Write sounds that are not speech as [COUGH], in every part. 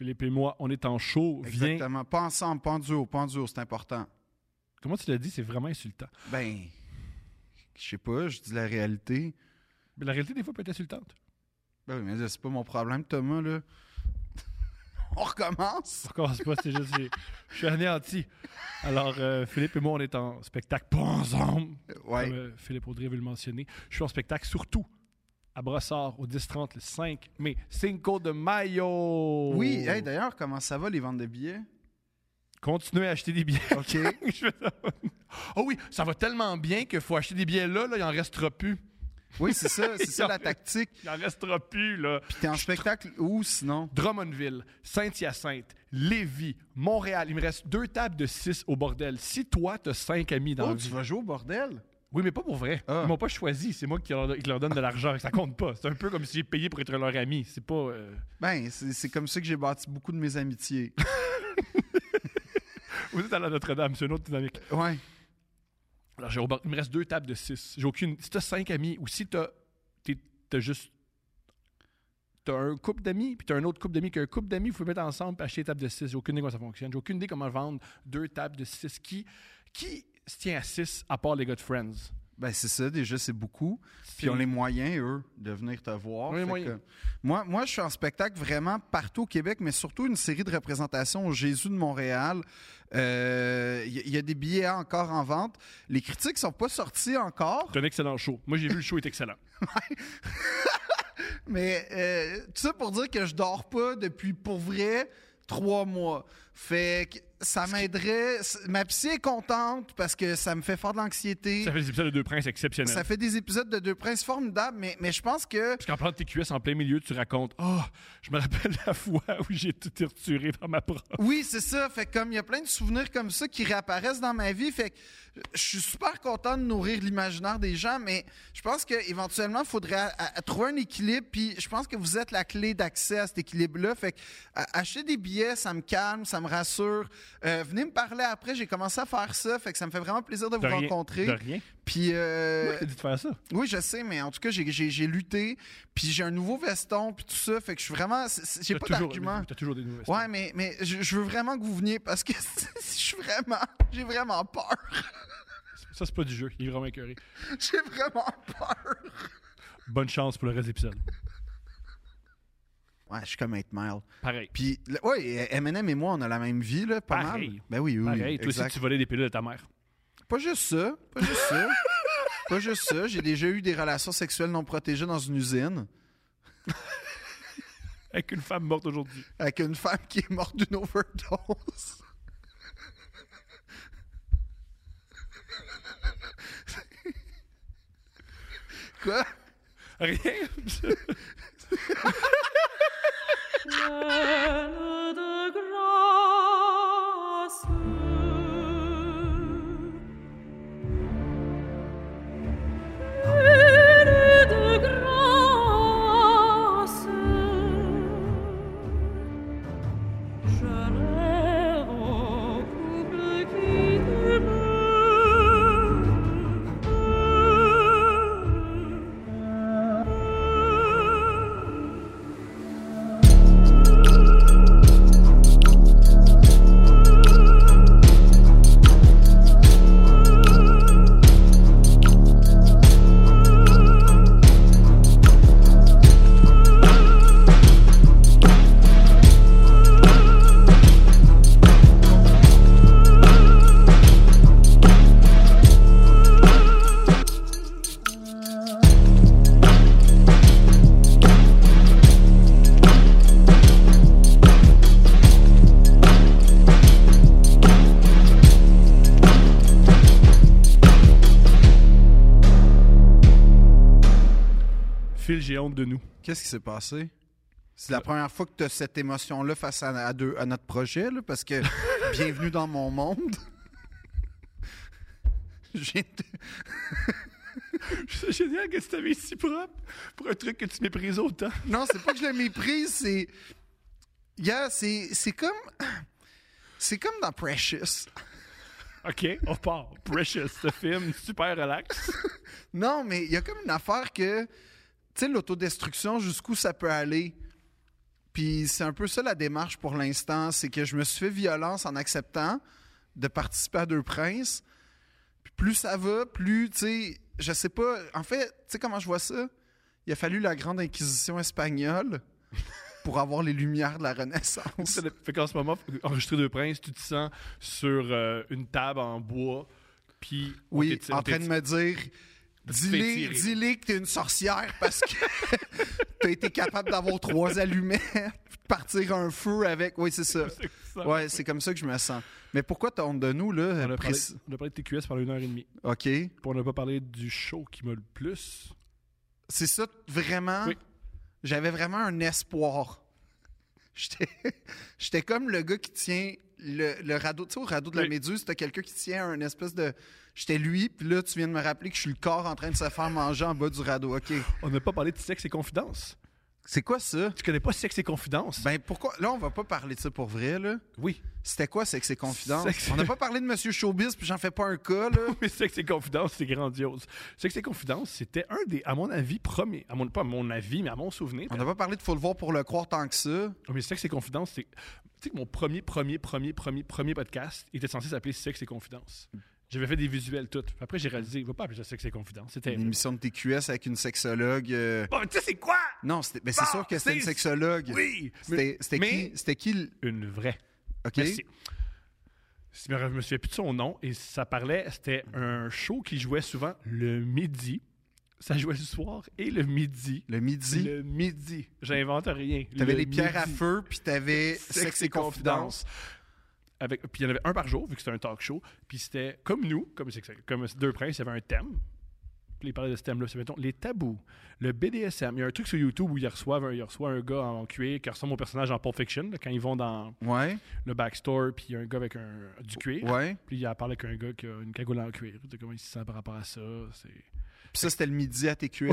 Philippe et moi, on est en show. Viens. Exactement. Pas ensemble, pas en duo, pas en duo, c'est important. Comment tu l'as dit? C'est vraiment insultant. Ben, je sais pas, je dis la réalité. Mais la réalité, des fois, peut être insultante. Ben oui, mais c'est pas mon problème, Thomas, là. [LAUGHS] On recommence? On commence pas, c'est juste. Je suis anéanti. Alors, euh, Philippe et moi, on est en spectacle, pas ensemble. Ouais. Comme euh, Philippe Audrey veut le mentionner. Je suis en spectacle surtout à Brossard au 10-30 le 5 mai. Cinco de Mayo. Oui, hey, d'ailleurs, comment ça va, les ventes de billets? Continuez à acheter des billets. [LAUGHS] OK. [LAUGHS] Oh oui, ça va tellement bien qu'il faut acheter des billets là, là, il en restera plus. Oui, c'est ça, c'est [LAUGHS] ça la tactique. Il en restera plus, là. Puis t'es en spectacle où, sinon? Drummondville, Saint-Hyacinthe, Lévis, Montréal. Il me reste deux tables de 6 au bordel. Si toi, t'as cinq amis dans Oh, la tu vas jouer au bordel? Oui, mais pas pour vrai. Ah. Ils m'ont pas choisi. C'est moi qui leur, qui leur donne de l'argent. Ça compte pas. C'est un peu comme si j'ai payé pour être leur ami. C'est pas. euh, Ben, c'est comme ça que j'ai bâti beaucoup de mes amitiés. [LAUGHS] Vous êtes à la Notre-Dame, c'est une autre dynamique. Ouais. Alors, j'ai il me reste deux tables de 6. J'ai aucune. Si t'as cinq amis ou si t'as. T'as juste. T'as un couple d'amis, puis t'as un autre couple d'amis qui a un couple d'amis, vous pouvez mettre ensemble et acheter des tables de 6. J'ai aucune idée comment ça fonctionne. J'ai aucune idée comment vendre deux tables de 6. Qui, qui se tient à 6 à part les gars de Friends? Ben, c'est ça, déjà, c'est beaucoup. Puis ils ont les moyens, eux, de venir te voir. Fait que- moi, moi, je suis en spectacle vraiment partout au Québec, mais surtout une série de représentations au Jésus de Montréal. Euh, Il y, il y a des billets encore en vente. Les critiques sont pas sorties encore, C'est un excellent show. Moi, j'ai vu le show est excellent. [LAUGHS] [LAUGHS] mais euh, tout ça pour dire que je dors pas depuis, pour vrai, trois mois. Fait que ça m'aiderait. Ma psy est contente parce que ça me fait faire de l'anxiété. Ça fait des épisodes de Deux Princes exceptionnels. Ça fait des épisodes de Deux Princes formidables, mais, mais je pense que Parce qu'en parlant de tes cuisses en plein milieu, tu racontes Oh, je me rappelle la fois où j'ai tout été retiré par ma prof. Oui, c'est ça. Fait que comme il y a plein de souvenirs comme ça qui réapparaissent dans ma vie, fait que je suis super content de nourrir l'imaginaire des gens, mais je pense qu'éventuellement, il faudrait trouver un équilibre. Puis je pense que vous êtes la clé d'accès à cet équilibre-là. Fait que acheter des billets, ça me calme, ça me rassure. Euh, venez me parler après. J'ai commencé à faire ça, fait que ça me fait vraiment plaisir de vous rien. rencontrer. De rien. Puis euh, t'as dit de faire ça. oui, je sais, mais en tout cas, j'ai- lutté. Puis j'ai un nouveau veston, puis tout ça. Fait que je suis vraiment. J'ai pas d'argument. T'as toujours des nouvelles. Ouais, mais, mais je, je veux vraiment que vous veniez parce que [LAUGHS] je suis vraiment. J'ai vraiment peur. Ça, c'est pas du jeu. Il est vraiment écœuré. [LAUGHS] J'ai vraiment peur. Bonne chance pour le reste de l'épisode. Ouais, je suis comme 8 Mile. Pareil. Puis, ouais, Eminem et moi, on a la même vie, là, pas Pareil. mal. Ben oui, oui. Pareil. oui, Toi aussi, tu volais des pilules de ta mère. Pas juste ça. Pas juste ça. [LAUGHS] pas juste ça. J'ai déjà eu des relations sexuelles non protégées dans une usine [LAUGHS] Avec une femme morte aujourd'hui. avec une femme qui est morte d'une overdose. [LAUGHS] Quoi? Rien. Pleine de grâce. Qu'est-ce qui s'est passé? C'est la première fois que tu as cette émotion-là face à, à deux- à notre projet, là, parce que [LAUGHS] bienvenue dans mon monde. [LAUGHS] J'ai- C'est [LAUGHS] génial que tu t'avais si propre pour un truc que tu méprises autant? Non, c'est pas que je le méprise, c'est. Yeah, c'est c'est comme. C'est comme dans Precious. OK, on part. Precious, ce film super relax. Non, mais il y a comme une affaire que. Tu sais, l'autodestruction, jusqu'où ça peut aller. Puis c'est un peu ça la démarche pour l'instant, c'est que je me suis fait violence en acceptant de participer à Deux Princes. Puis plus ça va, plus, tu sais, je sais pas, en fait, tu sais comment je vois ça? Il a fallu la grande inquisition espagnole [LAUGHS] pour avoir les lumières de la Renaissance. Fait qu'en ce moment, enregistrer deux princes, tu te sens sur euh, une table en bois, puis Oui, en train de me dire, dis-les dis-les que t'es une sorcière parce que [LAUGHS] t'as été capable d'avoir trois allumettes, partir un feu avec. Oui, [LAUGHS] c'est ça. Ouais, c'est comme ça que je me sens. Mais pourquoi t'as honte de nous, là? On a, parlé, on a parlé de TQS pendant une heure et demie. OK. On n'a pas parlé du show qui m'a le plus. C'est ça, vraiment? Oui. J'avais vraiment un espoir. J'étais [LAUGHS] j'étais comme le gars qui tient le, le radeau. Tu sais, au radeau de la Oui. Méduse, t'as quelqu'un qui tient un espèce de... J'étais lui, puis là, tu viens de me rappeler que je suis le corps en train de se faire manger en bas du radeau. OK. On n'a pas parlé de sexe et confidence. C'est quoi ça? Tu connais pas sexe et confidence? Ben pourquoi? Là, on va pas parler de ça pour vrai, là. oui. C'était quoi, que c'est confidence? Sexe- On n'a pas parlé de Monsieur Showbiz, puis j'en fais pas un cas, là. [LAUGHS] Mais sexe et confidence, c'est grandiose. Sexe et confidence, c'était un des, à mon avis, premiers. À mon, pas à mon avis, mais à mon souvenir. On n'a pas parlé de Faut le voir pour le croire tant que ça. Mais sexe et confidence, c'est. Tu sais que mon premier, premier, premier, premier, premier podcast était censé s'appeler Sexe et confidence. J'avais fait des visuels tout. Après, j'ai réalisé, il va pas appeler ça Sexe et confidence. C'était. Une émission de TQS avec une sexologue. euh, Bon, tu sais, c'est quoi? Non, ben, c'est sûr que c'était une sexologue. Oui! C'était Mais- qui? C'était qui? Une vraie. OK. Merci. Je me, souviens plus de son nom et ça parlait, c'était un show qui jouait souvent le midi. Ça jouait le soir et le midi. Le midi? Le midi. J'invente rien. T'avais Le les pierres à feu, puis t'avais sexe et confidence. Avec, puis il y en avait un par jour, vu que c'était un talk show. Puis c'était comme nous, comme, comme deux princes, il y avait un thème. Puis ils parlaient de ce thème-là. C'est, mettons, les tabous, le BDSM. Il y a un truc sur YouTube où ils reçoivent un, ils reçoivent un gars en cuir qui ressemble au personnage en Pulp Fiction, là, quand ils vont dans Ouais, le backstore, puis il y a un gars avec un, du cuir. ouais. Puis il parle avec un gars qui a une cagoule en cuir. Comment il se sent par rapport à ça? C'est... Puis ça, c'était le midi à TQS.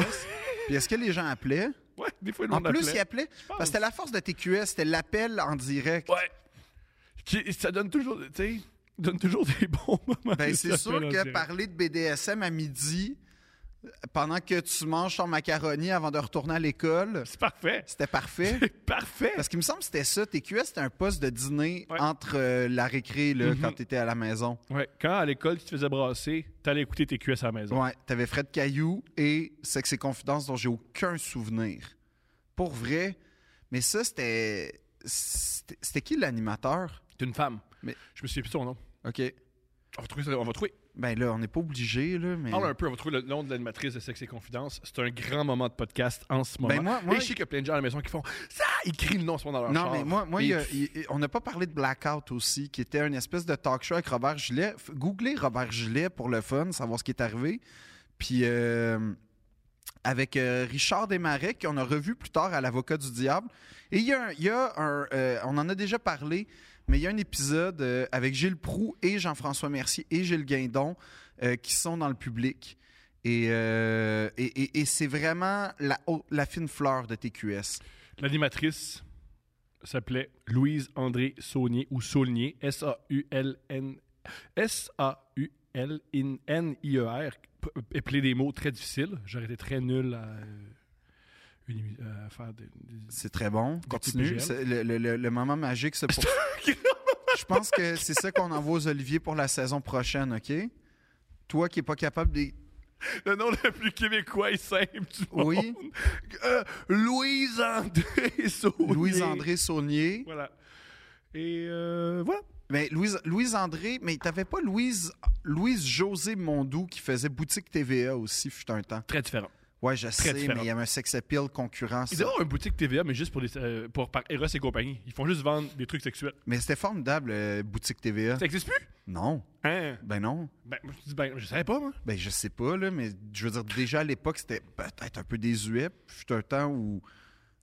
puis est-ce que les gens appelaient? Ouais, des fois, le En plus, appelait. ils appelaient. Parce que c'était la force de TQS, c'était l'appel en direct. Ouais. Qui- Ça donne toujours, tu sais, donne toujours des bons moments. Ben, c'est sûr que parler de BDSM à midi, pendant que tu manges ton macaroni avant de retourner à l'école, C'est parfait. c'était parfait. [LAUGHS] C'est parfait. Parce qu'il me semble que c'était ça. TQS, c'était un poste de dîner Ouais. entre euh, la récré, là, Mhm. quand t'étais à la maison. Ouais, quand à l'école, tu te faisais brasser, t'allais écouter tes QS à la maison. Ouais, t'avais Fred Caillou et Sexe et Confidence dont j'ai aucun souvenir. Pour vrai. Mais ça. C'était c'était qui l'animateur? T'es une femme. Mais- Je me souviens plus de son nom. OK. On va trouver ça. On va trouver. Ben là, on n'est pas obligé, là, mais. Parle un peu, on va trouver le nom de l'animatrice de Sexe et Confidence. C'est un grand moment de podcast en ce moment. Ben, moi- moi- Et je sais qu'il y a plein de gens à la maison qui font ça, ils crient le nom en ce moment dans leur Non, char. mais moi, moi Et- il y a- il- on n'a pas parlé de Blackout aussi, qui était une espèce de talk show avec Robert Gillet. Googlez Robert Gillet pour le fun, savoir ce qui est arrivé. Puis euh, avec euh, Richard Desmarais, qu'on a revu plus tard à l'Avocat du Diable. Et il y a un. il y a un, euh, on en a déjà parlé, mais il y a un épisode euh, avec Gilles Proux et Jean-François Mercier et Gilles Guindon euh, qui sont dans le public. Et, euh, et, c'est vraiment la, la fine fleur de TQS. L'animatrice s'appelait Louise André Saunier ou Saulnier, S-A-U-L-N S-A-U-L-N-I-E-R. Épeler des mots très difficiles. J'aurais été très nul à, une émi- à faire des, des- C'est très bon. Continue. Le, le- le- le moment magique, c'est pour. [LAUGHS] Je pense que c'est ça qu'on envoie aux Olivier pour la saison prochaine, OK? Toi qui n'es pas capable de. Le nom le plus québécois et simple du monde. Oui. Euh, Louise André Saunier. Louise-André Saunier. Voilà. Et euh, voilà. Mais Louise, Louise-André, mais t'avais pas Louise, Louise-José Mondou qui faisait boutique TVA aussi, fut un temps. Très différent. Ouais, je sais, mais il y avait un sex appeal concurrent. Ils ça. ont une boutique TVA, mais juste pour, les, euh, pour par Eros et compagnie. Ils font juste vendre des trucs sexuels. Mais c'était formidable, euh, boutique TVA. Ça existe plus? Non. Hein? Ben non. Ben, je ben, je savais pas, moi. Ben, je sais pas, là, mais je veux dire, déjà à l'époque, c'était peut-être un peu désuet. Fut un temps où.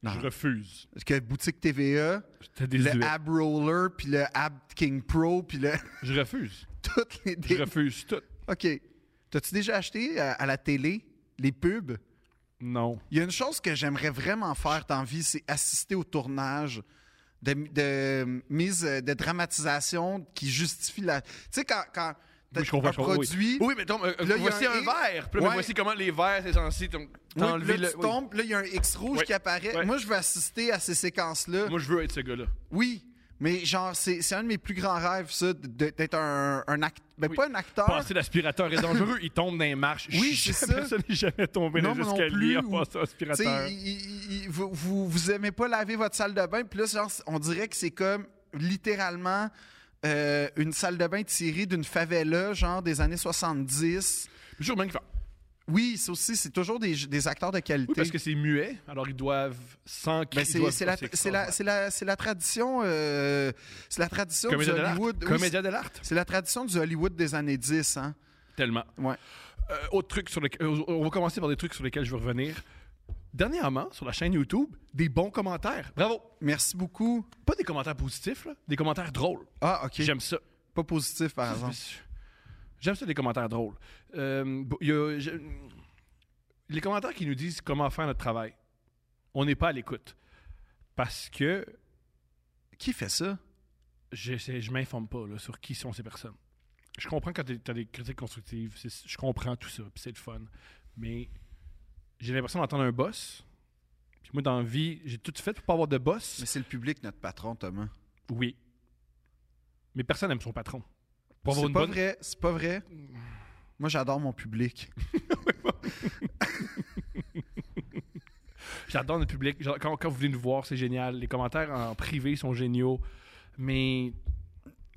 Non. Je refuse. Parce que boutique TVA, le Ab Roller, puis le Ab King Pro, puis le. Je refuse. [LAUGHS] toutes les. Je refuse tout. OK. T'as-tu déjà acheté à, à la télé? Les pubs? Non. Il y a une chose que j'aimerais vraiment faire dans vie, c'est assister au tournage de, de mise de dramatisation qui justifie la. Tu sais, quand, quand Oui, je comprends, un je comprends, produit. Oui, mais donc, euh, Là, il y a voici un verre. Puis là, mais voici comment les verres, c'est censé t'en- Oui, t'enlever là, le. tu tombes, là, il y a un X rouge qui apparaît. Moi, je veux assister à ces séquences-là. Moi, je veux être ce gars-là. Oui, mais genre, c'est c'est un de mes plus grands rêves, ça, d'être un, un acteur. Ben, Oui. pas un acteur. Passer l'aspirateur est dangereux, il tombe dans les marches. Oui, c'est ça. Ça n'est jamais tombé Non, dans l'escalier plus, en passant l'aspirateur. vous, vous, vous aimez pas laver votre salle de bain, puis là, genre, on dirait que c'est comme littéralement euh, une salle de bain tirée d'une favela, genre des années 70. Toujours même qu'il fait- Oui, ça aussi, c'est toujours des, des acteurs de qualité. Oui, parce que c'est muet, alors ils doivent sans Ben, qu'ils c'est c'est la, c'est c'est la, c'est la, c'est la tradition, euh, c'est la tradition du de. Hollywood. oui, Comédien de l'art? c'est la tradition du Hollywood des années 10, hein. Tellement. Ouais. Euh, autre truc sur lesquels. euh, on va commencer par des trucs sur lesquels je veux revenir. Dernièrement, sur la chaîne YouTube, des bons commentaires. Bravo. Merci beaucoup. Pas des commentaires positifs, là, des commentaires drôles. Ah, OK. J'aime ça. Pas positif, par exemple. J'aime ça, des commentaires drôles. Euh, bon, il y a- je- les commentaires qui nous disent comment faire notre travail, on n'est pas à l'écoute. Parce que Qui fait ça? je, je m'informe pas là, sur qui sont ces personnes. Je comprends quand tu as des critiques constructives, je comprends tout ça, puis c'est le fun. Mais j'ai l'impression d'entendre un boss. Puis moi, dans la vie, j'ai tout fait pour pas avoir de boss. Mais c'est le public, notre patron, Thomas. Oui. Mais personne n'aime son patron. Pour C'est pas bonne... vrai, c'est pas vrai. Moi, j'adore mon public. [LAUGHS] J'adore notre public. Quand, quand vous venez nous voir, c'est génial. Les commentaires en privé sont géniaux. Mais.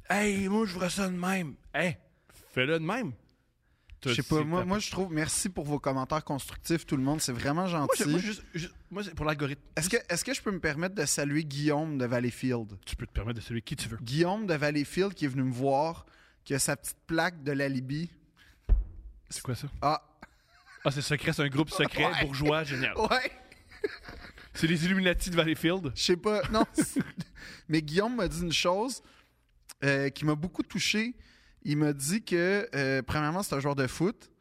Hey, moi, je ferais ça de même. Hey, fais-le de même. Je sais pas, moi, moi, je trouve, merci pour vos commentaires constructifs, tout le monde, c'est vraiment gentil. moi, juste- juste- moi, c'est pour l'algorithme. Est-ce que, est-ce que je peux me permettre de saluer Guillaume de Valleyfield? Tu peux te permettre de saluer qui tu veux. Guillaume de Valleyfield qui est venu me voir, qui a sa petite plaque de la Libye. C'est quoi ça? Ah, Ah, c'est secret, c'est un groupe secret, Ouais. bourgeois, génial. ouais, C'est les Illuminati de Valleyfield. je sais pas, non. [LAUGHS] Mais Guillaume m'a dit une chose euh, qui m'a beaucoup touché. Il m'a dit que, euh, premièrement, c'est un joueur de foot.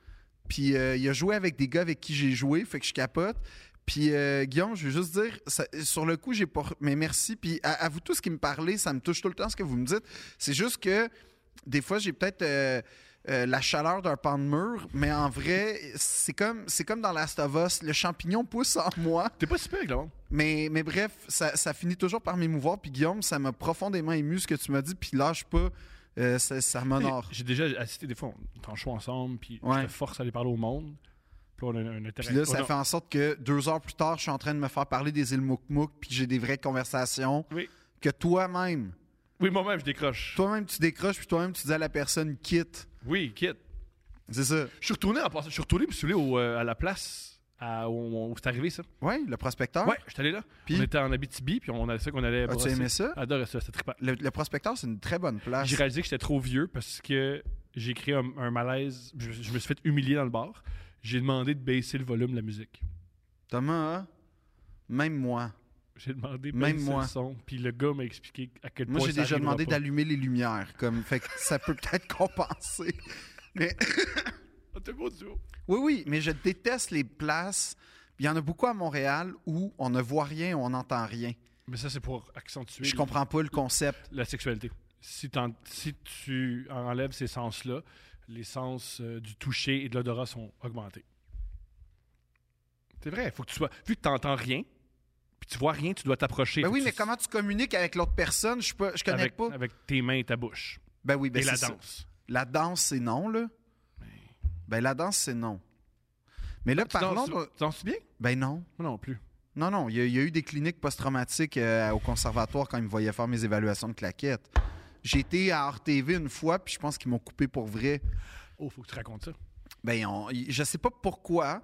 Puis euh, il a joué avec des gars avec qui j'ai joué, fait que je capote. Puis euh, Guillaume, je veux juste dire, ça- sur le coup, j'ai pas. Mais merci. Puis à, à vous tous qui me parlez, ça me touche tout le temps ce que vous me dites. C'est juste que des fois, j'ai peut-être euh, euh, la chaleur d'un pan de mur, mais en vrai, c'est comme, c'est comme dans Last of Us, le champignon pousse en moi. T'es pas super monde. Mais, mais bref, ça, ça finit toujours par m'émouvoir. Puis Guillaume, ça m'a profondément ému ce que tu m'as dit. Puis lâche pas, euh, ça, ça m'honore. J'ai déjà assisté des fois, on est en show ensemble, puis Ouais. je te force à aller parler au monde. Puis là, on a un. Puis là, ça fait en sorte que deux heures plus tard, je suis en train de me faire parler des îles Moukmouk, puis j'ai des vraies conversations. Oui. Que toi-même, Oui, moi-même, je décroche. toi-même, tu décroches, puis toi-même, tu dis à la personne quitte. Oui, quitte. C'est ça. Je suis retourné en passant. Je suis retourné saouler au, euh, à la place à- où, où c'est arrivé, ça. Oui, le prospecteur. Ouais, j'étais allé là. Puis? On était en Abitibi, puis on a ça qu'on allait. As-tu brosser. aimé ça? Adorais ça, c'était trippant. Le, le prospecteur, c'est une très bonne place. J'ai réalisé que j'étais trop vieux parce que j'ai créé un, un malaise. Je, je me suis fait humilier dans le bar. J'ai demandé de baisser le volume de la musique. Thomas, hein? même moi. J'ai demandé de Même moi. le son. Puis le gars m'a expliqué à quel Moi, point j'ai ça déjà demandé d'allumer les lumières. Comme, fait que ça peut peut-être compenser. Mais [LAUGHS] Ah. Oui, oui, mais je déteste les places. Il y en a beaucoup à Montréal où on ne voit rien, on n'entend rien. Mais ça, c'est pour accentuer Je le- comprends pas le concept. la sexualité. Si tu enlèves ces sens-là, les sens euh, du toucher et de l'odorat sont augmentés. C'est vrai, faut que tu sois. Vu que tu n'entends rien, puis tu vois rien, tu dois t'approcher. Ben oui, mais tu- comment tu communiques avec l'autre personne? Je, pas- je connais avec, pas. avec tes mains et ta bouche. Ben oui, ben et la ça. danse. La danse, c'est non, là. Ben la danse, c'est non. Mais là, Tu parlons. danses- tu danses bien? Ben non. Moi non plus. Non, non. Il y, a- il y a eu des cliniques post-traumatiques euh, au conservatoire quand ils me voyaient faire mes évaluations de claquettes. J'ai été à RTV une fois, puis je pense qu'ils m'ont coupé pour vrai. Oh, faut que tu racontes ça. Ben, on- je sais pas pourquoi,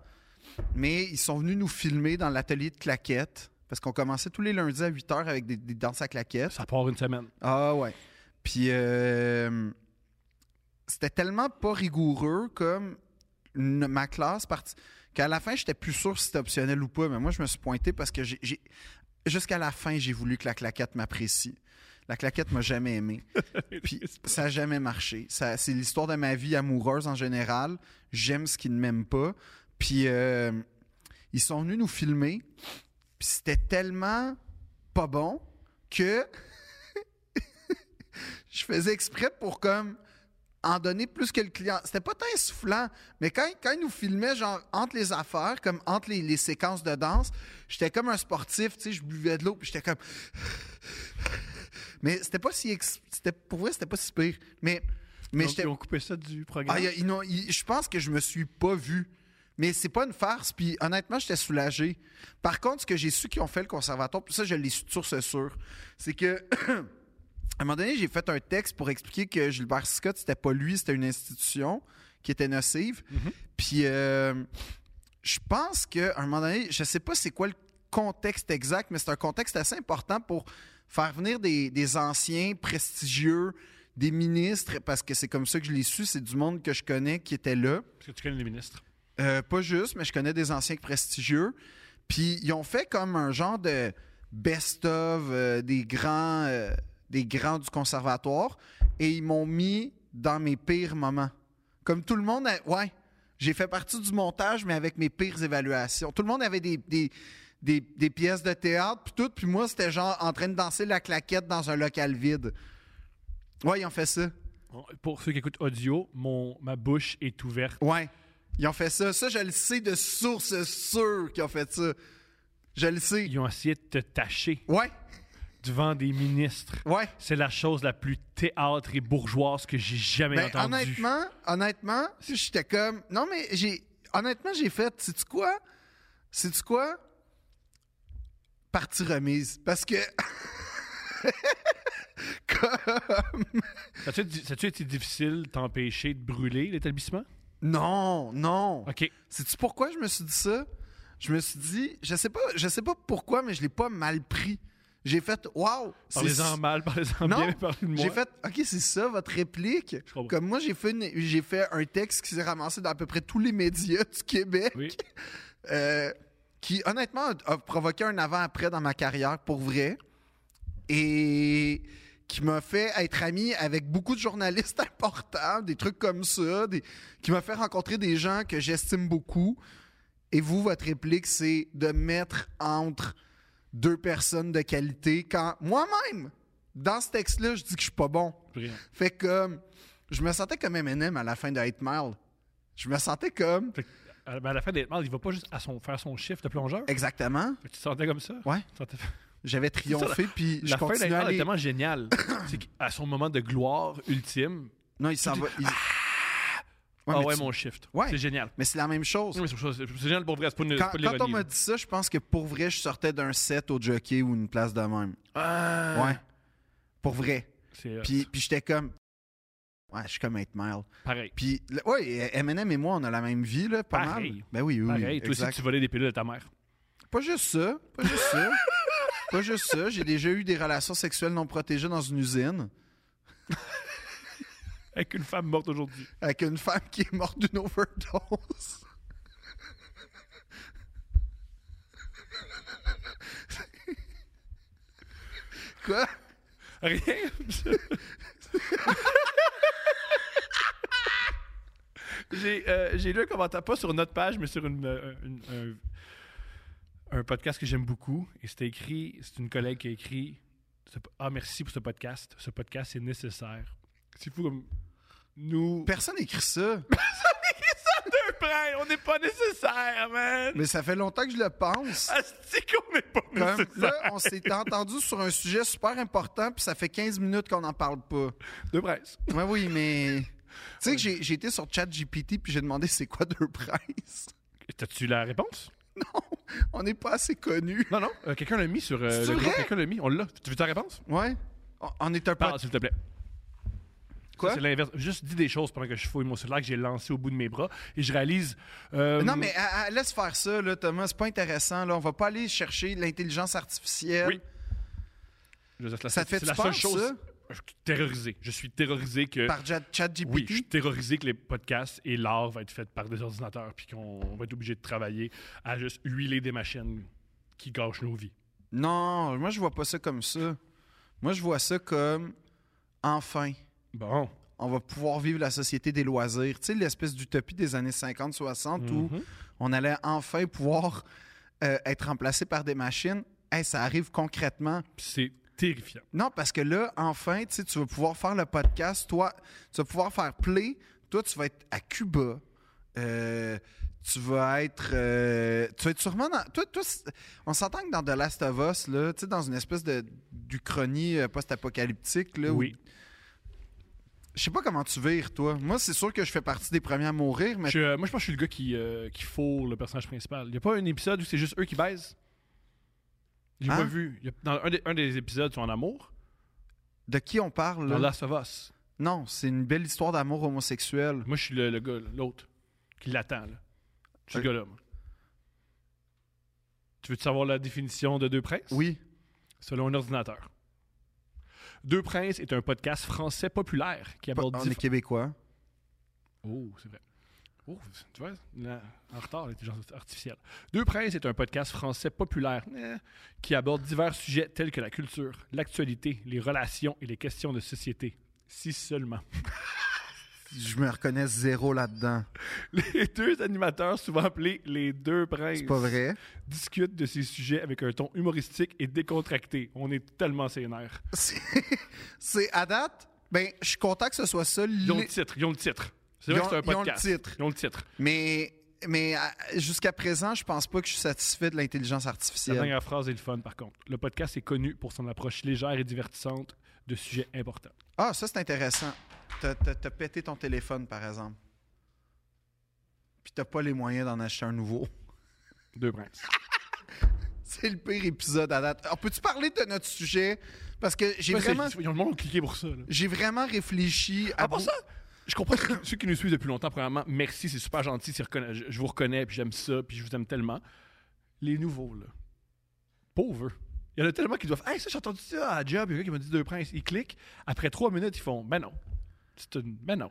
mais ils sont venus nous filmer dans l'atelier de claquettes. Parce qu'on commençait tous les lundis à 8 h avec des, des danses à claquettes. Ça part une semaine. Ah ouais. Puis euh, c'était tellement pas rigoureux comme une- ma classe partie qu'à la fin, j'étais plus sûr si c'était optionnel ou pas. Mais moi, je me suis pointé parce que j'ai. Jusqu'à la fin, j'ai voulu que la claquette m'apprécie. La claquette m'a jamais aimé. [LAUGHS] Puis ça n'a jamais marché. Ça, c'est l'histoire de ma vie amoureuse en général. J'aime ce qui ne m'aime pas. Puis euh, ils sont venus nous filmer. Puis c'était tellement pas bon que [LAUGHS] je faisais exprès pour comme en donner plus que le client. C'était pas tant essoufflant, mais quand, quand il nous filmait, genre, entre les affaires, comme entre les, les séquences de danse, j'étais comme un sportif, tu sais, je buvais de l'eau, puis j'étais comme... Mais c'était pas si... ex- C'était, pour vrai, c'était pas si pire. Mais, mais Donc, ils ont coupé ça du programme? Ah, y a- je pense que je me suis pas vu. Mais c'est pas une farce, puis honnêtement, j'étais soulagé. Par contre, ce que j'ai su qu'ils ont fait le conservatoire, puis ça, je l'ai su de source sûre, c'est que... [CLEARS THROAT] À un moment donné, j'ai fait un texte pour expliquer que Gilbert Scott, c'était pas lui, c'était une institution qui était nocive. Puis euh, je pense qu'à un moment donné, je sais pas c'est quoi le contexte exact, mais c'est un contexte assez important pour faire venir des, des anciens prestigieux, des ministres, parce que c'est comme ça que je l'ai su, c'est du monde que je connais qui était là. Parce que tu connais les ministres. Euh, pas juste, mais je connais des anciens prestigieux. Puis ils ont fait comme un genre de best-of euh, des grands euh, des grands du conservatoire et ils m'ont mis dans mes pires moments. Comme tout le monde, a- ouais, j'ai fait partie du montage, mais avec mes pires évaluations. Tout le monde avait des, des, des, des pièces de théâtre, puis tout, puis moi, c'était genre en train de danser la claquette dans un local vide. Ouais, ils ont fait ça. Pour ceux qui écoutent audio, mon, ma bouche est ouverte. Ouais. Ils ont fait ça. Ça, je le sais de sources sûres qu'ils ont fait ça. Je le sais. Ils ont essayé de te tâcher Ouais, devant des ministres. ouais. C'est la chose la plus théâtre et bourgeoise que j'ai jamais Ben, entendue. honnêtement, honnêtement, si j'étais comme. Non, mais j'ai. Honnêtement, j'ai fait. Sais-tu quoi? Sais-tu quoi? Partie remise. Parce que. [LAUGHS] comme. Ça a-tu été- ça a-tu été difficile de t'empêcher de brûler l'établissement? Non, non. OK. Sais-tu pourquoi je me suis dit ça? Je me suis dit, je sais pas, je sais pas pourquoi, mais je l'ai pas mal pris. J'ai fait, waouh! c'est- Parlez-en mal, parlez-en bien, mais parlez de moi. J'ai fait, OK, c'est ça votre réplique. Comme moi, j'ai fait, j'ai fait un texte qui s'est ramassé dans à peu près tous les médias du Québec, Oui. euh, qui honnêtement a, a provoqué un avant-après dans ma carrière pour vrai, et qui m'a fait être ami avec beaucoup de journalistes [LAUGHS] importants, des trucs comme ça, des- qui m'a fait rencontrer des gens que j'estime beaucoup. Et vous, votre réplique, c'est de mettre entre deux personnes de qualité quand moi-même, dans ce texte-là, je dis que je suis pas bon. Fait que euh, je me sentais comme Eminem à la fin de 8 Mile. Je me sentais comme. Fait que, à la fin des il va pas juste à son, faire son chiffre de plongeur? Exactement. Fait que Tu te sentais comme ça? Ouais. Tu te sentais- J'avais triomphé, puis je La fin continuais à d'Aïdal est tellement géniale. [COUGHS] c'est qu'à son moment de gloire ultime, Non, il s'en va. il- Ouais, ah ouais, tu- mon shift. Ouais. C'est génial. Mais c'est la même chose. Mais c'est génial pour vrai, pas, une, Quand, pas de quand on m'a dit ça, je pense que pour vrai, je sortais d'un set au jockey ou une place de même. Ah, Ouais. Pour vrai. Puis, puis j'étais comme. Ouais, je suis comme 8 Mile. pareil. Puis, ouais, Eminem et moi, on a la même vie, là, pas Pareil. mal. Ben oui, oui. oui, Pareil. Toi aussi, tu volais des pilules de ta mère. Pas juste ça. Pas juste ça. [LAUGHS] pas juste ça. J'ai déjà eu des relations sexuelles non protégées dans une usine Avec une femme morte aujourd'hui. avec une femme qui est morte d'une overdose. Quoi? Rien. j'ai, euh, j'ai lu un commentaire, pas sur notre page, mais sur une, euh, une- un podcast que j'aime beaucoup. Et c'était écrit, c'est une collègue qui a écrit Ah, merci pour ce podcast. Ce podcast est nécessaire. C'est fou comme. Nous. Personne n'écrit ça. [LAUGHS] Deux près, on n'est pas nécessaire, man! Mais ça fait longtemps que je le pense. C'est qu'on n'est pas Comme, nécessaire. là, on s'est entendu sur un sujet super important, puis ça fait 15 minutes qu'on n'en parle pas. Deux presse. Ouais, oui, mais. [LAUGHS] Tu sais que j'ai j'ai été sur ChatGPT puis j'ai demandé c'est quoi deux prices. T'as-tu la réponse? Non, [LAUGHS] on n'est pas assez connus. Non, non. euh, quelqu'un l'a mis sur euh, le groupe. Quelqu'un l'a mis. On l'a. Tu veux ta réponse? Ouais. On- On est un peu. Parle, s'il te plaît. Quoi? Ça, C'est l'inverse. Juste dis des choses pendant que je fouille mon cellulaire que j'ai lancé au bout de mes bras et je réalise. euh, Non, mais ah, ah, laisse faire ça, là, Thomas. C'est pas intéressant. Là. On va pas aller chercher l'intelligence artificielle. Oui. je veux dire, c'est la- Ça te fait c'est la peur, seule chose. ça? Je suis terrorisé. Je suis terrorisé que. Par Chat- ChatGPT. Oui, je suis terrorisé que les podcasts et l'art va être fait par des ordinateurs puis qu'on va être obligé de travailler à juste huiler des machines qui gâchent nos vies. Non, moi, je vois pas ça comme ça. Moi, je vois ça comme enfin. Bon. On va pouvoir vivre la société des loisirs. Tu sais, l'espèce d'utopie des années 50-60 où Mhm. on allait enfin pouvoir euh, être remplacé par des machines. Hey, ça arrive concrètement. C'est terrifiant. Non, parce que là, enfin, tu vas pouvoir faire le podcast. Toi, tu vas pouvoir faire play. Toi, tu vas être à Cuba. Euh, tu vas être. euh, tu vas être sûrement dans. Toi, toi, c'est- on s'entend que dans The Last of Us, là, tu sais, dans une espèce de d'Uchronie euh, post-apocalyptique, là. Oui. Je sais pas comment tu vires, toi. Moi, c'est sûr que je fais partie des premiers à mourir, mais. Je- euh, moi, je pense que je suis le gars qui, euh, qui le personnage principal. Il n'y a pas un épisode où c'est juste eux qui baisent? J'ai Hein? pas vu. Y a- dans un des, un des épisodes, sont en amour. De qui on parle, là? Dans Last of Us. Non, c'est une belle histoire d'amour homosexuel. Moi, je suis le, le gars, l'autre, qui l'attend. là. Je suis le gars-là, moi. Tu veux savoir la définition de Deux Princes? Oui. Selon un ordinateur. Deux Princes est un podcast français populaire qui aborde... On diff- est québécois. Oh, c'est vrai. Oh, tu vois, là, en retard, l'intelligence artificielle. Deux Princes est un podcast français populaire eh, qui aborde divers sujets tels que la culture, l'actualité, les relations et les questions de société. Si seulement. [LAUGHS] Je me reconnais zéro là-dedans. Les deux animateurs, souvent appelés les deux princes, C'est pas vrai? discutent de ces sujets avec un ton humoristique et décontracté. On est tellement sénère. C'est- à date? Ben, je suis content que ce soit ça. Ils ont le titre. Ils ont le titre. C'est Ils vrai ont- que c'est un ils ont le podcast. titre. Ils ont le titre. Mais, mais à- jusqu'à présent, je pense pas que je suis satisfait de l'intelligence La artificielle. dernière phrase est le fun, par contre. Le podcast est connu pour son approche légère et divertissante de sujets importants. Ah, ça, c'est intéressant. T'as t'as- t'as pété ton téléphone, par exemple. Puis t'as pas les moyens d'en acheter un nouveau. [LAUGHS] Deux princes. [LAUGHS] C'est le pire épisode à date. Alors, peux-tu parler de notre sujet? Parce que j'ai Ouais, vraiment, Ils ont le monde cliqué pour ça. Là. j'ai vraiment réfléchi à. Part vous- ça, je comprends ceux qui- ceux qui nous suivent depuis longtemps. Premièrement, merci, c'est super gentil. reconna- Je, je vous reconnais, puis j'aime ça, puis je vous aime tellement. Les nouveaux, là. Pauvres. Il y en a tellement qui doivent. Hey, ça, j'ai entendu ça à job. Il y a un qui m'a dit deux princes. Ils cliquent. Après trois minutes, ils font Ben non. C'est une... Ben non.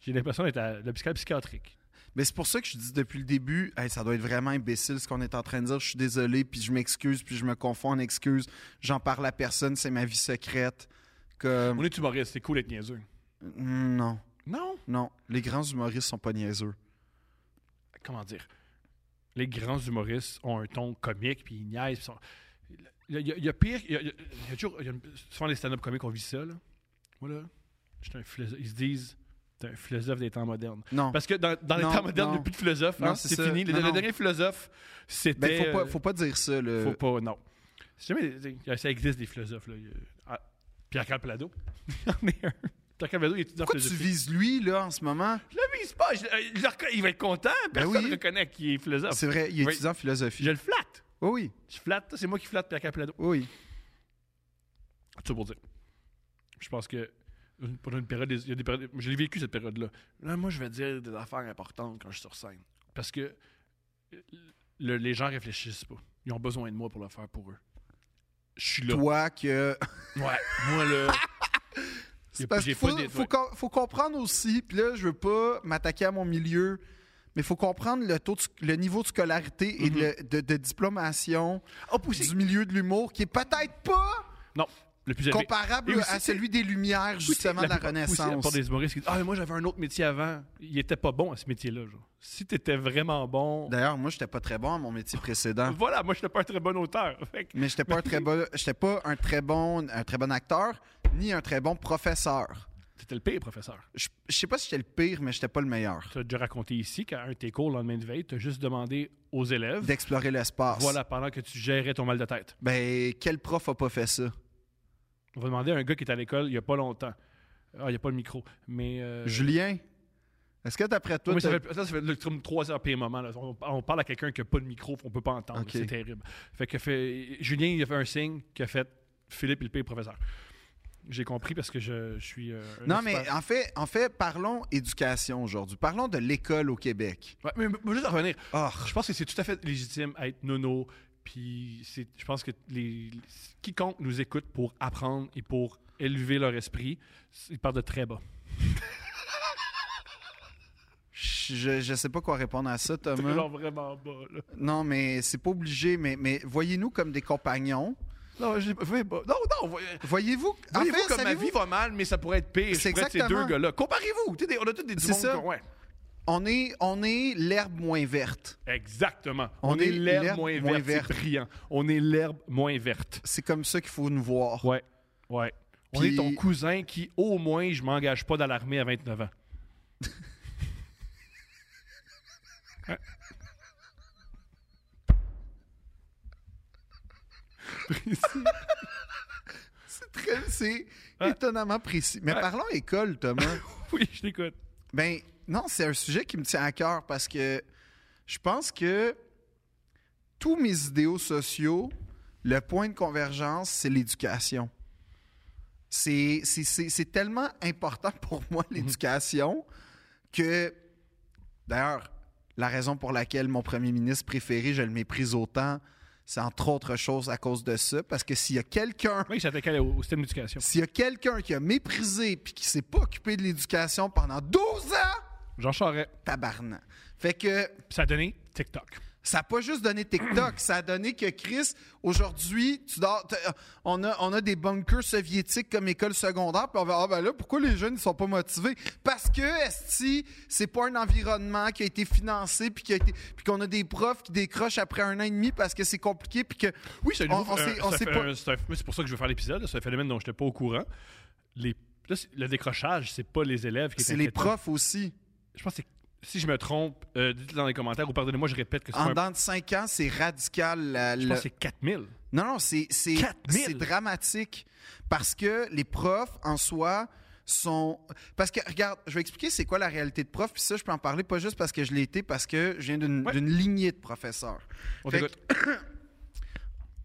J'ai l'impression d'être à l'hôpital psychiatrique. Mais c'est pour ça que je dis depuis le début, Hey, ça doit être vraiment imbécile ce qu'on est en train de dire. Je suis désolé, puis je m'excuse, puis je me confonds en excuses. J'en parle à personne, c'est ma vie secrète. Comme... On est humoriste, c'est cool d'être niaiseux. Non, Non. non. Les grands humoristes sont pas niaiseux. Comment dire? Les grands humoristes ont un ton comique, puis ils niaisent. puis sont- Il y, a, il y pire. Il y a, il y a- il y a toujours. il y a une- souvent, les stand-up comiques, on vit ça. Là. Moi, là, un philosophe. Ils se disent T'es un philosophe des temps modernes. Non. Parce que dans, dans les Non, temps modernes, il n'y a plus de philosophe. Non, hein, c'est fini. Le, Non, le non. dernier philosophe, c'était. Ben, faut pas, faut pas dire ça. Le... faut pas, non. Jamais, ça existe des philosophes. Là. Ah, Pierre Calpelado. [LAUGHS] il y en a un. Pierre il est étudiant en Pourquoi tu vises lui, là, en ce moment? Je le vise pas. je- je il va être content. Personne Ben oui. ne reconnaît qu'il est philosophe. C'est vrai, il est Oui. étudiant en philosophie. Je le flatte. Oh oui, Je flatte. C'est moi qui flatte Pierre Capelado. oui. Tout ça pour dire. Je pense que pendant une période, il y a des périodes, je l'ai vécu cette période-là. Là, moi, je vais dire des affaires importantes quand je suis sur scène. Parce que le- les gens réfléchissent pas. Ils ont besoin de moi pour le faire pour eux. Je suis là. Toi que... Ouais. Moi, là. [LAUGHS] C'est parce qu'il faut, faut, ouais. com- faut comprendre aussi, puis là, je veux pas m'attaquer à mon milieu, mais il faut comprendre le, taux de le niveau de scolarité et Mhm. le- de, de diplomation Oh, aussi- du milieu de l'humour qui est peut-être pas Non. Le plus élevé. comparable aussi, à celui des Lumières, justement, de la aussi, Renaissance. Pour des humoristes qui disent Ah, mais moi, j'avais un autre métier avant. Il était pas bon à ce métier-là. Si t'étais vraiment bon. D'ailleurs, moi, j'étais pas très bon à mon métier précédent. Voilà, moi, je n'étais pas un très bon auteur. Fait Mais j'étais pas un très [LAUGHS] bon, j'étais pas un très bon, un très bon acteur, ni un très bon professeur. C'était le pire, professeur. Je, je sais pas si j'étais le pire, mais j'étais pas le meilleur. Tu as déjà raconté ici qu'à un de tes cours le lendemain de veille, tu as juste demandé aux élèves, D'explorer l'espace. voilà, pendant que tu gérais ton mal de tête. Ben, quel prof a pas fait ça? On va demander à un gars qui est à l'école il n'y a pas longtemps. Ah, il n'y a pas le micro. Mais. euh, Julien, est-ce que d'après toi, oui, ça, fait, ça, fait le- comme trois heures pire moment. Là. On, on parle à quelqu'un qui n'a pas de micro, on peut pas entendre. C'est terrible. Fait que fait, Julien, il a fait un signe qui a fait Philippe le pire professeur. J'ai compris parce que je, je suis. euh, Non, mais en fait, en fait, parlons éducation aujourd'hui. Parlons de l'école au Québec. Ouais, mais, mais juste revenir, Ah, Je pense que c'est tout à fait légitime à être nono. Puis c'est- je pense que les, quiconque nous écoute pour apprendre et pour élever leur esprit, ils partent de très bas. je, je sais pas quoi répondre à ça, [LAUGHS] Thomas. genre vraiment bas. Là. Non, mais c'est pas obligé, mais, mais voyez-nous comme des compagnons. Non, je, voyez pas. non, non, voyez, Voyez-vous, voyez-vous fait, comme ma vie va mal, mais ça pourrait être pire. C'est Je être ces exactement- deux gars-là. Comparez-vous. On a tous des du C'est monde ça. ouais. On est, on est l'herbe moins verte. Exactement. On On, est est l'herbe l'herbe moins, moins verte. verte. C'est brillant. On est l'herbe moins verte. C'est comme ça qu'il faut nous voir. Ouais. Ouais. On est ton cousin qui, au moins, je m'engage pas dans l'armée à 29 ans. Ouais. [LAUGHS] Précis. [LAUGHS] C'est très- C'est Ouais. étonnamment précis. Mais Ouais. parlons école, Thomas. [LAUGHS] oui, je t'écoute. Ben non, c'est un sujet qui me tient à cœur parce que je pense que tous mes idéaux sociaux, le point de convergence, c'est l'éducation. C'est c'est- c'est- c'est tellement important pour moi, l'éducation, que d'ailleurs, la raison pour laquelle mon premier ministre préféré, je le méprise autant, c'est entre autres choses à cause de ça. Parce que s'il y a quelqu'un Oui, au, au système d'éducation. s'il y a quelqu'un qui a méprisé puis qui s'est pas occupé de l'éducation pendant 12 ans, Jean Charest. tabarnak. Fait que ça a donné TikTok. Ça n'a pas juste donné TikTok, ça a donné que Chris, aujourd'hui, tu dors- t'as- on, a, on a des bunkers soviétiques comme école secondaire, puis on va ah ben là, pourquoi les jeunes ne sont pas motivés? Parce que, esti, c'est pas un environnement qui a été financé, puis qui a été- puis qu'on a des profs qui décrochent après un an et demi parce que c'est compliqué, puis que. Oui, c'est un On- on sait- on pas- c'est c'est pour ça que je veux faire l'épisode. C'est un phénomène dont je n'étais pas au courant. Les, là, c'est- le décrochage, c'est pas les élèves qui C'est est les profs aussi. Je pense que c'est- si je me trompe, euh, dites-le dans les commentaires ou pardonnez-moi, je répète que c'est En un- de 5 ans, c'est radical. la- Je le- pense que c'est 4000. Non, non, c'est c'est 4000? c'est dramatique parce que les profs en soi sont parce que regarde, je vais expliquer c'est quoi la réalité de prof puis ça je peux en parler pas juste parce que je l'ai été parce que je viens d'une Ouais. lignée de professeurs. On Fait.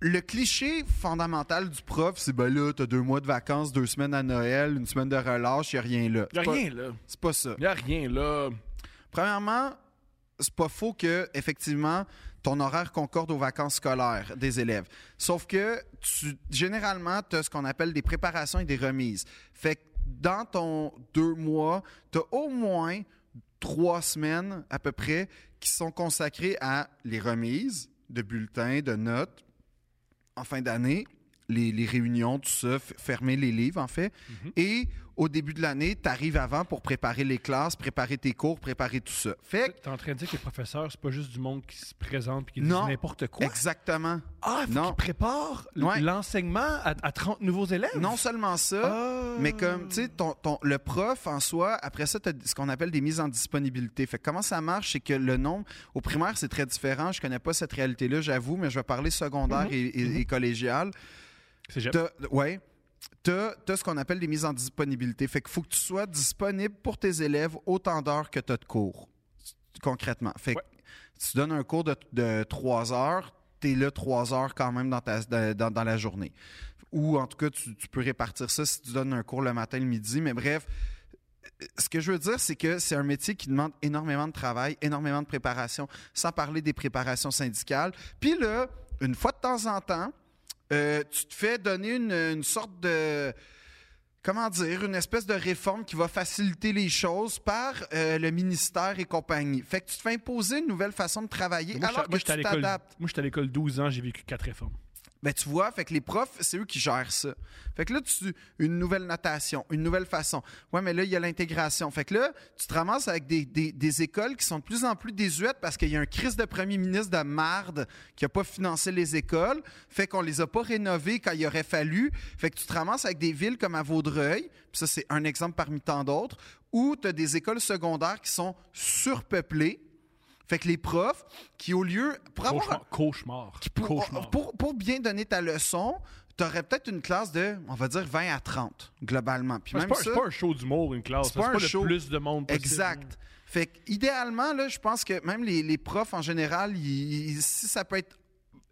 Le cliché fondamental du prof, c'est ben là, t'as deux mois de vacances, deux semaines à Noël, une semaine de relâche, y a rien là. Il n'y a pas- rien là. C'est pas ça. Il n'y a rien là. Premièrement, c'est pas faux que effectivement ton horaire concorde aux vacances scolaires des élèves. Sauf que tu généralement tu as ce qu'on appelle des préparations et des remises. Fait que dans ton deux mois, tu as au moins trois semaines à peu près qui sont consacrées à les remises de bulletins, de notes en fin d'année, les, les réunions, tout ça, fermer les livres en fait. Mhm. Et au début de l'année, tu arrives avant pour préparer les classes, préparer tes cours, préparer tout ça. Fait que T'es en train de dire que les professeurs, c'est pas juste du monde qui se présente et qui dit n'importe quoi? Exactement. Ah, faut Non. l- Ouais. l'enseignement à, à 30 nouveaux élèves? Non seulement ça, Ah. mais comme, tu sais, ton, ton- le prof en soi, après ça, tu as ce qu'on appelle des mises en disponibilité. Fait que comment ça marche, c'est que le nombre, au primaire, c'est très différent. Je connais pas cette réalité-là, j'avoue, mais je vais parler secondaire Mhm. et, et- et collégial. C'est ouais. Tu as, ce qu'on appelle des mises en disponibilité. Fait qu'il faut que tu sois disponible pour tes élèves autant d'heures que tu as de cours, concrètement. Fait que Ouais. tu donnes un cours de, de 3 heures, tu es là 3 heures quand même dans, ta, dans, dans la journée. Ou en tout cas, tu, tu peux répartir ça si tu donnes un cours le matin, le midi. Mais bref, ce que je veux dire, c'est que c'est un métier qui demande énormément de travail, énormément de préparation, sans parler des préparations syndicales. Puis là, une fois de temps en temps, euh, tu te fais donner une, une sorte de comment dire, une espèce de réforme qui va faciliter les choses par euh, le ministère et compagnie. Fait que tu te fais imposer une nouvelle façon de travailler Moi, alors que tu t'adaptes. Moi, j'étais à l'école 12 ans, j'ai vécu quatre réformes. Ben, tu vois, fait que les profs, c'est eux qui gèrent ça. Fait que là, tu une nouvelle notation, une nouvelle façon. Ouais, mais là, il y a l'intégration. Fait que là, tu te ramasses avec des, des- écoles qui sont de plus en plus désuètes parce qu'il y a un crise de premier ministre de marde qui n'a pas financé les écoles. Fait qu'on les a pas rénovées quand il aurait fallu. Fait que tu te ramasses avec des villes comme à Vaudreuil, ça, c'est un exemple parmi tant d'autres, où tu as des écoles secondaires qui sont surpeuplées. Fait que les profs, qui au lieu... Pour avoir Cauchemar. Pour, Cauchemar. pour- pour bien donner ta leçon, tu aurais peut-être une classe de, on va dire, 20 à 30, globalement. Puis C'est même pas, ça, c'est pas un show d'humour, une classe. C'est pas pas, un le show. plus de monde possible. exact. Fait que, idéalement, là, je pense que même les, les profs, en général, ils- ils- si ça peut être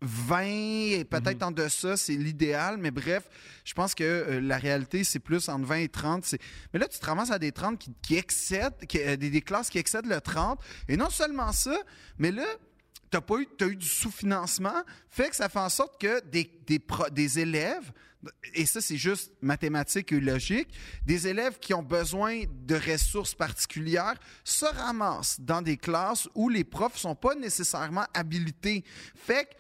20 et peut-être en deçà, c'est l'idéal. Mais bref, je pense que euh, la réalité, c'est plus entre 20 et 30. c'est- Mais là, tu te ramasses à des 30 qui, qui excèdent, qui- euh, des, des classes qui excèdent le 30. Et non seulement ça, mais là, tu as, eu, t'as eu du sous-financement, fait que ça fait en sorte que des, des, pro- des élèves, et ça c'est juste mathématique et logique, des élèves qui ont besoin de ressources particulières se ramassent dans des classes où les profs sont pas nécessairement habilités. Fait que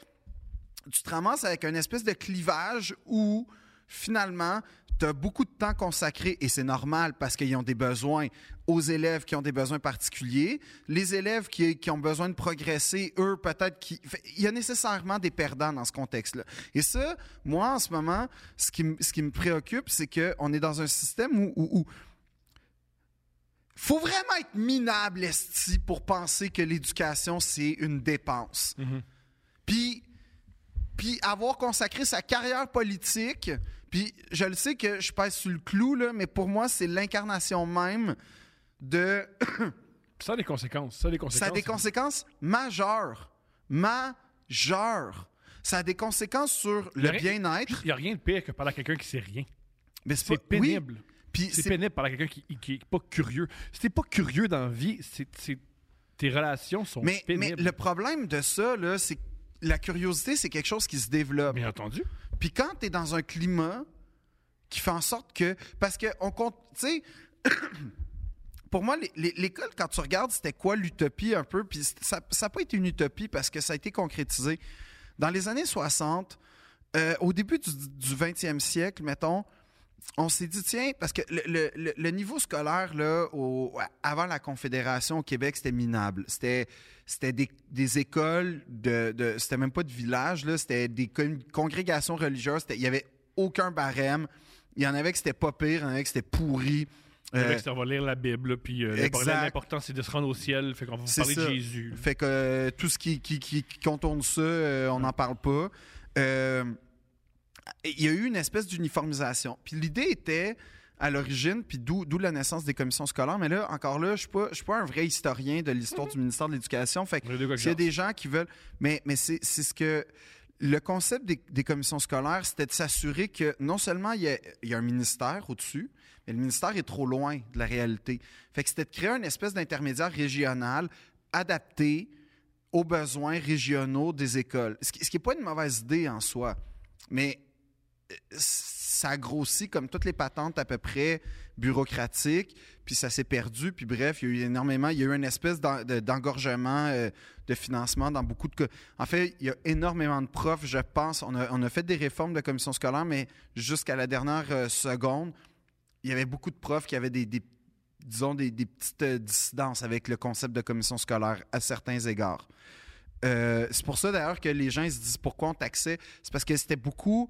tu te ramasses avec une espèce de clivage où finalement, tu as beaucoup de temps consacré, et c'est normal parce qu'ils ont des besoins aux élèves qui ont des besoins particuliers. Les élèves qui, qui ont besoin de progresser, eux, peut-être qui... Il y a nécessairement des perdants dans ce contexte-là. Et ça, moi, en ce moment, ce qui, m- ce qui me préoccupe, c'est qu'on est dans un système où... où- où faut vraiment être minable, esti, pour penser que l'éducation, c'est une dépense. Puis, puis avoir consacré sa carrière politique, puis je le sais que je pèse sur le clou, là, mais pour moi, c'est l'incarnation même de... [COUGHS] Ça a des conséquences. Ça a des conséquences. Ça a des conséquences majeures. Majeures. Ça a des conséquences sur le bien-être. Il n'y a rien de pire que parler à quelqu'un qui sait rien. Mais C'est pas- oui, pénible. puis C'est pénible parler à quelqu'un qui, qui est pas curieux. Si t'es pas curieux dans la vie, c'est, tes relations sont Mais, mais pénibles. le problème de ça, là, c'est que la curiosité, c'est quelque chose qui se développe. Bien entendu. Puis quand tu es dans un climat qui fait en sorte que. Parce que, on compte. Tu sais. [CLEARS THROAT] Pour moi, l'école, quand tu regardes, c'était quoi l'utopie un peu? Puis ça n'a pas été une utopie parce que ça a été concrétisé. Dans les années 60, euh, au début du, du 20e siècle, mettons, on s'est dit, tiens, parce que le, le- le- le niveau scolaire, là, au- avant la Confédération au Québec, c'était minable. C'était, c'était des, des écoles de. de- c'était même pas de villages, là, c'était des con- congrégations religieuses. Il y avait aucun barème. Il y en avait que c'était pas pire, il y en avait que c'était pourri. Le Euh, mec, ça va lire la Bible, là, puis euh, l'important, c'est de se rendre au ciel. Fait qu'on va vous parler ça. de Jésus. Fait que euh, tout ce qui, qui, qui- qui contourne ça, euh, on n'en parle pas. Euh, Il y a eu une espèce d'uniformisation. Puis l'idée était, à l'origine, puis d'où d'où la naissance des commissions scolaires, mais là, encore là, je ne suis, pas- je suis pas un vrai historien de l'histoire du ministère de l'Éducation. Fait s'il y a des gens qui veulent... Mais, mais c'est c'est ce que... Le concept des, des commissions scolaires, c'était de s'assurer que non seulement il y, a, il y a un ministère au-dessus, mais le ministère est trop loin de la réalité. Fait que c'était de créer une espèce d'intermédiaire régional adapté aux besoins régionaux des écoles. Ce qui n'est pas une mauvaise idée en soi, mais ça a grossi comme toutes les patentes à peu près bureaucratiques, puis ça s'est perdu, puis bref, il y a eu énormément, il y a eu une espèce d'en- de- d'engorgement euh, de financement dans beaucoup de cas. En fait, il y a énormément de profs, je pense, on a, fait des réformes de commission scolaire, mais jusqu'à la dernière euh, seconde, il y avait beaucoup de profs qui avaient des, disons, des, petites euh, dissidences avec le concept de commission scolaire à certains égards. C'est pour ça d'ailleurs que les gens se disent pourquoi on taxait. C'est parce que c'était beaucoup.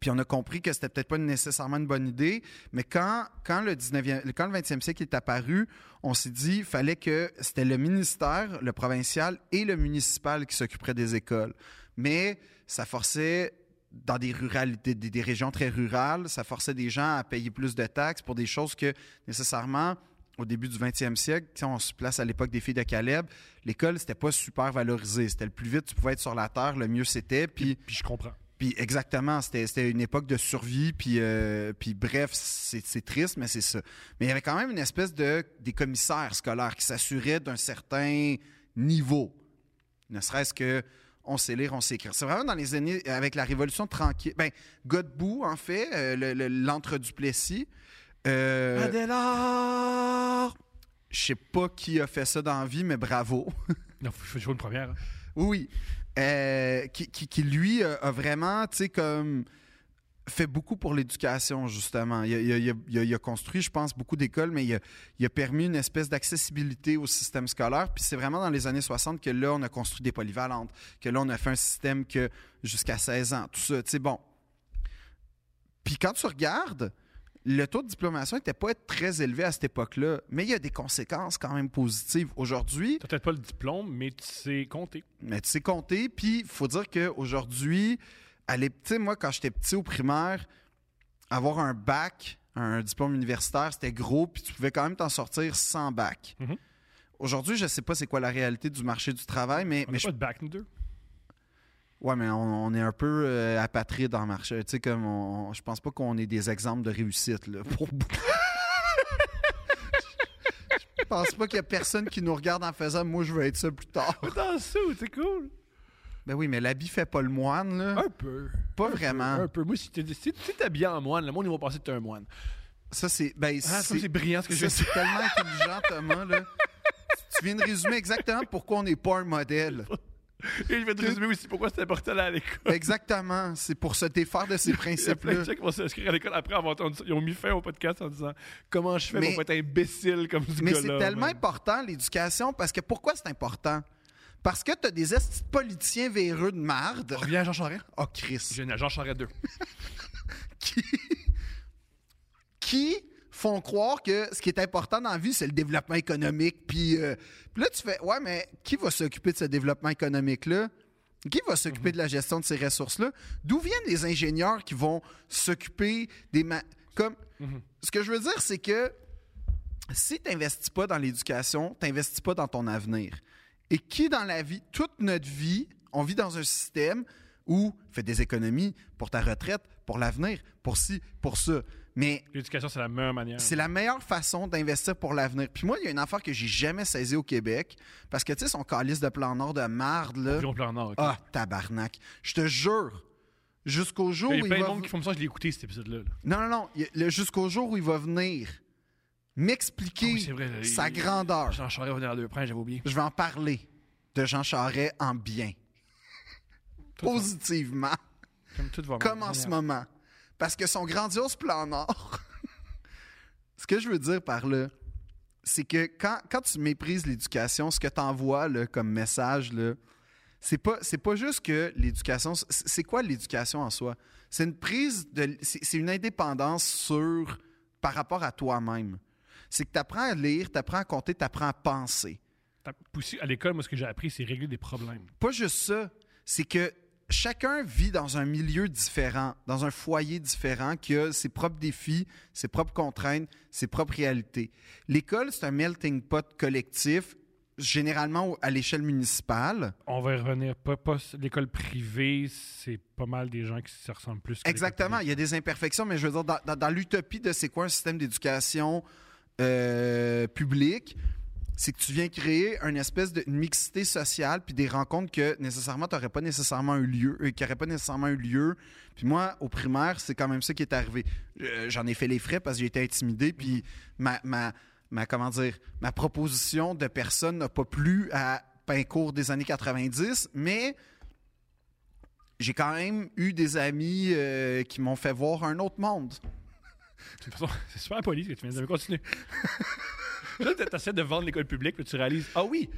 Puis on a compris que c'était peut-être pas nécessairement une bonne idée, mais quand, quand, le, 19e, quand le 20e siècle est apparu, on s'est dit fallait que c'était le ministère, le provincial et le municipal qui s'occuperaient des écoles. Mais ça forçait, dans des, régions très rurales, ça forçait des gens à payer plus de taxes pour des choses que nécessairement au début du 20e siècle, si on se place à l'époque des filles de Caleb, l'école, c'était pas super valorisé. C'était le plus vite tu pouvais être sur la terre, le mieux c'était. Puis je comprends. Puis exactement, c'était c'était une époque de survie. Puis, euh, puis bref, c'est triste, mais c'est ça. Mais il y avait quand même une espèce de des commissaires scolaires qui s'assuraient d'un certain niveau. Ne serait-ce que on sait lire, on sait écrire. C'est vraiment dans les années, avec la Révolution tranquille. Ben, Godbout, en fait, euh, le- le- l'entre-Duplessis. Euh, Adélard! je sais pas qui a fait ça dans la vie, mais bravo. Non, faut, faut jouer une première. hein. Oui, oui. Euh, qui, lui, a, a vraiment, tu sais, comme fait beaucoup pour l'éducation, justement. Il a, il a- construit, je pense, beaucoup d'écoles, mais il a, il a permis une espèce d'accessibilité au système scolaire. Puis c'est vraiment dans les années 60 que là, on a construit des polyvalentes, que là, on a fait un système que jusqu'à 16 ans, tout ça, tu sais, bon. Puis quand tu regardes, le taux de diplomation n'était pas très élevé à cette époque-là, mais il y a des conséquences quand même positives. Aujourd'hui, T'as peut-être pas le diplôme, mais tu sais compter. mais tu sais compter, puis il faut dire qu'aujourd'hui, tu sais, moi, quand j'étais petit au primaire, avoir un bac, un diplôme universitaire, c'était gros, puis tu pouvais quand même t'en sortir sans bac. Mhm. Aujourd'hui, je sais pas c'est quoi la réalité du marché du travail, mais, On mais je, pas de bac, nous deux. Ouais, mais on, on est un peu euh, apatride dans le marché. Tu sais, comme on- je pense pas qu'on ait des exemples de réussite, là, pour. Je pense pas qu'il y a personne qui nous regarde en faisant « moi, je veux être ça plus tard [LAUGHS] Dans sou, c'est cool. ». Ben oui, mais l'habit fait pas le moine, là. Un peu. Pas Un peu, vraiment. Un peu. Moi, si t'es si, habillé en moine, le monde, ils vont penser que t'es un moine. Ça, c'est. Ben, Ah, ça, c'est- brillant ce que je ça, c'est tellement intelligent, Thomas. Là. [LAUGHS] Tu viens de résumer exactement pourquoi on n'est pas un modèle. [LAUGHS] Et je vais te résumer aussi pourquoi c'est important d'aller à l'école. Exactement. C'est pour se défaire de ces [LAUGHS] Il y a plein de principes-là. gens qui vont s'inscrire à l'école après avoir entendu. Ils ont mis fin au podcast en disant Comment je fais Mais- pour pas être imbécile comme ce Mais c'est tellement important, l'éducation, parce que pourquoi c'est important? Parce que t'as des estis politiciens véreux de marde. On revient à Jean Charest. Oh, Chris. Génial, Jean Charest 2. [LAUGHS] qui, qui font croire que ce qui est important dans la vie, c'est le développement économique. Puis, euh, puis là, tu fais, ouais, mais qui va s'occuper de ce développement économique-là? Qui va s'occuper Mhm. de la gestion de ces ressources-là? D'où viennent les ingénieurs qui vont s'occuper des... ma- Comme, Mhm. Ce que je veux dire, c'est que si tu n'investis pas dans l'éducation, tu n'investis pas dans ton avenir. Et qui, dans la vie, toute notre vie, on vit dans un système où fais des économies pour ta retraite, pour l'avenir, pour ci, pour ça. Mais L'éducation, c'est la meilleure manière. c'est la meilleure façon d'investir pour l'avenir. Puis moi, il y a une affaire que j'ai jamais saisie au Québec, parce que, tu sais, son calice de plan Nord de marde, là. Puis on plan Nord. Ah, tabarnak. Je te jure, jusqu'au jour Il y où a il plein de va... monde qui font ça, je l'ai écouté cet épisode-là. là. Non, non, non. y le- Jusqu'au jour où il va venir m'expliquer Ah oui, sa il- grandeur. Jean Charest va venir à deux j'avais oublié. Je vais en parler de Jean Charest en bien, Tout va- positivement, Comme tout va comme en ce moment. Parce que son grandiose plan Nord, [LAUGHS] ce que je veux dire par là, c'est que quand, quand tu méprises l'éducation, ce que tu envoies comme message, là, c'est pas, c'est pas juste que l'éducation. c'est- quoi l'éducation en soi? C'est une prise de. C'est une indépendance sur. par rapport à toi-même. C'est que tu apprends à lire, tu apprends à compter, tu apprends à penser. À l'école, moi, ce que j'ai appris, c'est régler des problèmes. Pas juste ça, c'est que chacun vit dans un milieu différent, dans un foyer différent, qui a ses propres défis, ses propres contraintes, ses propres réalités. L'école, c'est un melting pot collectif, généralement à l'échelle municipale. On va y revenir. Pas, pas l'école privée, c'est pas mal des gens qui se ressemblent plus. que Exactement, il y a des imperfections, mais je veux dire, dans, dans- dans l'utopie de c'est quoi un système d'éducation euh, publique, c'est que tu viens créer une espèce de mixité sociale puis des rencontres que nécessairement tu n'aurais pas nécessairement eu lieu, euh, qui n'auraient pas nécessairement eu lieu. Puis moi, au primaire, c'est quand même ça qui est arrivé. Euh, J'en ai fait les frais parce que j'ai été intimidé, puis ma, ma, ma, comment dire, ma proposition de personne n'a pas plu à Pincourt des années 90, mais j'ai quand même eu des amis euh, qui m'ont fait voir un autre monde. De toute façon, c'est super poli ce que tu viens de dire. Continue. [LAUGHS] Là, tu essaies de vendre l'école publique, puis tu réalises Ah oui,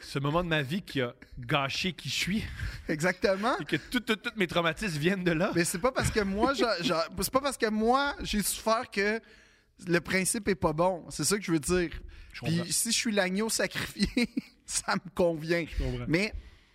ce moment de ma vie qui a gâché qui je suis, Exactement. et que tout- tout- tous mes traumatismes viennent de là. Mais c'est pas parce que moi, c'est pas parce que moi j'ai souffert que le principe est pas bon. C'est ça que je veux dire. Je. Puis si je suis l'agneau sacrifié, [LAUGHS] ça me convient. Je. Mais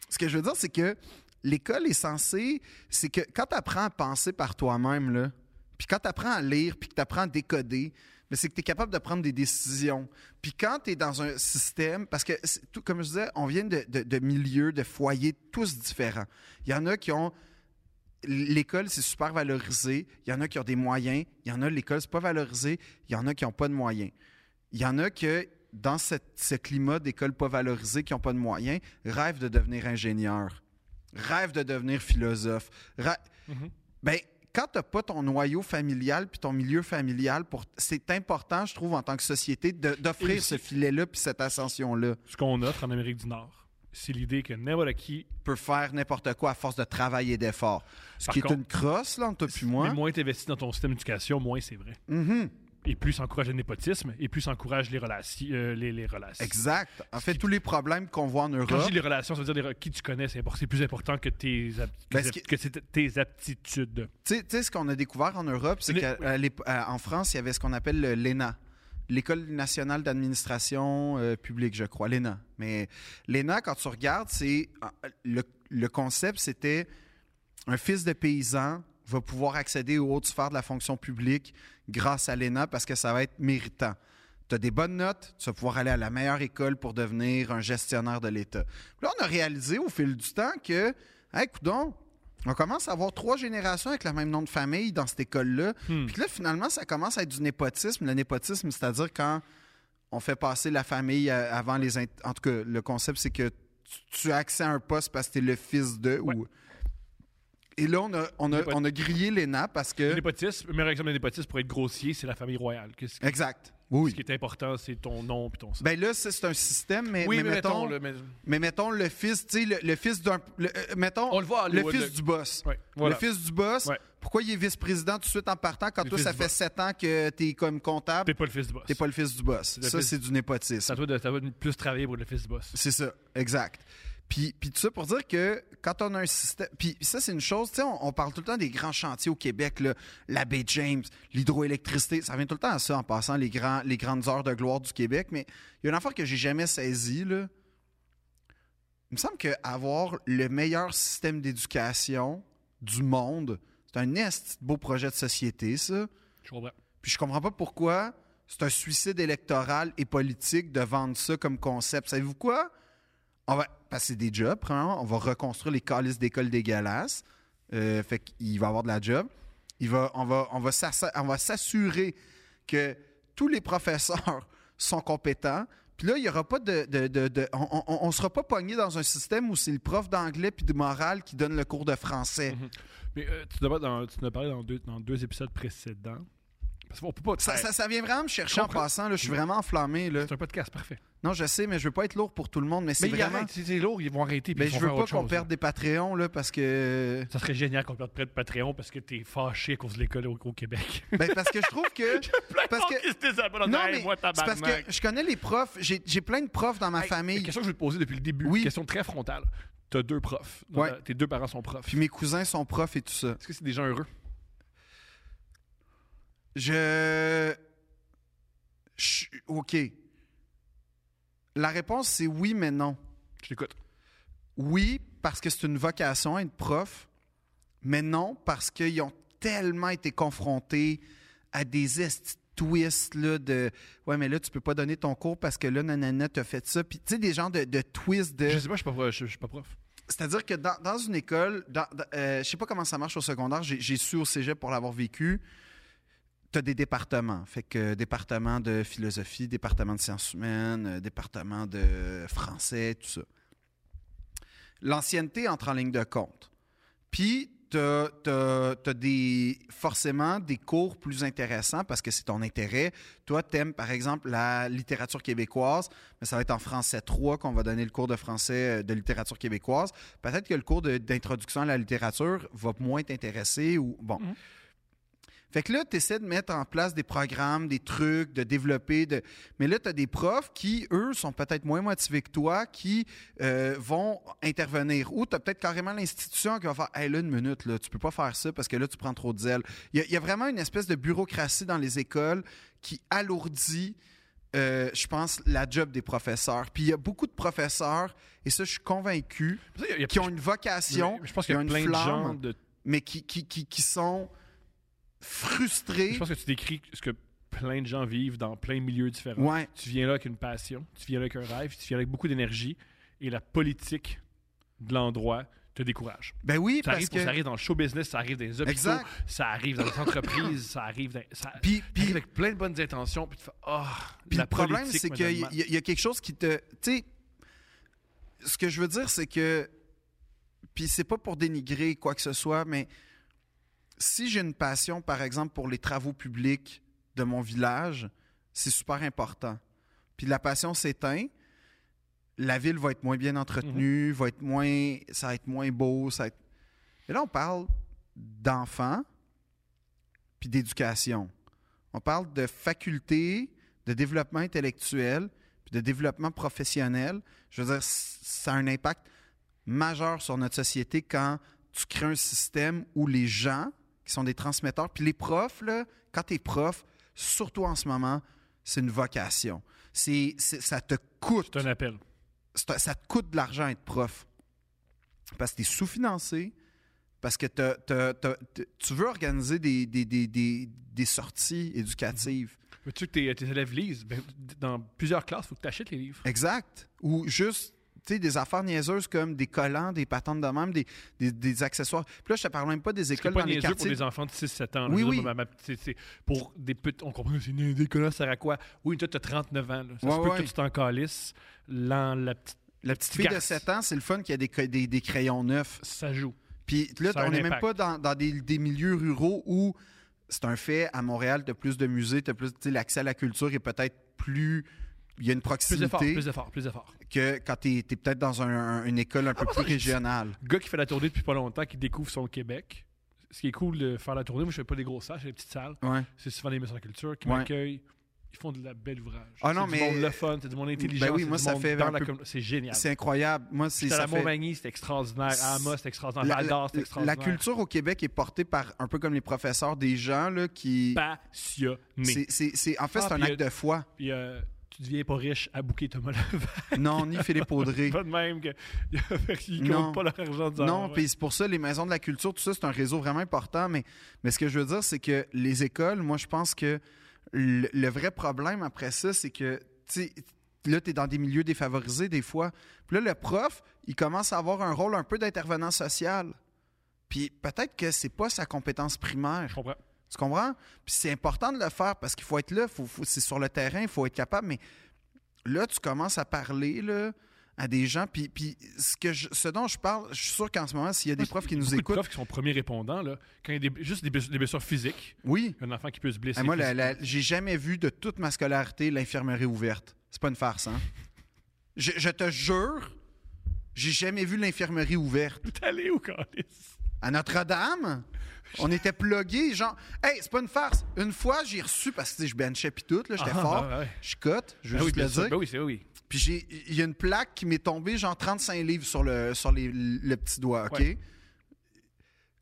ce que je veux dire, c'est que l'école est censée. C'est que quand tu apprends à penser par toi-même, là, puis quand tu apprends à lire, puis que tu apprends à décoder, mais c'est que tu es capable de prendre des décisions. Puis quand tu es dans un système, parce que, tout, comme je disais, on vient de, de- de milieux, de foyers tous différents. Il y en a qui ont. L'école, c'est super valorisé. Il y en a qui ont des moyens. Il y en a, l'école, c'est pas valorisé. Il y en a qui n'ont pas de moyens. Il y en a que, dans cette- ce climat d'école pas valorisée, qui n'ont pas de moyens, rêvent de devenir ingénieur, rêvent de devenir philosophe. Mhm. Ben, quand tu n'as pas ton noyau familial puis ton milieu familial, pour... c'est important, je trouve, en tant que société, Et d'offrir ce filet-là puis cette ascension-là. Ce qu'on offre en Amérique du Nord, c'est l'idée que n'importe qui, peut faire n'importe quoi à force de travail et d'effort. Ce Par qui contre, est une crosse, là, entre toi moi. mais moins tu investis dans ton système d'éducation, moins c'est vrai. Mhm. Et plus ça encourage le népotisme, et plus ça encourage les relations. euh, les, les relations. Exact. En fait, tous les problèmes qu'on voit en Quand je Europe, dis les relations, ça veut dire les- qui tu connais, c'est plus important que tes, que Ben, tes- que aptitudes. tu sais- ce qu'on a découvert en Europe, c'est Les- qu'en France, il y avait ce qu'on appelle le- l'ENA, l'École nationale d'administration euh, publique, je crois, l'ENA. Mais l'ENA, quand tu regardes, c'est le, le concept, c'était un fils de paysan va pouvoir accéder aux hautes sphères de la fonction publique grâce à l'ENA parce que ça va être méritant. Tu as des bonnes notes, tu vas pouvoir aller à la meilleure école pour devenir un gestionnaire de l'État. Là, on a réalisé au fil du temps que, hey, coudonc, on commence à avoir trois générations avec le même nom de famille dans cette école-là. Hmm. Puis là, finalement, ça commence à être du népotisme. Le népotisme, c'est-à-dire quand on fait passer la famille avant les... En tout cas, le concept, c'est que tu, tu as accès à un poste parce que tu es le fils de... Ouais. Ou... Et là, on a, on a, on a grillé l'ENA parce Le que... népotisme, le meilleur exemple de népotisme pour être grossier, c'est la famille royale. Exact. Oui. Ce qui est important, c'est ton nom puis ton sang. Ben là, ça, c'est un système, mais, oui, mais mais mettons, mettons, là, mais- mais mettons le fils, tu sais, le, le fils d'un. le- euh, mettons, On le voit le fils le- du boss. Ouais, voilà. Le fils du boss, Ouais. pourquoi il est vice-président tout de suite en partant quand Le toi, ça fait sept ans que t'es comme comptable? T'es pas le fils du boss. T'es pas le fils du boss. le Ça, fils- c'est du népotisme. à toi de, t'as de plus travailler pour le fils du boss. C'est ça, exact. Puis, puis tout ça pour dire que quand on a un système. Puis ça, c'est une chose, tu sais, on, on parle tout le temps des grands chantiers au Québec, là, la baie James, l'hydroélectricité. Ça revient tout le temps à ça en passant les, grands, les grandes heures de gloire du Québec. Mais il y a une affaire que j'ai jamais saisie, là. Il me semble qu'avoir le meilleur système d'éducation du monde, c'est un esti de beau projet de société, ça. Je comprends. Puis je comprends pas pourquoi c'est un suicide électoral et politique de vendre ça comme concept. Savez-vous quoi? On va passer des jobs. On va reconstruire les calices d'écoles dégueulasses. Euh, fait qu'il va avoir de la job. Il va, on va, on va on s'assurer que tous les professeurs [LAUGHS] sont compétents. Puis là, il y aura pas de. de- on ne sera pas pogné dans un système où c'est le prof d'anglais puis de morale qui donne le cours de français. Mais euh, tu, dans, nous as parlé dans deux épisodes précédents. Parce qu'on peut pas. Ça, Hey, ça- ça vient vraiment me chercher en comprends. passant. là. Je suis vraiment enflammé. Là. C'est un podcast parfait. Non, je sais, mais je veux pas être lourd pour tout le monde. Mais c'est Mais vraiment. vraiment... c'est lourd, ils vont arrêter. puis Mais ils je vont veux faire pas autre qu'on chose, perde des Patreons là, parce que. Ça serait génial qu'on perde près de Patreon parce que t'es fâché à cause de l'école au, au Québec. Ben, parce que je trouve que. [LAUGHS] parce que. Non, mais moi, c'est parce tabarnak. que je connais les profs. J'ai j'ai plein de profs dans ma Hey, famille. Une question que je veux te poser depuis le début. Oui. Question très frontale. T'as deux profs. Donc, Ouais. euh, Tes deux parents sont profs. Puis mes cousins sont profs et tout ça. Est-ce que c'est des gens heureux? Je. je- OK. La réponse, c'est oui, mais non. Je t'écoute. Oui, parce que c'est une vocation être prof, mais non, parce qu'ils ont tellement été confrontés à des twists là, de Ouais, mais là, tu peux pas donner ton cours parce que là, nanana, t'as fait ça. Puis, tu sais, des genres de, de twists de. Je sais pas, je suis pas, prof- je, je suis pas prof. C'est-à-dire que dans, dans une école, dans, dans- euh, je sais pas comment ça marche au secondaire, j'ai j'ai su au cégep pour l'avoir vécu. Tu as des départements. Fait que département de philosophie, département de sciences humaines, euh, département de français, tout ça. L'ancienneté entre en ligne de compte. Puis, tu as, des, forcément des cours plus intéressants parce que c'est ton intérêt. Toi, tu aimes, par exemple, la littérature québécoise, mais ça va être en français 3 qu'on va donner le cours de français euh, de littérature québécoise. Peut-être que le cours d'introduction à la littérature va moins t'intéresser ou bon. Mhm. Fait que là, tu essaies de mettre en place des programmes, des trucs, de développer. De... Mais là, tu as des profs qui, eux, sont peut-être moins motivés que toi, qui euh, vont intervenir. Ou tu as peut-être carrément l'institution qui va faire Hey, là, une minute, là, tu peux pas faire ça parce que là, tu prends trop de zèle. Il y, a- il y a vraiment une espèce de bureaucratie dans les écoles qui alourdit, euh, je pense, la job des professeurs. Puis il y a beaucoup de professeurs, et ça, je suis convaincu, Il y a- il y a- qui ont une vocation, je pense qui qu'il y a une plein de gens flamme, de mais qui, qui, qui, qui sont frustrés. Je pense que tu décris ce que plein de gens vivent dans plein de milieux différents. Ouais. Tu viens là avec une passion, tu viens là avec un rêve, tu viens là avec beaucoup d'énergie, et la politique de l'endroit te décourage. Ben oui, Ça parce arrive, que. ça arrive dans le show business, ça arrive dans les hôpitaux, Exact. ça arrive dans les entreprises, ça arrive dans, ça, Puis, avec plein de bonnes intentions, puis tu fais oh, puis le problème, c'est qu'il y, y a quelque chose qui te. Tu sais, ce que je veux dire, c'est que. Puis c'est pas pour dénigrer quoi que ce soit, mais si j'ai une passion, par exemple, pour les travaux publics de mon village, c'est super important. Puis la passion s'éteint, la ville va être moins bien entretenue, va être moins, ça va être moins beau. Ça va être... Et là, on parle d'enfants puis d'éducation. On parle de faculté, de développement intellectuel, puis de développement professionnel. Je veux dire, ça a un impact majeur sur notre société quand tu crées un système où les gens, qui sont des transmetteurs, puis les profs, là, quand tu es prof, surtout en ce moment, c'est une vocation. C'est, c'est- ça te coûte C'est un appel. ça te coûte de l'argent être prof. Parce que tu es sous-financé, parce que t- tu veux organiser des, des, des, des, des sorties éducatives. Veux-tu que tes, tes élèves lisent? Ben, dans plusieurs classes, il faut que tu achètes les livres. Exact. Ou juste sais, des affaires niaiseuses comme des collants, des patentes de même, des, des, des accessoires. Puis là, je te parle même pas des écoles pas dans les niaiseux pour quartiers. des enfants de 6-7 ans. là. Oui, oui. dire, ma- pour des petits... On comprend que des collants, ça sert à quoi? Oui, toi, tu as 39 ans. là. Ça Ouais, se peut ouais. que tu t'en calisses. La petite... La petite fille de garce. 7 ans, c'est le fun qu'il y a des, des, des crayons neufs. Ça joue. Puis là, on n'est même pas dans, dans des, des milieux ruraux où c'est un fait, à Montréal, tu as plus de musées, tu plus, tu sais, l'accès à la culture est peut-être plus. Il y a une proximité plus d'efforts, plus d'efforts. que quand tu es, peut-être dans un- un- une école un peu bah, plus régionale. gars qui fait la tournée depuis pas longtemps, qui découvre son Québec. Ce qui est cool de faire la tournée, moi je fais pas des grosses salles, je fais des petites salles. Ouais. C'est souvent des maisons de culture qui Ouais. m'accueillent. Ils font de la belle ouvrage. Ah non, c'est mais- du monde le fun, c'est du monde intelligent. Ben oui, c'est moi, ça fait peu- C'est génial. C'est incroyable. Moi, c'est à la fait. Montmagny, c'était extraordinaire. À Amos, c'était extraordinaire. La, Val la- extraordinaire. la culture au Québec est portée par un peu comme les professeurs, des gens là, qui. Passionné. c'est, c'est- c'est- en fait, Ah, c'est un acte de foi. Puis euh, tu deviens pas riche à bouquer Thomas Levac. Non, ni Philippe Audrey. [LAUGHS] pas de même que [LAUGHS] ils comptent pas leur argent de Non, puis c'est pour ça, les maisons de la culture, tout ça, c'est un réseau vraiment important. Mais, mais ce que je veux dire, c'est que les écoles, moi, je pense que le, le vrai problème après ça, c'est que, tu sais, là, tu es dans des milieux défavorisés des fois. Puis là, le prof, il commence à avoir un rôle un peu d'intervenant social. Puis peut-être que c'est pas sa compétence primaire. Je comprends. Tu comprends? Puis c'est important de le faire parce qu'il faut être là, faut, faut- c'est sur le terrain, il faut être capable. Mais là, tu commences à parler là, à des gens. Puis, puis ce, que je- ce dont je parle, je suis sûr qu'en ce moment, s'il y a des profs qui nous écoutent. profs qui sont premiers répondants, là, quand il y a des- juste des, bless- des blessures physiques, Oui. un enfant qui peut se blesser. Ah, moi, la- la- j'ai jamais vu de toute ma scolarité l'infirmerie ouverte. C'est pas une farce, hein? Je, je te jure, j'ai jamais vu l'infirmerie ouverte. [LAUGHS] T'es allé où, Calis? À Notre-Dame, on était plugués, genre, hey, c'est pas une farce. Une fois, j'ai reçu, parce que je benchais puis tout, j'étais Ah, fort. ouais. Je cote, je veux Ben juste le dire. Ben oui, c'est oui. Puis j'ai, il y a une plaque qui m'est tombée, genre 35 livres sur le, sur les- le petit doigt, OK? Ouais.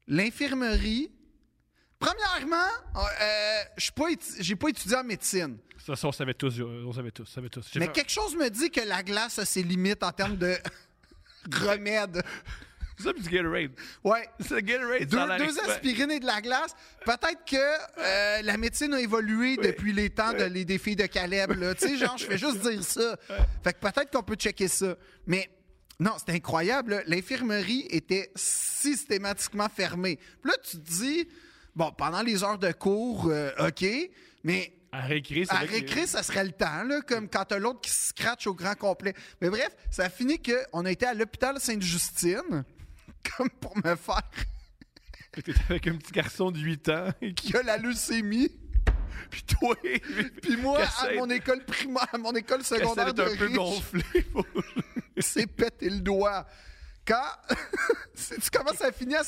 L'infirmerie, premièrement, euh, je suis pas étu- j'ai pas étudié en médecine. Ça, ça, on savait tous. On savait tous. on savait tous. J'ai Mais fait- quelque chose me dit que la glace a ses limites en termes de [LAUGHS] remède. C'est ça, puis du Gatorade. Ouais. C'est Gatorade. Deux, ça deux aspirines et de la glace. Peut-être que euh, la médecine a évolué depuis les temps de, les défis de Caleb. là. Tu sais, genre, je fais juste dire ça. Fait que peut-être qu'on peut checker ça. Mais non, c'est incroyable. L'infirmerie était systématiquement fermée. Puis là, tu te dis, bon, pendant les heures de cours, euh, OK, mais À c'est à réécrire, ça serait le temps, là, comme quand t'as l'autre qui se scratch au grand complet. Mais bref, ça a fini qu'on a été à l'hôpital Sainte-Justine, [LAUGHS] comme pour me faire T'étais avec un petit garçon de 8 ans qui a la leucémie. [LAUGHS] puis toi, [LAUGHS] Puis moi, à mon école primaire, à mon école secondaire de un peu gonflé. pour- c'est pété le doigt. Quand tu commences à finir à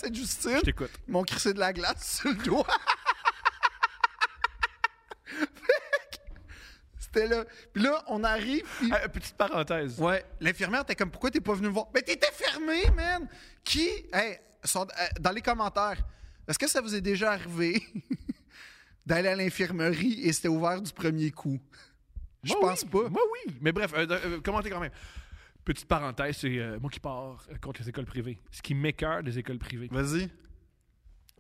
t'écoute. ils m'ont crissé de la glace sur le doigt. C'était là. Puis là, on arrive, puis... Ah, petite parenthèse. Ouais, l'infirmière était comme pourquoi t'es pas venu me voir? Mais t'étais fermé, man! Qui? Hey, euh, dans les commentaires, est-ce que ça vous est déjà arrivé [LAUGHS] d'aller à l'infirmerie et c'était ouvert du premier coup? Je Moi, pense oui. pas. Moi, oui. Mais bref, euh, euh, commentez quand même. Petite parenthèse, c'est euh, moi qui pars euh, contre les écoles privées. Ce qui m'écœure des écoles privées. Vas-y.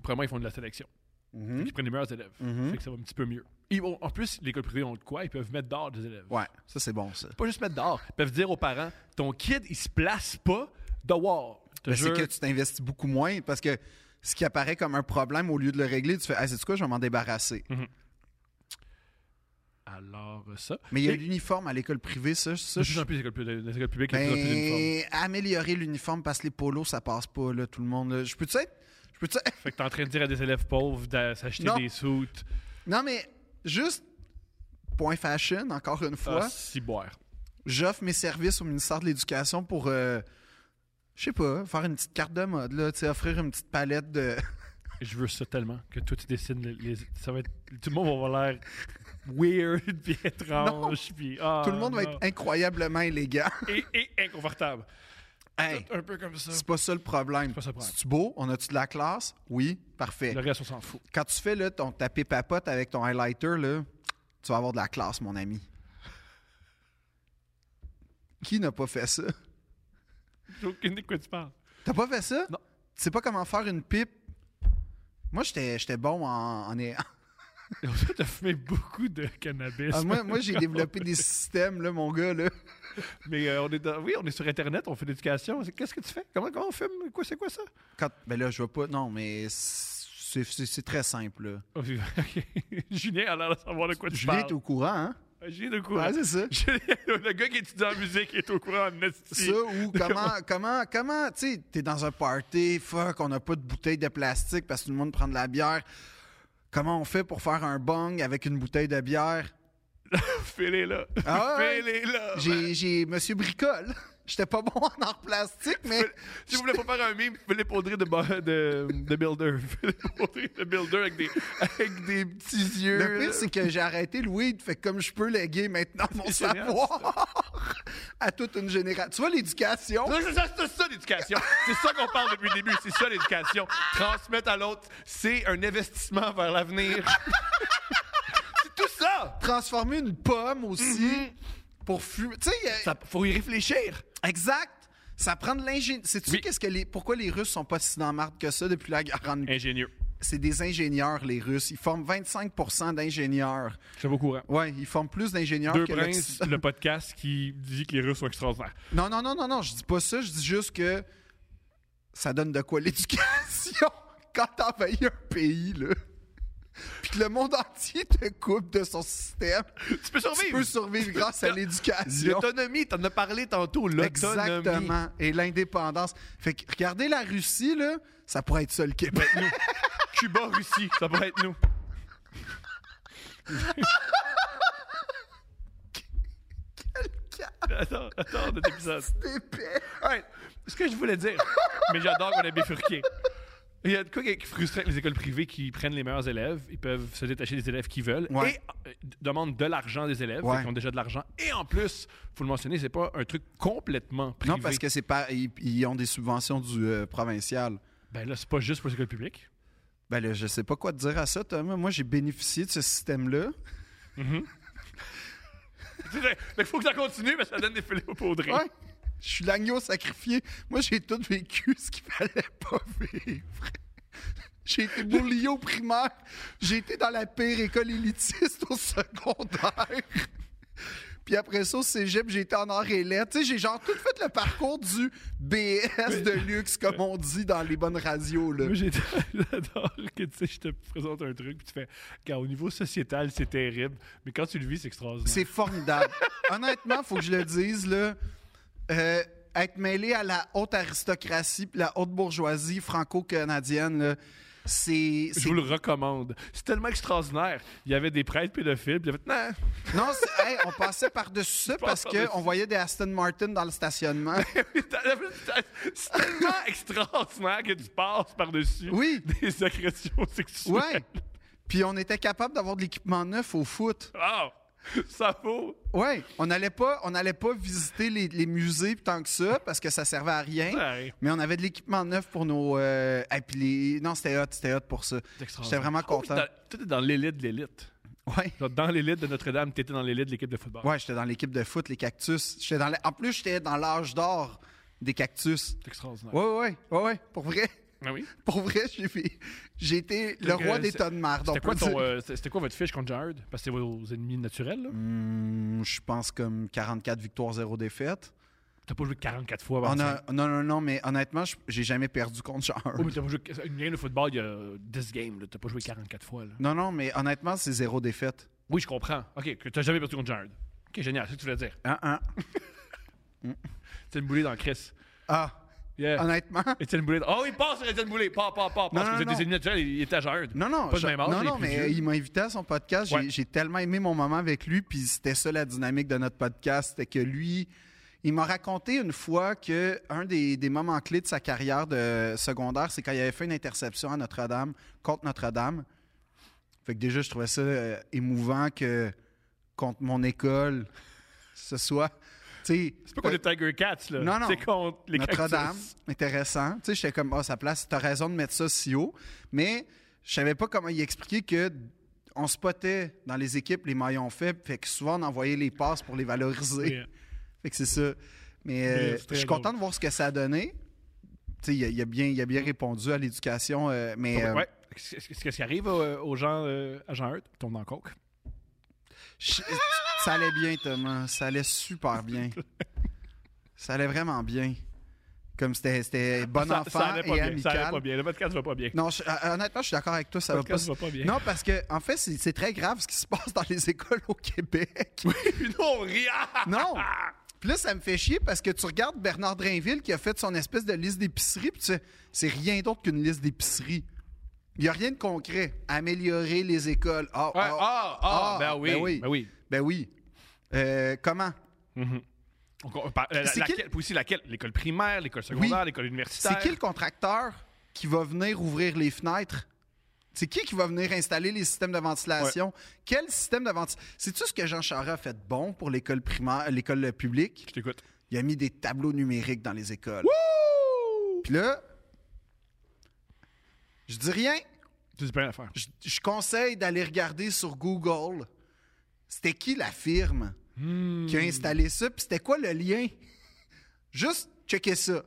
Premièrement, ils font de la sélection. Mhm. Ils prennent les meilleurs élèves. Mhm. Fait que ça va un petit peu mieux. Ils vont- en plus, l'école privée ont de quoi? Ils peuvent mettre dehors des élèves. Ouais, ça c'est bon, ça. Pas juste mettre dehors. Ils peuvent dire aux parents, ton kid, il se place pas dehors. Mais c'est que tu t'investis beaucoup moins parce que ce qui apparaît comme un problème, au lieu de le régler, tu fais Ah, c'est quoi, je vais m'en débarrasser? Alors, euh, ça. Mais il y a l'uniforme à l'école privée, ça. ça je- plus en plus, les écoles, les écoles publiques. Ben, améliorer l'uniforme parce que les polos, ça passe pas, là, tout le monde. là. Je peux-tu être? Je peux-tu Fait que t'es en train de dire à des élèves pauvres de s'acheter des soutes. Non, mais juste. Point fashion, encore une fois. Ah, si boire. J'offre mes services au ministère de l'Éducation pour. euh, je sais pas, faire une petite carte de mode, là, offrir une petite palette de. [LAUGHS] Je veux ça tellement que toi tu dessines les, les- ça va être tout le monde va avoir l'air weird puis étrange puis ah, Tout le monde va être incroyablement élégant. et, et inconfortable. Hey, un peu comme ça. c'est pas ça le problème. pas ça le problème. C'est-tu beau? On a-tu de la classe? Oui, parfait. Le reste on s'en fout. Quand tu fais là, ton tapé papote avec ton highlighter, là, tu vas avoir de la classe, mon ami. Qui n'a pas fait ça? J'ai aucune idée de quoi tu parles. T'as pas fait ça? Non. Tu sais pas comment faire une pipe? Moi, j'étais bon en, en, [LAUGHS] Et toi, t'as fumé beaucoup de cannabis. Ah, moi, moi j'ai développé des [LAUGHS] systèmes, là, mon gars. Là. [LAUGHS] Mais euh, on est dans- oui, on est sur internet, on fait de l'éducation. Qu'est-ce que tu fais? Comment, comment on fume Quoi c'est quoi ça? Quand, ben là, je vois pas. Non, mais c'est très simple. Là. [LAUGHS] Ok. Julien a l'air de savoir de quoi tu Julien parles. est au courant, hein? Ah, Julien est au courant. Ouais, c'est ça. [LAUGHS] Julien, le gars qui étudie en musique est au courant en. Ça ou comment, comment, comment, tu sais, t'es dans un party, fuck, on n'a pas de bouteille de plastique parce que tout le monde prend de la bière. comment on fait pour faire un bong avec une bouteille de bière? [LAUGHS] Fais-les là. Ah ouais? Fais-les là. J'ai, j'ai Monsieur Bricole. [LAUGHS] J'étais pas bon en art plastique, mais Si vous voulez pas faire un meme, Philippe Audrey de, de, de Builder. Philippe Audrey de Builder avec des, avec des petits yeux. le pire, c'est que j'ai arrêté le weed. Fait que comme je peux léguer maintenant mon [LAUGHS] savoir à toute une génération. Tu vois, l'éducation, C'est ça, c'est ça l'éducation. C'est ça qu'on parle depuis le début. C'est ça l'éducation. Transmettre à l'autre, c'est un investissement vers l'avenir. Ça. transformer une pomme aussi pour fumer. Tu sais, faut y réfléchir. exact. Ça prend de l'ingénieur. Sais-tu Oui. qu'est-ce que les, pourquoi les Russes sont pas si dans la marde que ça depuis la guerre en Ukraine? Ingénieux. C'est des ingénieurs, les Russes. Ils forment 25% d'ingénieurs. Je suis au courant. Ouais, ils forment plus d'ingénieurs que princes, le podcast qui dit que les Russes sont extraordinaires. Non, non, non, non, non, je dis pas ça. Je dis juste que ça donne de quoi l'éducation [LAUGHS] quand t'envahis un pays, là. Puis que le monde entier te coupe de son système. Tu peux Tu survivre. peux survivre grâce à l'éducation. L'autonomie, t'en as parlé tantôt, l'autonomie. Exactement. Et l'indépendance. Fait que regardez la Russie, là, ça pourrait être ça le Québec. Nous. [LAUGHS] Cuba, Russie, ça pourrait être nous. Attends, attends, notre épisode. Épais. Alright, ce que je voulais dire, mais j'adore qu'on ait bifurqué. Il y a de quoi qui est frustrant avec les écoles privées qui prennent les meilleurs élèves, ils peuvent se détacher des élèves qu'ils veulent Ouais. et euh, demandent de l'argent des élèves, Ouais. qu'ils ont déjà de l'argent. Et en plus, faut le mentionner, c'est pas un truc complètement privé. Non, parce que c'est pas. Ils, ils ont des subventions du euh, provincial. Ben là, c'est pas juste pour les écoles publiques. Ben là, je sais pas quoi te dire à ça, Thomas. Moi, j'ai bénéficié de ce système-là. [LAUGHS] Mais il faut que ça continue que ça donne des filets au poudré. Ouais. Je suis l'agneau sacrifié. Moi, j'ai tout vécu [LAUGHS] ce qu'il fallait pas vivre. J'ai été bourlier au primaire. J'ai été dans la pire école élitiste au secondaire. Puis après ça, au cégep, j'ai été en art et lettres. Tu sais, j'ai genre tout fait le parcours du BS de luxe, comme on dit dans les bonnes radios. Là. Moi, j'ai- [LAUGHS] j'adore que tu sais, je te présente un truc, puis tu fais, Regarde, au niveau sociétal, c'est terrible, mais quand tu le vis, c'est extraordinaire. C'est formidable. [LAUGHS] Honnêtement, faut que je le dise, là. Euh, être mêlé à la haute aristocratie puis la haute bourgeoisie franco-canadienne, là, c'est. Je vous le recommande. C'est tellement extraordinaire. Il y avait des prêtres pédophiles, puis il y avait, non, Non, c'est- hey, on passait par-dessus ça [LAUGHS] parce qu'on voyait des Aston Martin dans le stationnement. [LAUGHS] c'est tellement [LAUGHS] extraordinaire que tu passes par-dessus Oui. des agressions sexuelles. Ouais. Puis on était capable d'avoir de l'équipement neuf au foot. Wow! [LAUGHS] Ça vaut. Ouais. On n'allait pas, on pas visiter les, les musées tant que ça parce que ça servait à rien. Ouais. Mais on avait de l'équipement neuf pour nos. euh, et puis les- Non, c'était hot, c'était hot pour ça. J'étais vraiment Oh, content. dans- Toi, t'es dans l'élite de l'élite. Ouais. Genre, Dans l'élite de Notre-Dame, t'étais dans l'élite de l'équipe de football. Ouais, j'étais dans l'équipe de foot, les cactus. J'étais dans la- En plus, j'étais dans l'âge d'or des cactus. C'est extraordinaire. Ouais, ouais, ouais, ouais, pour vrai. Ah oui? Pour vrai, j'ai fait- j'ai été le roi des c'est- tas de marde. C'était quoi, ton, euh, c'était quoi votre fiche contre Jared? Parce que c'est vos ennemis naturels, là. Hmm, je pense comme 44 victoires, 0 défaites. T'as pas joué 44 fois avant On ça? a, non, non, non, mais honnêtement, j'ai jamais perdu contre Charles. Oh, mais t'as pas joué une game de football, il y a 10 games, là. T'as pas joué 44 fois, là. Non, non, mais honnêtement, c'est zéro défaite. Oui, je comprends. OK, que t'as jamais perdu contre Jared. OK, génial, c'est ce que tu voulais dire. Hein, hein. Étienne [LAUGHS] Boulay dans Chris. Ah, Yeah. honnêtement. Étienne Boulay. Oh, il passe sur Étienne Boulay. Pas, pas, pas. Non, Parce que vous êtes des ennemis naturels, il était à Jared. Non, non, Pas de je- même âge, non, non, mais vieux. il m'a invité à son podcast. J'ai- Ouais. J'ai tellement aimé mon moment avec lui, puis c'était ça la dynamique de notre podcast. C'était que lui, il m'a raconté une fois que un des, des moments clés de sa carrière de secondaire, c'est quand il avait fait une interception à Notre-Dame, contre Notre-Dame. Fait que déjà, je trouvais ça euh, émouvant que contre mon école, ce soit. C'est pas contre les Tiger Cats, là. Non, non. C'est contre les notre-Dame, intéressant. Tu sais, j'étais comme, ah, sa place, t'as raison de mettre ça si haut. Mais je savais pas comment y expliquer que on spottait dans les équipes les maillons faibles, fait que souvent on envoyait les passes pour les valoriser. Yeah. [LAUGHS] Fait que c'est ça. Mais euh, je suis content de voir ce que ça a donné. Tu sais, il a, il a bien, il a bien répondu à l'éducation, euh, mais euh, Ouais. Qu'est-ce qui arrive euh, aux gens euh, à Jean Hurt? Ils tombent dans le coke. je- ça allait bien, Thomas. Ça allait super bien. Ça allait vraiment bien. Comme c'était bon ça, enfant ça allait pas et bien. amical. Ça allait pas bien. Le podcast va pas bien. Non, je- euh, honnêtement, je suis d'accord avec toi, ça Le va pas. va pas bien. Non, parce que en fait, c'est très grave ce qui se passe dans les écoles au Québec. non, rien! Non. Puis là, ça me fait chier parce que tu regardes Bernard Drainville qui a fait son espèce de liste d'épicerie, puis tu sais, c'est rien d'autre qu'une liste d'épicerie. Il n'y a rien de concret. Améliorer les écoles. Ah, ah, ah, ah, ah, ben oui. ben oui. Ben oui. Euh, comment? La- laquelle- quel- puis aussi laquelle? L'école primaire, l'école secondaire, l'école universitaire. C'est qui le contracteur qui va venir ouvrir les fenêtres? C'est qui qui va venir installer les systèmes de ventilation? Quel système de ventilation? C'est-tu ce que Jean Charest a fait de bon pour l'école primaire, l'école publique? Je t'écoute. Il a mis des tableaux numériques dans les écoles. Puis là, je dis rien. Tu dis pas rien à faire. Je, je conseille d'aller regarder sur Google. C'était qui la firme Hmm. qui a installé ça? Puis c'était quoi le lien? [LAUGHS] Juste checker ça.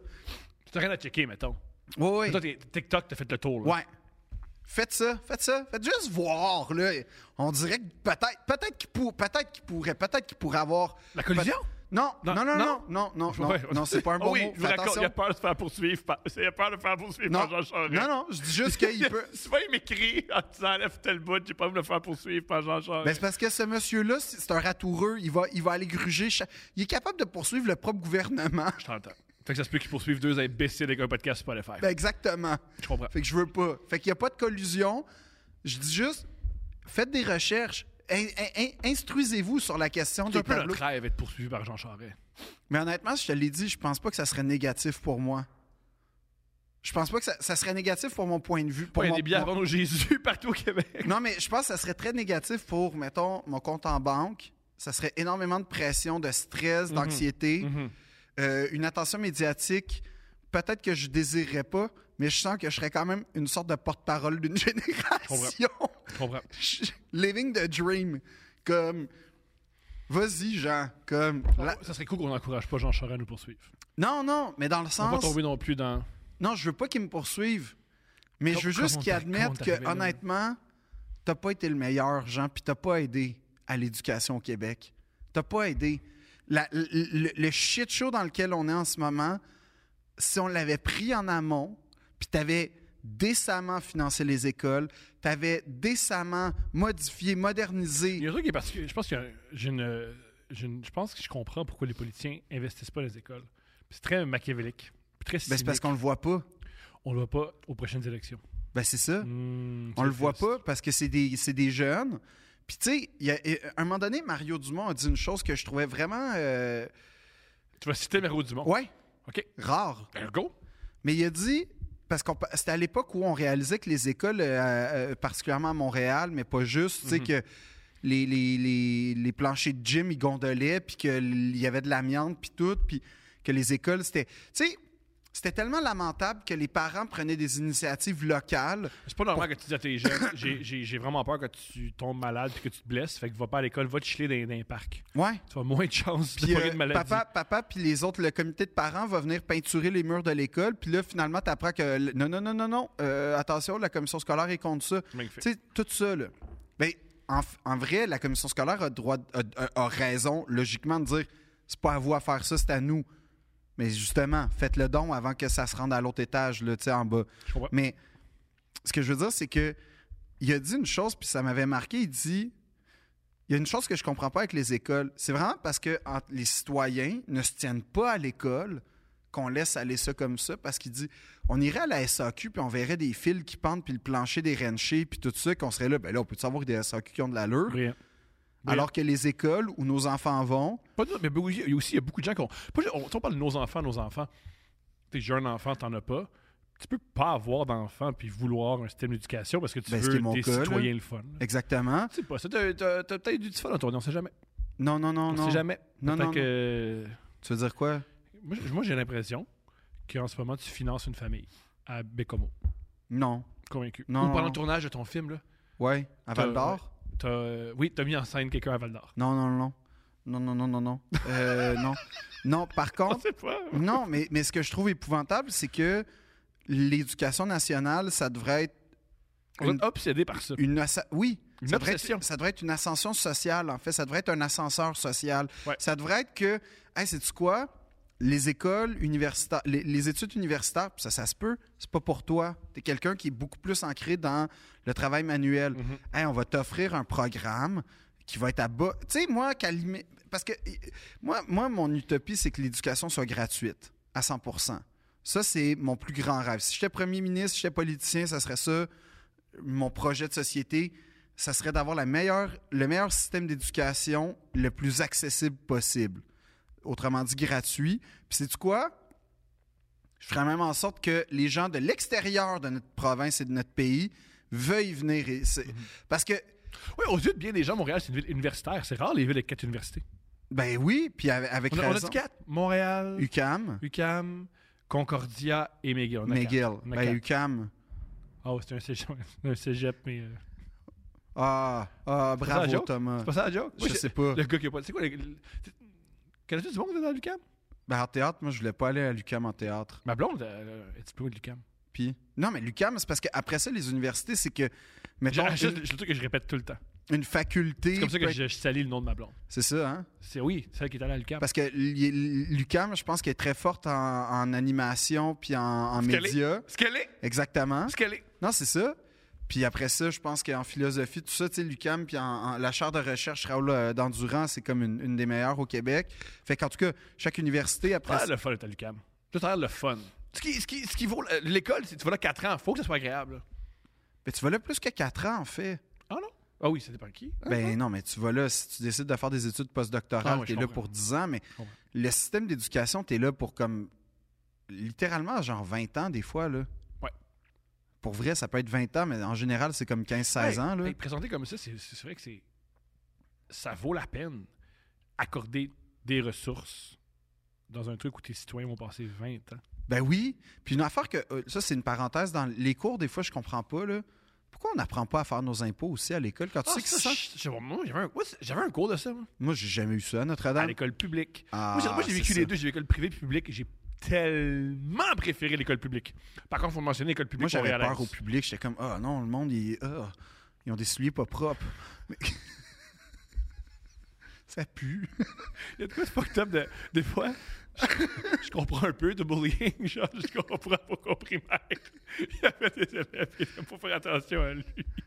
Tu n'as rien à checker, mettons. Oui, oui. Toi, TikTok, t'as fait le tour. Là. Ouais. Faites ça, faites ça. Faites juste voir, là. On dirait que peut-être peut-être qu'il pour- peut-être qu'il pourrait, peut-être qu'il pourrait avoir... La collision? Non, non, non, non, non, non, non, non, Ouais. non, c'est pas un bon Ah [LAUGHS] oui, mot. je vous raconte, il a peur de se faire poursuivre. par- Il a peur de faire poursuivre Non, par Jean Charest. non, non, je dis juste qu'il [LAUGHS] peut... Souvent, il m'écrit en disant enlève tel bout, j'ai pas de me faire poursuivre par Jean Charest. Ben, c'est parce que ce monsieur-là, c'est un ratoureux. Il va, il va aller gruger. Il est capable de poursuivre le propre gouvernement. Je t'entends. Fait que ça se peut qu'ils poursuivent deux imbéciles avec un podcast sur Spotify. Ben, exactement. je comprends. Fait que je veux pas. Fait qu'il n'y a pas de collusion. Je dis juste, faites des recherches. In- in- in- Instruisez-vous sur la question C'est des un peu tableaux. notre rêve d'être poursuivi par Jean Charest. Mais honnêtement, si je te l'ai dit, je pense pas que ça serait négatif pour moi. Je pense pas que ça, ça serait négatif pour mon point de vue. Pour Ouais, il y a mon- des billets mon- Jésus [LAUGHS] partout au Québec. Non, mais je pense que ça serait très négatif pour, mettons, mon compte en banque. Ça serait énormément de pression, de stress, d'anxiété, Mhm. euh, une attention médiatique. Peut-être que je désirerais pas, mais je sens que je serais quand même une sorte de porte-parole d'une [LAUGHS] génération. Comprends. Living the dream. Comme, vas-y, Jean. Comme, la- Ça serait cool qu'on n'encourage pas Jean Charest à nous poursuivre. non, non, mais dans le On va sens. tomber non plus dans. Non, je veux pas qu'ils me poursuivent. Mais je veux juste admettent t'es que, honnêtement, t'as pas été le meilleur, Jean, puis t'as pas aidé à l'éducation au Québec. T'as pas aidé. La- le- le shit show dans lequel on est en ce moment, si on l'avait pris en amont, puis t'avais décemment financé les écoles, t'avais décemment modifié, Il y modernisé. a un truc qui est particulier. Je pense que une, une- je pense que je comprends pourquoi les politiciens investissent pas dans les écoles. C'est très machiavélique. Très Ben, c'est parce qu'on le voit pas. On le voit pas aux prochaines élections. Ben, c'est ça. Hmm, On le voit pas parce que c'est des, des jeunes. Puis, tu sais, à un moment donné, Mario Dumont a dit une chose que je trouvais vraiment. euh, Tu vas citer Méro Dumont. ouais, OK. rare. Ben, go. Mais il a dit. Parce que c'était à l'époque où on réalisait que les écoles, euh, euh, particulièrement à Montréal, mais pas juste, tu sais, Mhm. que les, les, les, les planchers de gym, ils gondolaient, puis qu'il y avait de l'amiante, puis tout, puis que les écoles, c'était. Tu sais, c'était tellement lamentable que les parents prenaient des initiatives locales. C'est pas normal que tu dis à tes jeunes j'ai- vraiment peur que tu tombes malade puis que tu te blesses. Fait que va pas à l'école, va te chiller dans, dans les parcs. Ouais. Tu vas moins de chances de euh, de maladie. papa, papa, puis les autres, le comité de parents va venir peinturer les murs de l'école. Puis là, finalement, tu apprends que non, non, non, non, non, euh, attention, la commission scolaire est contre ça. Tu sais, tout ça, là. Ben, en, vrai, la commission scolaire a, droit, a, a- a raison, logiquement, de dire c'est pas à vous à faire ça, c'est à nous. Mais justement, faites le don avant que ça se rende à l'autre étage, là, tu sais, en bas. Mais ce que je veux dire, c'est que il a dit une chose, puis ça m'avait marqué. Il dit il y a une chose que je comprends pas avec les écoles. C'est vraiment parce que les citoyens ne se tiennent pas à l'école qu'on laisse aller ça comme ça. Parce qu'il dit on irait à la SAQ, puis on verrait des fils qui pendent, puis le plancher des renchers, puis tout ça, qu'on serait là. Ben là, on peut savoir des SAQ qui ont de l'allure? Alors que les écoles où nos enfants vont, Pas de- mais aussi il y a beaucoup de gens qui ont. on, parle de nos enfants, nos enfants. T'es jeune enfant, t'en as pas. Tu peux pas avoir d'enfant puis vouloir un système d'éducation parce que tu Ben, veux des cas, là. citoyens le fun. là. exactement. Tu sais pas, ça, t'as, t'as- t'as peut-être du fun dans ton on sait jamais. Non, non, non, On non. sait jamais. Non, non, que. Tu veux dire quoi? Moi, j'ai l'impression qu'en ce moment, tu finances une famille à Bécomo. Non. Convaincu. Non, Ou pendant le tournage de ton film, là. Ouais. À Val d'Or? Euh, oui, t'as mis en scène quelqu'un à Val d'Or. Non, non, non. Non, non, non, non, non. Euh, non. Non, par [LAUGHS] On contre, non, mais, mais ce que je trouve épouvantable, c'est que l'éducation nationale, ça devrait être On une, obsédé par ça. une oui, Une ça devrait, être, ça devrait être une ascension sociale, en fait. Ça devrait être un ascenseur social. Ouais. Ça devrait être que, hey, sais-tu quoi? Les écoles universitaires, les, les études universitaires, ça, ça se peut, c'est pas pour toi. Tu es quelqu'un qui est beaucoup plus ancré dans le travail manuel. Mhm. Hey, on va t'offrir un programme qui va être à bas. Tu sais, moi, parce que moi, moi, mon utopie, c'est que l'éducation soit gratuite à 100% Ça, c'est mon plus grand rêve. Si j'étais premier ministre, si j'étais politicien, ça serait ça. mon projet de société, ça serait d'avoir la meilleure, le meilleur système d'éducation le plus accessible possible. Autrement dit, gratuit. Puis c'est quoi? Je ferais même en sorte que les gens de l'extérieur de notre province et de notre pays veuillent venir. et c'est- Parce que, Oui, aux yeux de bien des gens, Montréal, c'est une ville universitaire. C'est rare les villes avec quatre universités. ben oui, puis avec, On a, on a raison. dit quatre. Montréal, UCAM, UCAM, Concordia et McGill. McGill. Ben. UCAM. Ah, ouais, c'est un cégep, [LAUGHS] un cégep, mais. euh, Ah, ah, bravo? Thomas. C'est pas ça la joke? Moi, Je sais pas. Le gars qui a pas. C'est quoi le. C'est- Connais-tu du monde qui est dans l'UCAM? Ben en théâtre, moi je voulais pas aller à l'UCAM en théâtre. Ma blonde euh, est diplômée de l'UCAM. Puis non, mais l'UCAM c'est parce qu'après ça les universités c'est que mettons C'est une, le truc que je répète tout le temps. une faculté. C'est comme ça que peut- je, je salis le nom de ma blonde. C'est ça, hein? C'est oui, c'est elle qui est allée à l'UCAM. Parce que l'UCAM, je pense qu'elle est très forte en, en animation puis en, en Ce qu'elle médias. Ce qu'elle est. Exactement. Ce qu'elle est. Non, c'est ça. Puis après ça, je pense qu'en philosophie, tout ça, tu sais, l'UCAM, puis en, en- la chaire de recherche Raoul euh, d'Endurant, c'est comme une, une des meilleures au Québec. Fait qu'en tout cas, chaque université, après Ah, ça- le fun à l'UCAM. Tout à le fun. Ce qui, ce qui, ce qui vaut. euh, L'école, c'est tu vas là 4 ans, faut que ça soit agréable. Ben, tu vas là plus que 4 ans, en fait. Ah non? Ah oui, ça dépend qui. Ben non, mais tu vas là, si tu décides de faire des études postdoctorales, Ah ouais, tu es je là pour 10 ans, mais le système d'éducation, tu es là pour comme littéralement genre 20 ans des fois. Là. Pour vrai, ça peut être 20 ans, mais en général, c'est comme 15-16 Ouais, ans. Là. hey, présenté comme ça, c'est vrai que c'est. Ça vaut la peine accorder des ressources dans un truc où tes citoyens vont passer 20 ans. Ben oui. Puis une affaire que, euh, ça c'est une parenthèse, dans les cours, des fois, je comprends pas. Là. Pourquoi on n'apprend pas à faire nos impôts aussi à l'école? Quand tu Ah, sais que ça, j'avais un, cours de ça, moi, Moi, j'ai jamais eu ça à à Notre-Dame. l'école publique. Ah, moi, j'ai- vécu les deux. J'ai vécu l'école privée et publique et j'ai tellement préféré l'école publique. Par contre, il faut mentionner l'école publique Moi, j'avais peur au public. J'étais comme, ah non, le monde, il, ah, ils ont des souliers pas propres. Mais- [LAUGHS] ça pue. [LAUGHS] Il y a de quoi de fucked up de, des fois. [LAUGHS] Je, comprends un peu de bullying, genre, je comprends pourquoi au primaire, [LAUGHS] il y avait des élèves, il faut faire attention à lui.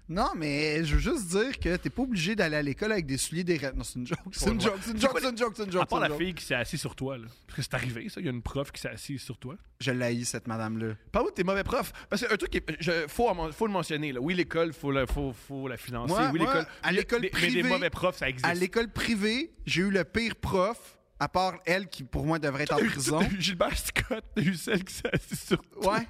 Non, mais je veux juste dire que t'es pas obligé d'aller à l'école avec des souliers des Non, c'est une joke. C'est une joke, c'est une C'est joke, c'est une joke, c'est une joke. À part c'est la une joke. fille qui s'est assise sur toi, là. Parce que c'est arrivé, ça, il y a une prof qui s'est assise sur toi. Je l'haïs, cette madame-là. Parle-moi de tes mauvais profs. Parce que un truc, qui est- je- faut, en- faut le mentionner, là. Oui, l'école, faut, la- faut, faut la financer. Moi- oui, moi, l'école. à l'école des- Mais des privée- mauvais profs, ça existe. À l'école privée, j'ai eu le pire prof, à part elle qui, pour moi, devrait être en prison. t'as eu Gilbert Scott, t'as eu celle qui s'est assise sur toi. Ouais.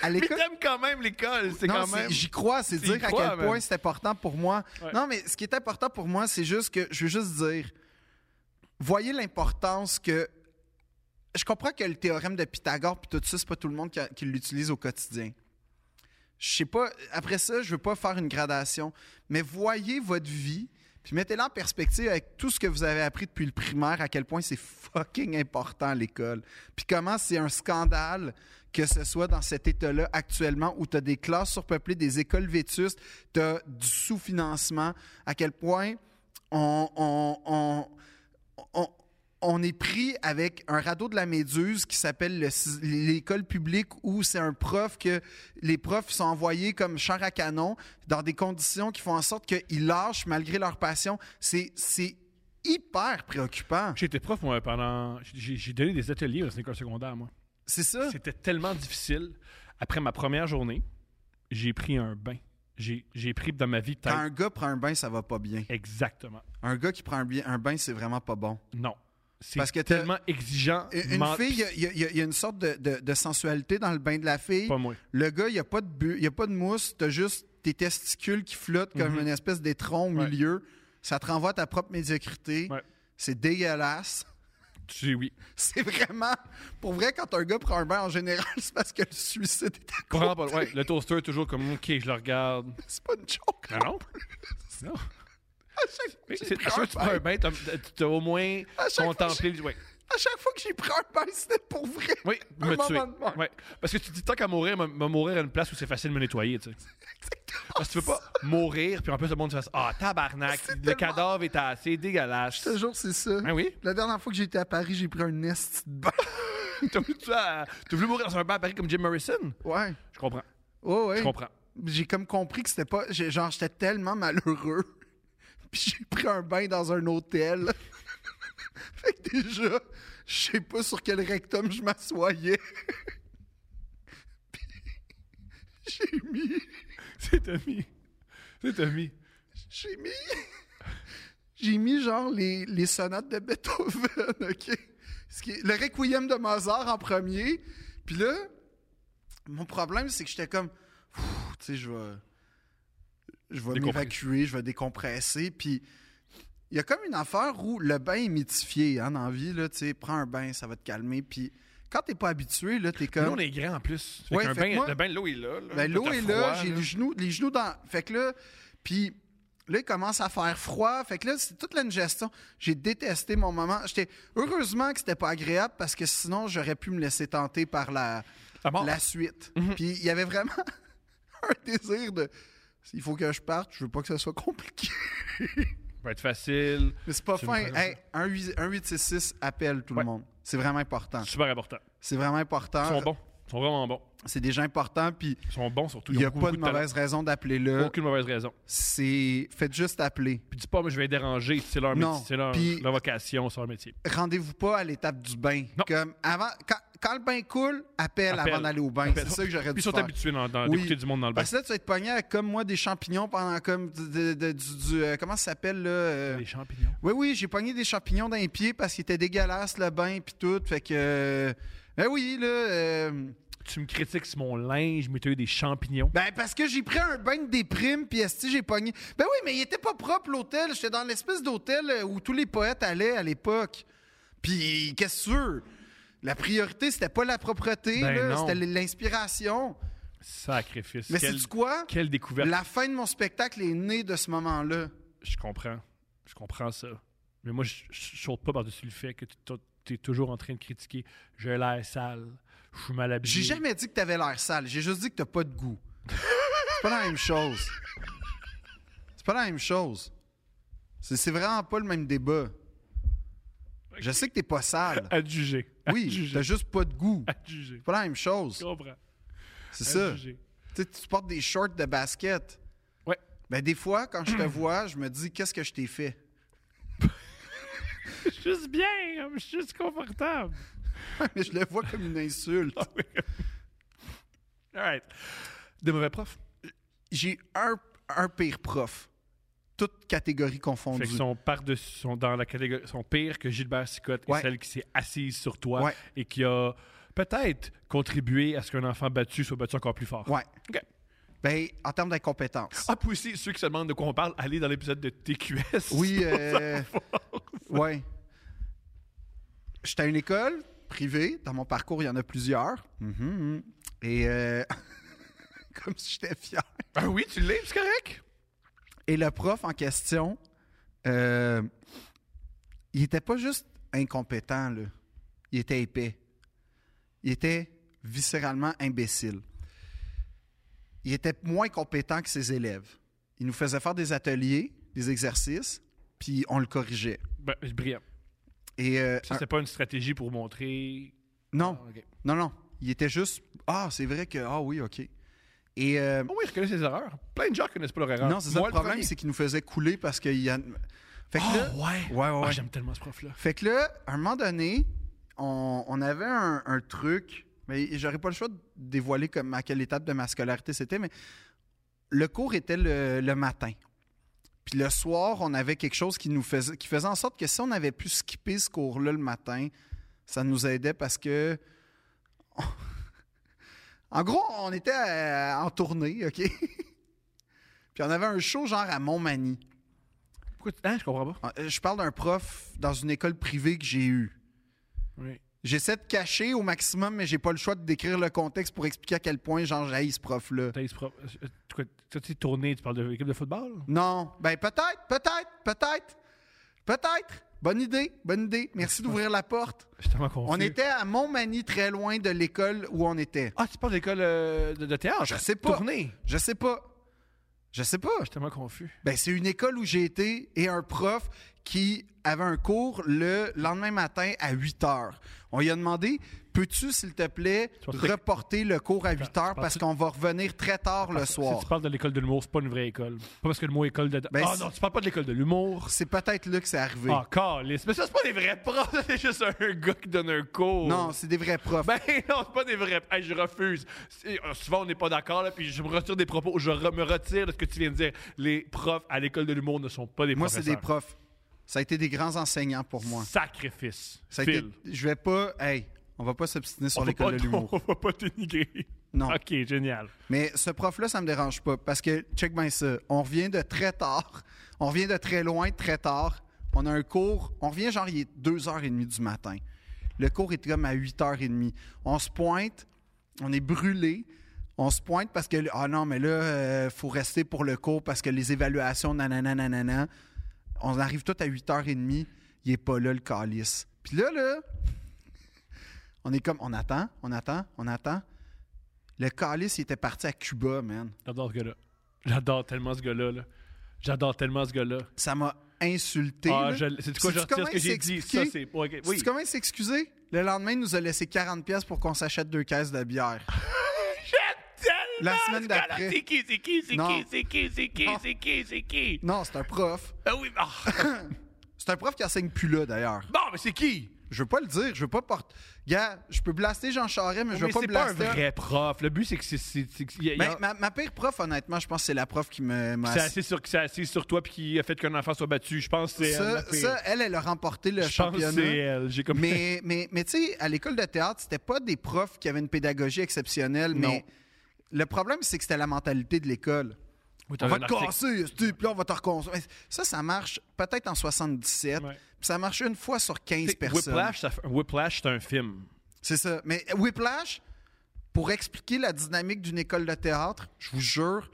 À Mais t'aimes quand même l'école, c'est quand même. J'y crois, c'est dire à crois, quel point c'est important pour moi. Ouais. Non, mais ce qui est important pour moi, c'est juste que je veux juste dire voyez l'importance que. Je comprends que le théorème de Pythagore puis tout ça, c'est pas tout le monde qui, qui l'utilise au quotidien. Je sais pas. Après ça, je veux pas faire une gradation, mais voyez votre vie. Puis mettez-la en perspective avec tout ce que vous avez appris depuis le primaire, à quel point c'est fucking important l'école. Puis comment c'est un scandale que ce soit dans cet état-là actuellement où tu as des classes surpeuplées, des écoles vétustes, tu as du sous-financement, à quel point on, on, on- on est pris avec un radeau de la méduse qui s'appelle l'école publique où c'est un prof que les profs sont envoyés comme char à canon dans des conditions qui font en sorte qu'ils lâchent malgré leur passion. C'est hyper préoccupant. J'ai été prof, moi, pendant. J'ai donné des ateliers dans une école secondaire, moi. C'est ça. C'était tellement difficile. Après ma première journée, j'ai pris un bain. J'ai pris dans ma vie Quand un gars prend un bain, ça va pas bien. Exactement. Un gars qui prend un, un bain, c'est vraiment pas bon. Non. C'est Parce que t'as- tellement exigeant. Une ment- fille, il y a- y, y une sorte de, de- de sensualité dans le bain de la fille. Pas moi. Le gars, il n'y a, pas de il y a pas de mousse, t'as juste tes testicules qui flottent comme Mhm. une espèce d'étron au Ouais. milieu. Ça te renvoie à ta propre médiocrité. Ouais. C'est dégueulasse. Tu oui. [LAUGHS] C'est vraiment. Pour vrai, quand un gars prend un bain en général, c'est parce que le suicide est à côté. pas. Ouais, le toaster est toujours comme OK, je le regarde. [LAUGHS] C'est pas une joke. Non, non. Chaque fois que j'ai pris un que tu prends un bain, tu as au moins contemplé. Ouais. à chaque fois que j'ai pris un bain, c'était pour vrai. Oui, [LAUGHS] Un me tuer. de mort. Ouais. Parce que tu te dis tant qu'à mourir, me, me mourir à une place où c'est facile de me nettoyer, tu sais. Parce que tu veux pas mourir, puis en plus le monde se fasse Ah, tabarnak, le tellement- cadavre est assez dégueulasse. Je te jure, c'est ça. Ah oui? La dernière fois que j'étais à Paris, j'ai pris un esti de bain. [LAUGHS] T'as voulu, tu as- t'as voulu mourir dans un bain à Paris comme Jim Morrison? Ouais. Je comprends. Ouais, ouais. Je comprends. J'ai comme compris que c'était pas. Genre, j'étais tellement malheureux. Puis j'ai pris un bain dans un hôtel. [LAUGHS] fait que déjà, je sais pas sur quel rectum je m'assoyais. [LAUGHS] Puis j'ai mis C'est Tommy. C'est Tommy. J'ai mis. J'ai mis genre les, les sonates de Beethoven, [LAUGHS] OK? Ce qui est- le Requiem de Mozart en premier. Puis là, mon problème, c'est que j'étais comme. Tu sais, je vais. Je vais m'évacuer, je vais décompresser. Puis il y a comme une affaire où le bain est mythifié, hein, dans la vie, là. Tu sais, prends un bain, ça va te calmer. Puis quand t'es pas habitué, là, t'es Nous, comme. on est grand en plus. Fait Ouais, fait bain- moi- le bain l'eau est là. là. Ben, l'eau est froid, là, j'ai les genoux, les genoux dans. Fait que là, puis là, il commence à faire froid. Fait que là, c'est toute l'ingestion. J'ai détesté mon moment. J'étais heureusement que c'était pas agréable parce que sinon, j'aurais pu me laisser tenter par la, la suite. Mhm. Puis il y avait vraiment [LAUGHS] un désir de. Il faut que je parte, je veux pas que ce soit [LAUGHS] compliqué. Ça va être facile. Mais c'est pas fin. Hey, un 8 un 866 appelle tout Ouais. le monde. C'est vraiment important. Super important. C'est vraiment important. Ils sont bons. Ils sont vraiment bons. C'est des gens importants, puis Ils sont bons surtout. il n'y a beaucoup, pas de mauvaise raison d'appeler là. Aucune mauvaise raison. C'est. Faites juste appeler. Puis dis pas, moi, je vais les déranger. C'est leur Non. métier. C'est leur, vocation, c'est leur métier. rendez-vous pas à l'étape du bain. Non. Comme avant, quand, quand le bain coule, appelle, Appelle. avant d'aller au bain. C'est ça que j'aurais Puis dû ils sont faire. habitués dans, dans- Oui. d'écouter du monde dans le bain. Parce que là, tu vas être pogné avec, comme moi, des champignons pendant comme du, euh, comment ça s'appelle là euh, Les champignons. Oui, oui, j'ai pogné des champignons dans les pieds parce qu'il était dégueulasse le bain puis tout. Fait que, euh, ben oui là. euh, Tu me critiques sur mon linge, mais tu as eu des champignons. ben parce que j'ai pris un bain de déprime puis esti j'ai pogné? Ben oui, mais il était pas propre l'hôtel. J'étais dans l'espèce d'hôtel où tous les poètes allaient à l'époque. Puis qu'est-ce que? La priorité, c'était pas la propreté, Ben c'était l'inspiration. Sacrifice. Mais c'est quoi? quelle découverte. La fin de mon spectacle est née de ce moment-là. Je comprends. Je comprends ça. Mais moi, je, je saute pas par-dessus le fait que tu es toujours en train de critiquer. J'ai l'air sale. Je suis mal habillé. J'ai jamais dit que t'avais l'air sale. J'ai juste dit que t'as pas de goût. C'est pas la même chose. C'est pas la même chose. C'est vraiment pas le même débat. Je sais que t'es pas sale. À Oui, t'as juste pas de goût. C'est pas la même chose. Je comprends. C'est À ça. Tu portes des shorts de basket. Ouais. Ben, des fois, quand je te [CLEARS THROAT] vois, je me dis, qu'est-ce que je t'ai fait? Je suis juste bien. Je suis juste confortable. Mais je le vois comme une insulte. All right. Des mauvais profs? J'ai un, un pire prof. Toute catégorie Fait confondue. qu'ils sont par-dessus, sont dans la catégorie, sont pires que Gilbert Sicotte, Ouais. et celle qui s'est assise sur toi Ouais. et qui a peut-être contribué à ce qu'un enfant battu soit battu encore plus fort. Ouais. OK. Ben, en termes d'incompétence. Ah, puis aussi, ceux qui se demandent de quoi on parle, allez dans l'épisode de TQS. Oui, [LAUGHS] euh, ouais. J'étais à une école privée. Dans mon parcours, il y en a plusieurs. Mhm. Et euh, [LAUGHS] comme si j'étais fier. Ah oui, tu l'es, c'est correct. Et le prof en question, euh, il était pas juste incompétent, là. Il était épais. Il était viscéralement imbécile. Il était moins compétent que ses élèves. Il nous faisait faire des ateliers, des exercices, puis on le corrigeait. Ben, c'est brillant. Et euh, Ça, c'est pas une stratégie pour montrer. non, Ah, non, non. Il était juste ah, c'est vrai que ah oui, ok. Et euh, Oh oui, je connais ses erreurs. Plein de gens connaissent pas leur erreur. non, c'est ça Moi, le problème, c'est qu'il nous faisait couler parce qu'il y a. Fait que Oh, là, ouais. ouais, ouais, Ah, ouais. J'aime tellement ce prof-là. Fait que là, à un moment donné, on, on avait un, un truc, mais j'aurais pas le choix de dévoiler comme à quelle étape de ma scolarité c'était, mais le cours était le, le matin. Puis le soir, on avait quelque chose qui nous faisait, qui faisait en sorte que si on avait pu skipper ce cours-là le matin, ça nous aidait parce que. En gros, on était euh, en tournée, OK? [LAUGHS] Puis on avait un show genre à Montmagny. Pourquoi tu... Hein, je comprends pas. Euh, Je parle d'un prof dans une école privée que j'ai eue. Oui. J'essaie de cacher au maximum, mais j'ai pas le choix de décrire le contexte pour expliquer à quel point genre j'haïs ce prof-là. T'as ce prof. euh, tu es tourné, tu parles de l'équipe de football? Non. Ben peut-être, peut-être, peut-être, peut-être. Bonne idée, bonne idée. Merci d'ouvrir la porte. Je suis confus. On était à Montmagny, très loin de l'école où on était. Ah, tu parles de l'école euh, de, de théâtre? Je sais pas. Tournée? Je sais pas. Je sais pas. Je suis tellement confus. Ben, c'est une école où j'ai été et un prof qui avait un cours le lendemain matin à 8 heures. On lui a demandé, peux-tu, s'il te plaît, reporter le cours à 8 heures? parce qu'on va revenir très tard le Si soir? tu parles de l'école de l'humour, c'est pas une vraie école. Pas parce que le mot école de. Ben, ah non, tu parles pas de l'école de l'humour. C'est peut-être là que c'est arrivé. Ah, calice. Mais ça, c'est pas des vrais profs. [LAUGHS] C'est juste un gars qui donne un cours. Non, c'est des vrais profs. Ben [LAUGHS] non, c'est pas des vrais. Hey, je refuse. Euh, souvent, on n'est pas d'accord, puis je me retire des propos. Je me retire de ce que tu viens de dire. Les profs à l'école de l'humour ne sont pas des moi, c'est des professeurs. profs. Ça a été des grands enseignants pour moi. Sacrifice. Ça a été- Phil. Je vais pas. Hey, on va pas s'obstiner sur l'école de l'humour. [LAUGHS] On va pas dénigrer. Non. Ok, génial. Mais ce prof-là, ça me dérange pas. Parce que, check bien ça, on revient de très tard. On revient de très loin, très tard. On a un cours. On revient genre, il est 2h30 du matin. Le cours est comme à 8h30. On se pointe. On est brûlé. On se pointe parce que, ah non, mais là, il faut rester pour le cours parce que les évaluations, nanana, nanana. On arrive tout à 8h30. Il est pas là, le calice. Puis là, là, on est comme, on attend, on attend, on attend. Le calice, il était parti à Cuba, man. J'adore ce gars-là. J'adore tellement ce gars-là. là. J'adore tellement ce gars-là. Ça m'a insulté. Ah, je, c'est quoi, je retire comment ce que j'ai dit? Ça, c'est. ouais, ok, Sais-tu Oui. comment il s'est excusé? Le lendemain, il nous a laissé 40$ pièces pour qu'on s'achète deux caisses de bière. [LAUGHS] La semaine d'après. C'est qui, c'est qui, c'est Non. qui, c'est qui, c'est qui, Non. c'est qui, c'est qui? Non, c'est un prof. Ah oui. [LAUGHS] C'est un prof qui enseigne plus là, d'ailleurs. Bon, mais c'est qui? Je veux pas le dire. Je veux pas porter. Gars, je peux blaster Jean Charest, mais je veux Mais pas c'est pas un blaster. vrai prof. Le but, c'est que c'est. a- Ben, a- ma, ma pire prof, honnêtement, je pense que c'est la prof qui me. C'est assis sur, assis sur toi puis qui a fait qu'un enfant soit battu. Je pense que c'est elle. Ça, pire. ça, elle, elle a remporté le Je pense que championnat. c'est elle. J'ai comme. Mais, [LAUGHS] mais, mais tu sais, à l'école de théâtre, c'était pas des profs qui avaient une pédagogie exceptionnelle, Non. mais le problème, c'est que c'était la mentalité de l'école. Oui, On va te casser, puis là, on va te reconstruire. Mais Ça, ça marche peut-être en 77, Ouais. Ça marche une fois sur 15 T'sais, personnes. Whiplash, ça Whiplash, c'est un film. C'est ça. Mais Whiplash, pour expliquer la dynamique d'une école de théâtre, je vous jure,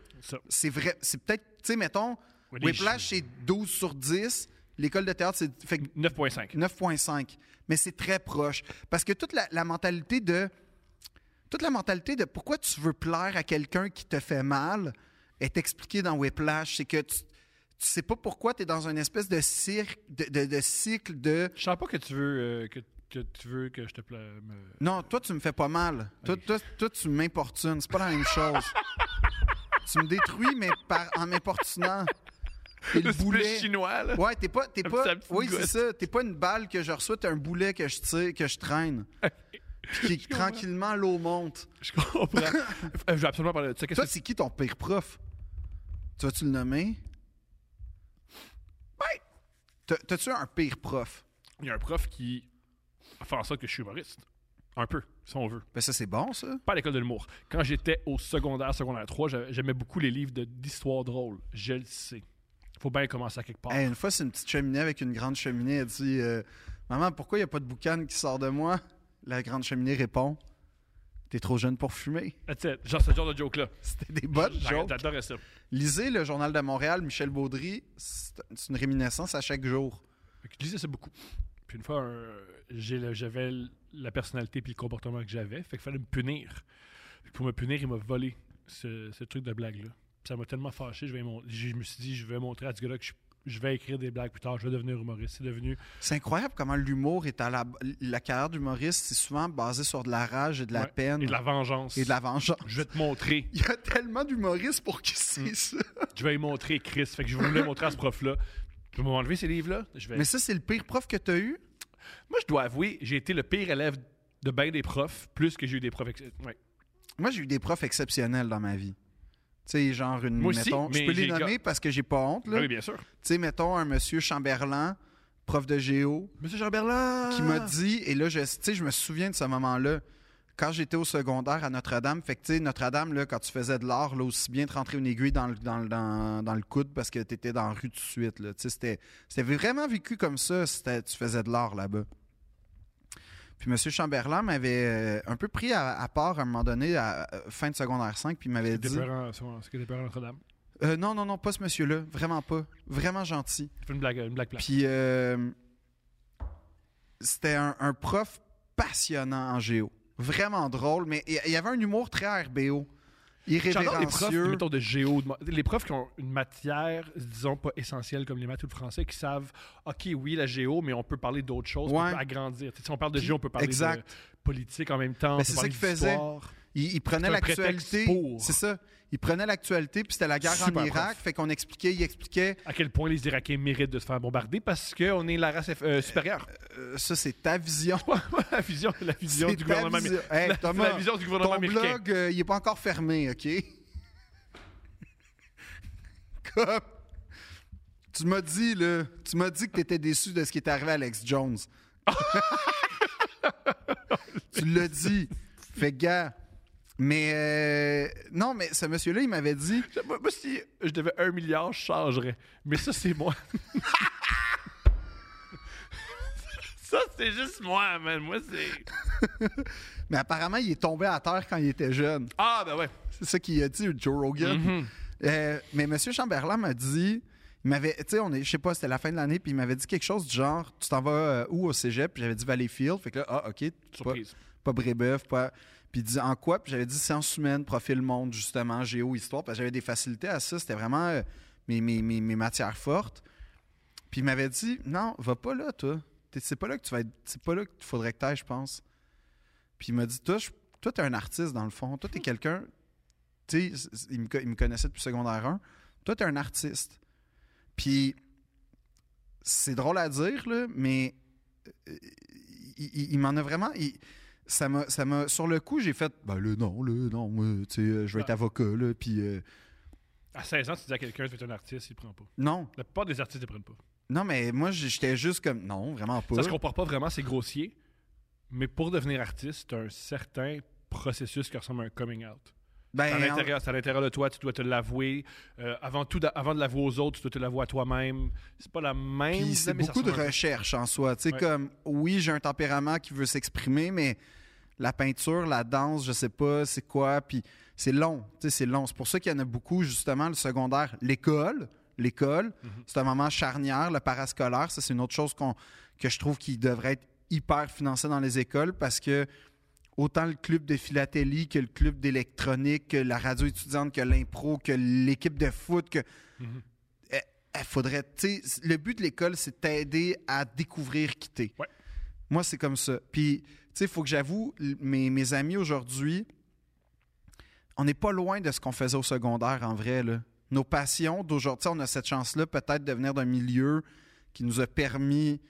c'est vrai. C'est peut-être, tu sais, mettons, Whiplash, c'est 12 sur 10. L'école de théâtre, c'est fait 9.5. 9.5. Mais c'est très proche. Parce que toute la, la mentalité de. Toute la mentalité de pourquoi tu veux plaire à quelqu'un qui te fait mal est expliquée dans Whiplash. C'est que tu, tu sais pas pourquoi tu es dans une espèce de, cirque, de, de- de cycle de. Je sens pas que tu veux euh, que, que tu veux que je te plaise. me- Non, toi, tu me fais pas mal. Toi, toi, toi, tu m'importunes. C'est pas la même chose. tu me détruis, mais par, en m'importunant. [LAUGHS] T'es le boulet. chinois, là. Ouais, t'es pas. T'es pas oui, c'est ça. T'es pas une balle que je reçois, t'es un boulet que je tire, que je traîne. [LAUGHS] Puis qui, tranquillement, l'eau monte. Je comprends. [LAUGHS] Euh, je veux absolument parler de ça. Toi, c'est qui ton pire prof? Tu vas-tu le nommer? T'as-tu un pire prof? Il y a un prof qui a fait en sorte que je suis humoriste. Un peu, si on veut. Ben ça, c'est bon, ça. Pas à l'école de l'humour. Quand j'étais au secondaire, secondaire 3, j'a- j'aimais beaucoup les livres d'histoire drôle. Je le sais. Faut bien commencer à quelque part. Hey, une fois, c'est une petite cheminée avec une grande cheminée. Elle dit euh, Maman, pourquoi il n'y a pas de boucan qui sort de moi? La grande cheminée répond T'es trop jeune pour fumer. Genre ce genre de joke-là. [LAUGHS] C'était des bonnes jokes. J'adorais ça. Lisez le Journal de Montréal, Michel Baudry. C'est une réminiscence à chaque jour. Lisais ça beaucoup. Puis une fois, le- j'avais la personnalité puis le comportement que j'avais. Fait qu'il fallait me punir. Puis pour me punir, il m'a volé ce, ce truc de blague-là. Ça m'a tellement fâché. Je, vais mon- je me suis dit, je vais montrer à ce gars-là que je, je vais écrire des blagues plus tard. Je vais devenir humoriste. C'est devenu. C'est incroyable comment l'humour est à la. La carrière d'humoriste, c'est souvent basé sur de la rage et de la Ouais. peine Et de la vengeance. et de la vengeance. Je vais te montrer. [LAUGHS] Il y a tellement d'humoristes pour qui c'est Mm. ça. Je vais lui montrer Chris. Fait que je voulais montrer à ce prof-là. Je vais m'enlever ces livres-là. Vais... Mais ça, c'est le pire prof que tu as eu? Moi, je dois avouer, j'ai été le pire élève de bien des profs, plus que j'ai eu des profs. ex- Ouais. Moi, j'ai eu des profs exceptionnels dans ma vie. Tu sais, genre une. Moi aussi, je mais peux les j'ai nommer parce que j'ai pas honte. Là. Oui, bien sûr. Tu sais, mettons un monsieur Chamberlain, prof de géo, Monsieur Jean-Berlin! qui m'a dit, et là, je, tu sais, je me souviens de ce moment-là, quand j'étais au secondaire à Notre-Dame, fait que, tu sais, Notre-Dame, là, quand tu faisais de l'art, là, aussi bien te rentrer une aiguille dans le, dans, le- dans, dans le coude parce que tu étais dans la rue tout de suite, là. Tu sais, c'était, c'était vraiment vécu comme ça, c'était, tu faisais de l'art là-bas. Puis M. Chamberlain m'avait euh, un peu pris à, à part à un moment donné, à, à fin de secondaire 5, puis il m'avait dit... peurant, ça, c'était peurant Notre-Dame. Euh, non, non, non, pas ce monsieur-là, vraiment pas. Vraiment gentil. Une blague, une blague plate. Puis euh, c'était un, un prof passionnant en géo. Vraiment drôle, mais il il y avait un humour très RBO. J'adore les profs, irrévérencieux. mettons, de géo, les profs qui ont une matière, disons, pas essentielle comme les maths ou le français, qui savent, OK, oui, la géo, mais on peut parler d'autres choses, Ouais. on peut agrandir. Si on parle de géo, on peut parler exact. de politique en même temps. Ben, c'est ça. Il, il prenait l'actualité. C'est ça. Il prenait l'actualité, puis c'était la guerre Super en Irak. prof. Fait qu'on expliquait, il expliquait. À quel point les Irakiens méritent de se faire bombarder parce qu'on est la race euh, supérieure. euh, ça, c'est ta vision. [LAUGHS] la vision, la vision du gouvernement américain. Hey, la, vision du gouvernement Ton américain. blog, euh, il n'est pas encore fermé, OK? [LAUGHS] Comme. Tu m'as dit, là, tu m'as dit que tu étais déçu de ce qui est arrivé à Alex Jones. [LAUGHS] tu l'as dit. Fait gars. Mais euh, non, mais ce monsieur-là, il m'avait dit. Moi, moi, si je devais un milliard, je changerais. Mais ça, c'est moi. [LAUGHS] ça, c'est juste moi, man. Moi, c'est. [LAUGHS] Mais apparemment, il est tombé à terre quand il était jeune. Ah, ben ouais. C'est ça qu'il a dit, Joe Rogan. Mhm. Euh, mais M. Chamberlain m'a dit, il m'avait, tu sais, on est, je sais pas, c'était la fin de l'année, puis il m'avait dit quelque chose du genre, tu t'en vas euh, où au cégep? Puis j'avais dit Valleyfield. Fait que là, ah, OK, pas, Surprise. pas Brébeuf, pas. Puis il dit en quoi? Puis j'avais dit sciences humaines, profil monde, justement, géo, histoire, parce que j'avais des facilités à ça. C'était vraiment euh, mes, mes, mes, mes matières fortes. Puis il m'avait dit, non, va pas là, toi. C'est pas là que tu vas être. C'est pas là qu'il faudrait que tu je pense. Puis il m'a dit, toi, je- toi, t'es un artiste, dans le fond. Toi, t'es quelqu'un. Tu sais, il me, co- il me connaissait depuis secondaire 1. Toi, t'es un artiste. Puis c'est drôle à dire, là, mais euh, il, il- il m'en a vraiment. il- ça m'a, ça m'a, sur le coup, j'ai fait, ben là, non, là, non, moi, tu sais, euh, je vais être Ah. avocat, là, puis euh, À 16 ans, tu dis à quelqu'un, tu es un artiste, il prend pas. non, La plupart des artistes, ils prennent pas. non, mais moi, j'étais juste comme, non, vraiment pas. Ça se compare pas vraiment, c'est grossier. Mais pour devenir artiste, c'est un certain processus qui ressemble à un coming out. Ben, C'est à l'intérieur, c'est à l'intérieur de toi, tu dois te l'avouer. Euh, avant, tout, avant de l'avouer aux autres, tu dois te l'avouer à toi-même. C'est pas la même. Puis c'est beaucoup de recherche en soi. Tu sais, Ouais. comme, oui, j'ai un tempérament qui veut s'exprimer, mais la peinture, la danse, je sais pas, c'est quoi. Puis c'est long. Tu sais, c'est long. C'est pour ça qu'il y en a beaucoup, justement, le secondaire. L'école, l'école, Mhm. c'est un moment charnière. Le parascolaire, ça, c'est une autre chose qu'on, que je trouve qui devrait être hyper financé dans les écoles parce que autant le club de philatélie que le club d'électronique, que la radio étudiante, que l'impro, que l'équipe de foot, que Mhm. tu sais, Le but de l'école, c'est t'aider à découvrir qui t'es. Ouais. Moi, c'est comme ça. Puis, sais, il faut que j'avoue, mes, mes amis aujourd'hui, on n'est pas loin de ce qu'on faisait au secondaire, en vrai. Là. Nos passions d'aujourd'hui, on a cette chance-là peut-être de venir d'un milieu qui nous a permis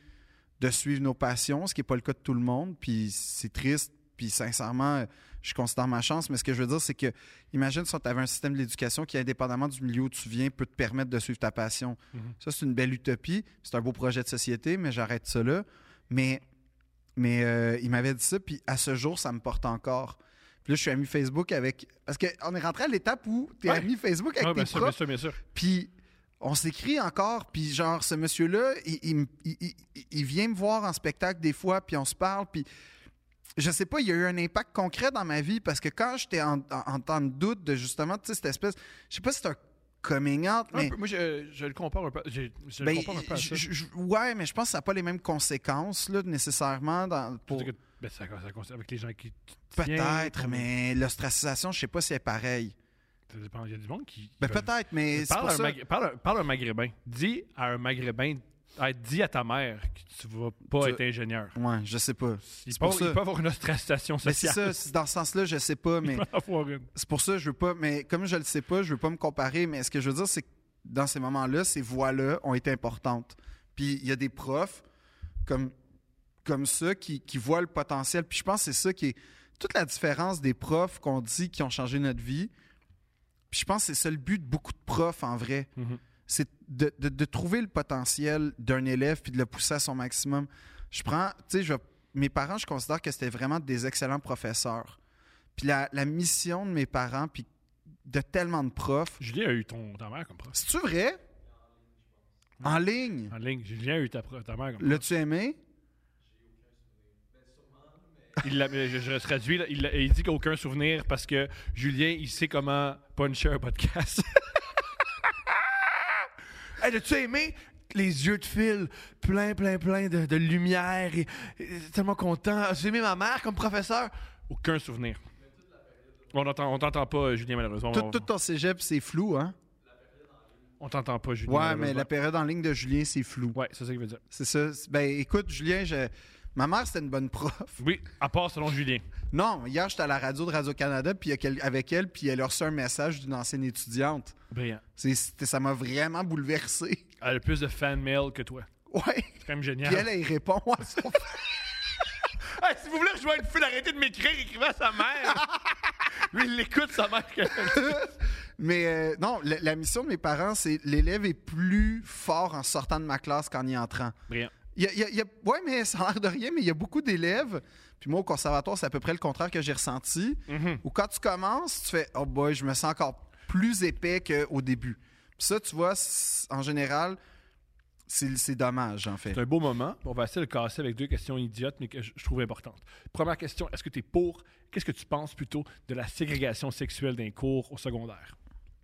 de suivre nos passions, ce qui n'est pas le cas de tout le monde. Puis c'est triste. Puis sincèrement, je considère ma chance. Mais ce que je veux dire, c'est que, imagine si tu avais un système d'éducation qui, indépendamment du milieu où tu viens, peut te permettre de suivre ta passion. Mhm. Ça, c'est une belle utopie. C'est un beau projet de société, mais j'arrête ça là. Mais, mais euh, il m'avait dit ça, puis à ce jour, ça me porte encore. Puis là, je suis ami Facebook avec. Parce qu'on est rentré à l'étape où tu es Ouais. ami Facebook avec Ah, tes bien sûr, bien sûr, bien sûr. Puis on s'écrit encore, puis genre, ce monsieur-là, il, il me- il- il- il vient me voir en spectacle des fois, puis on se parle, puis je sais pas, il y a eu un impact concret dans ma vie, parce que quand j'étais en, en- en temps de doute de justement, tu sais, cette espèce, je sais pas si c'est un coming out, mais... peu. moi, je, je le compare un peu. Je, je ben, le compare un peu à ça. ouais, mais je pense que ça n'a pas les mêmes conséquences, là, nécessairement, dans, pour... Que, ben, ça, ça concerne avec les gens qui. Peut-être, mais l'ostracisation, je sais pas si elle est pareille. Ça dépend. Il y a du monde qui. Ben peut-être, mais Parle à, ça... Parle, parle à un maghrébin. Dis à un maghrébin. Hey, dis à ta mère que tu vas pas Tu- être ingénieur. Ouais, je sais pas. Il C'est peut, pour il ça. peut avoir une ostracisation Mais c'est sociale. ça, dans ce sens-là, je sais pas, [LAUGHS] mais... C'est pour ça que je veux pas. Mais comme je le sais pas, je veux pas me comparer. Mais ce que je veux dire, c'est que dans ces moments-là, ces voix-là ont été importantes. Puis il y a des profs comme, comme ça qui, qui voient le potentiel. Puis je pense que c'est ça qui est toute la différence des profs qu'on dit qui ont changé notre vie. Puis je pense que c'est ça le but de beaucoup de profs en vrai. Mhm. C'est de, de- de trouver le potentiel d'un élève puis de le pousser à son maximum. Je prends, tu sais, je- mes parents, je considère que c'était vraiment des excellents professeurs. Puis la, la mission de mes parents, puis de tellement de profs. Julien a eu ton, ta mère comme prof. C'est-tu vrai? En ligne. En ligne. Julien a eu ta, ta mère comme prof. L'as-tu aimé? Il l'a- je, je traduis, il, il dit qu'aucun souvenir parce que Julien, il sait comment puncher un podcast. [LAUGHS] hey, as-tu aimé? Les yeux de fil, plein, plein, plein de, de lumière et, et tellement content. As-tu aimé ma mère comme professeur? Aucun souvenir. On on t'entend pas, Julien, malheureusement. Tout, On- tout ton cégep, c'est flou, hein? On t'entend pas, Julien. Ouais, mais la période en ligne de Julien, c'est flou. Ouais, c'est ça qu'il veut dire. C'est ça. Ben, écoute, Julien, je- ma mère, c'était une bonne prof. Oui, à part selon Julien. Non, hier, j'étais à la radio de Radio-Canada puis avec elle, puis elle a reçu un message d'une ancienne étudiante. Brillant. C'est- ça m'a vraiment bouleversé. Elle a plus de fan mail que toi. Ouais. C'est quand même génial. Puis elle, elle répond à son [LAUGHS] Hey, si vous voulez rejoindre Phil, arrêtez de m'écrire, écrivez à sa mère. [LAUGHS] Lui, il l'écoute, sa mère. [LAUGHS] Mais euh, non, la, la mission de mes parents, c'est l'élève est plus fort en sortant de ma classe qu'en y entrant. Brillant. Y a, il y a- il y a- ouais, mais ça a l'air de rien, mais il y a beaucoup d'élèves. Puis moi, au conservatoire, c'est à peu près le contraire que j'ai ressenti. Mhm. Où quand tu commences, tu fais Oh boy, je me sens encore plus épais qu'au début. Puis ça, tu vois, en général, c'est dommage, en fait. C'est un beau moment. On va essayer de le casser avec deux questions idiotes, mais que je, je trouve importantes. Première question, est-ce que tu es pour, qu'est-ce que tu penses plutôt de la ségrégation sexuelle d'un cours au secondaire?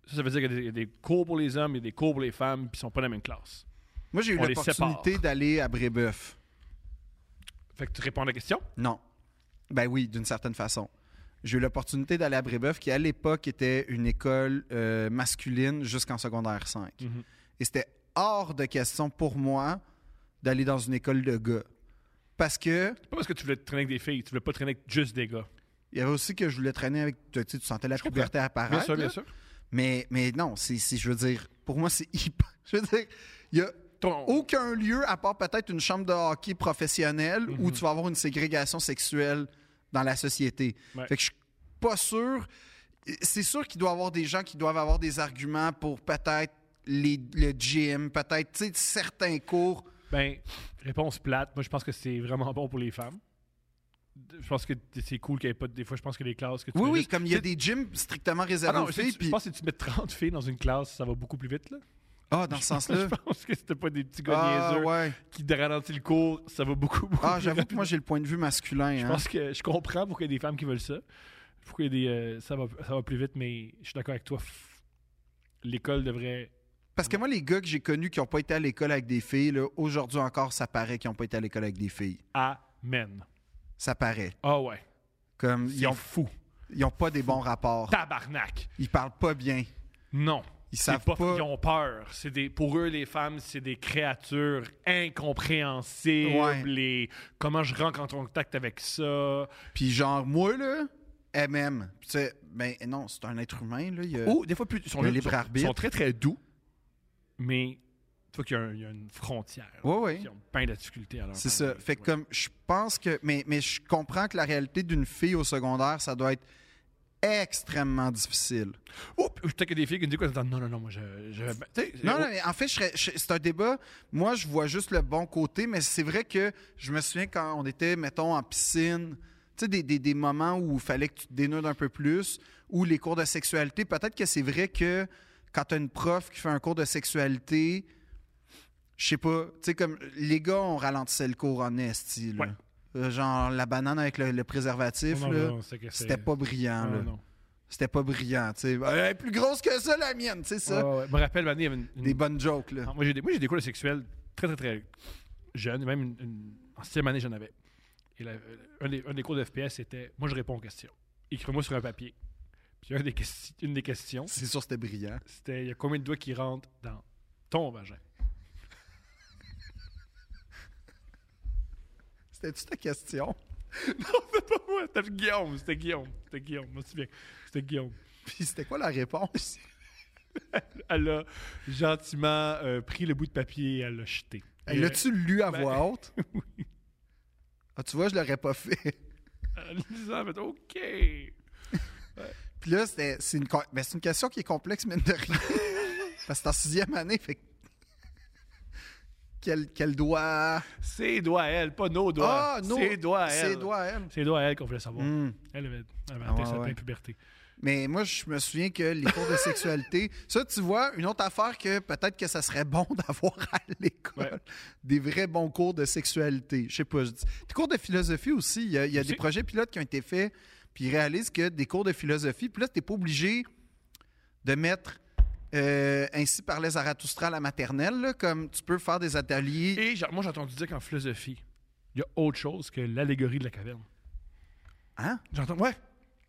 Ça, ça veut dire qu'il y a des- cours pour les hommes, a des cours pour les femmes, puis ils sont pas dans la même classe. Moi, j'ai eu On les l'opportunité sépare. d'aller à Brébeuf. Fait que tu réponds à la question? Non. Ben oui, d'une certaine façon. J'ai eu l'opportunité d'aller à Brébeuf, qui à l'époque était une école euh, masculine jusqu'en secondaire 5. Mhm. Et c'était hors de question pour moi d'aller dans une école de gars. Parce que C'est pas parce que tu voulais traîner avec des filles, tu voulais pas traîner avec juste des gars. il y avait aussi que je voulais traîner avec. Tu, sais, tu sentais la comprends. puberté apparaître. Bien sûr, bien sûr. Mais, mais non, c'est, c'est- je veux dire, pour moi, c'est [LAUGHS] hyper. Je veux dire, il y a Ton- aucun lieu, à part peut-être une chambre de hockey professionnelle, Mhm. où tu vas avoir une ségrégation sexuelle dans la société. Ouais. Fait que je suis pas sûr. C'est sûr qu'il doit y avoir des gens qui doivent avoir des arguments pour peut-être les, le gym, peut-être certains cours. Ben, réponse plate. Moi, je pense que c'est vraiment bon pour les femmes. Je pense que c'est cool qu'il n'y ait pas. de- Des fois, je pense que les classes que tu Oui, oui, juste- comme il y a des gyms strictement Ah réservés non, aux je, filles. je puis- pense que si tu mets 30 filles dans une classe, ça va beaucoup plus vite. Là. Ah, dans ce [LAUGHS] sens-là. je pense que c'était pas des petits gars ah, ouais. qui ralentissent le cours. Ça va beaucoup, beaucoup Ah, j'avoue que moi, j'ai le point de vue masculin. Je hein. pense que je comprends pourquoi il y a des femmes qui veulent ça. Pourquoi il y a des, euh, ça, va, ça va plus vite, mais je suis d'accord avec toi. L'école devrait. Parce que moi, les gars que j'ai connus qui n'ont pas été à l'école avec des filles, là, aujourd'hui encore, ça paraît qu'ils n'ont pas été à l'école avec des filles. Amen. Ça paraît. Ah ouais. Comme ils ont, fou. ils ont pas des bons rapports. Tabarnak. Ils parlent pas bien. Non. Ils savent pas, pas. Ils ont peur. C'est des, pour eux, les femmes, c'est des créatures incompréhensibles. Ouais. Comment je rentre en contact avec ça? Puis genre, moi, là, MM. Tu sais, ben non, c'est un être humain, là. il y a- Ou des fois, plus, ils sont, libre sont- sont très, très doux. Mais tu vois qu'il y il y a une frontière. Ouais, ouais. Ils ont plein de difficultés à leur C'est ça. Fait que Ouais. comme, je pense que... Mais, mais je comprends que la réalité d'une fille au secondaire, ça doit être extrêmement difficile. Puis peut-être que des filles qui me disent quoi, non, non, non, moi, je. Non, oh, non, mais en fait, c'est un débat. Moi, je vois juste le bon côté, mais c'est vrai que je me souviens quand on était, mettons, en piscine, tu sais, des, des- des moments où il fallait que tu te dénudes un peu plus, ou les cours de sexualité. Peut-être que c'est vrai que quand tu as une prof qui fait un cours de sexualité, je sais pas, tu sais, comme les gars, on ralentissait le cours en esti, là. Ouais. Euh, Genre la banane avec le, le préservatif, c'est- c'était pas brillant, non, là. non. C'était pas brillant, tu sais. Elle est plus grosse que ça, la mienne, tu sais, ça. Ouais. Je me rappelle, il y avait une- une- Des bonnes jokes, là. Ah, moi, j'ai des, moi, des cours de sexuels très, très, très jeunes. Même une, une- en sixième année, j'en avais. Et la- un, des, un des cours de FPS, c'était Moi, je réponds aux questions. Écris-moi sur un papier. Puis un des ques- une des questions, C'est sûr, c'était brillant. c'était Il y a combien de doigts qui rentrent dans ton vagin? C'était-tu ta question? [LAUGHS] Non, c'était pas moi, c'était Guillaume. C'était Guillaume. C'était Guillaume, je me souviens. C'était Guillaume. Puis c'était quoi la réponse? [LAUGHS] Elle a gentiment euh, pris le bout de papier et elle l'a jeté. Hey, Et, L'as-tu lu à ben, voix [LAUGHS] haute? oui. Ah, tu vois, je l'aurais pas fait. En le disant, elle a fait OK. Puis là, c'est une, c'est question qui est complexe, mais de rien. Parce que c'est en sixième année, fait que- Quel, quel doigt... Ses doigts à elle, pas nos doigts. Ah, non! Ses doigts à elle. Ses doigts à elle. C'est les doigts à elle qu'on voulait savoir. Hmm. Elle avait, elle avait Ah, ouais, sa ouais. puberté. Mais moi, je me souviens que les cours de sexualité, [LAUGHS] ça, tu vois, une autre affaire que peut-être que ça serait bon [LAUGHS] d'avoir à l'école. Ouais. Des vrais bons cours de sexualité. Je sais pas. Je dis. Des cours de philosophie aussi. Il y a, il y a Aussi. des projets pilotes qui ont été faits, puis ils réalisent que des cours de philosophie, puis là, tu n'es pas obligé de mettre euh, ainsi parlait Zarathustra à la maternelle, là, comme tu peux faire des ateliers. Et moi, j'ai entendu dire qu'en philosophie, il y a autre chose que l'allégorie de la caverne. Hein? J'entends, ouais.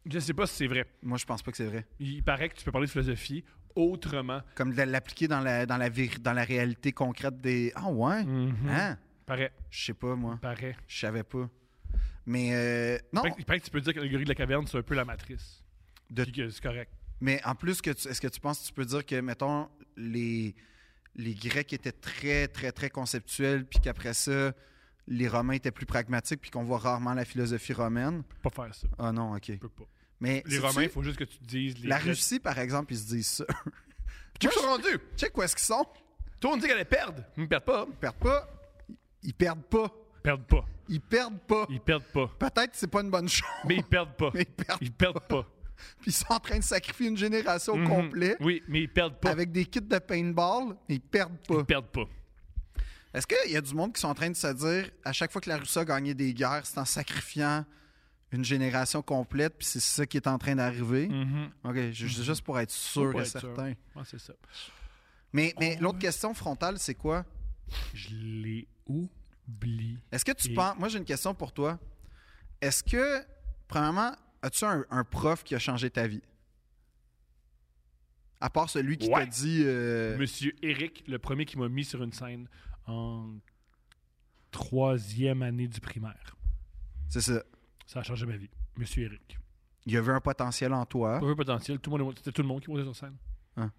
Je sais pas si c'est vrai. Moi, je pense pas que c'est vrai. Il paraît que tu peux parler de philosophie autrement. Comme de l'appliquer dans la, dans, la dans la réalité concrète des. Ah ouais? Mhm. Hein? Paraît. Je sais pas, moi. Paraît. Je savais pas. Mais euh, non, Il paraît que- Il paraît que tu peux dire que l'allégorie de la caverne, c'est un peu la matrice. De- c'est correct. Mais en plus, est-ce que tu penses que tu peux dire que, mettons, les, les Grecs étaient très, très, très conceptuels, puis qu'après ça, les Romains étaient plus pragmatiques, puis qu'on voit rarement la philosophie romaine? Peux pas faire ça. Ah non, OK. Tu peux pas. Mais Les Romains, il faut juste que tu te dises. Les La Grecs- Russie, par exemple, ils se disent ça. [LAUGHS] Tu sont rendus. Check où est-ce qu'ils sont. Toi, on dit qu'elle perdre. Ils ne perdent pas. Ils perdent pas. Ils perdent pas. Ils perdent pas. Ils perdent pas. Ils perdent pas. Peut-être que c'est pas une bonne chose, Mais ils perdent pas. [LAUGHS] mais ils perdent. Ils perdent pas. [LAUGHS] Puis ils sont en train de sacrifier une génération au Mhm. complet Oui, mais ils perdent pas. avec des kits de paintball, mais ils perdent pas. Ils perdent pas. Est-ce qu'il y a du monde qui sont en train de se dire, à chaque fois que la Russie a gagné des guerres, c'est en sacrifiant une génération complète, puis c'est ça qui est en train d'arriver? Mhm. OK, ju- juste pour être sûr Pour et être certain. Ouais, c'est ça. Mais, mais Oh, l'autre question frontale, c'est quoi? Je l'ai oublié. Est-ce que tu Et- penses... Moi, j'ai une question pour toi. Est-ce que, premièrement, as-tu un, un prof qui a changé ta vie? À part celui qui t'a dit... euh, Monsieur Eric, le premier qui m'a mis sur une scène en troisième année du primaire. C'est ça. Ça a changé ma vie. Monsieur Eric. Il a vu un potentiel en toi. Pas peu potentiel. Tout le monde, c'était tout le monde qui montait sur scène. Hein?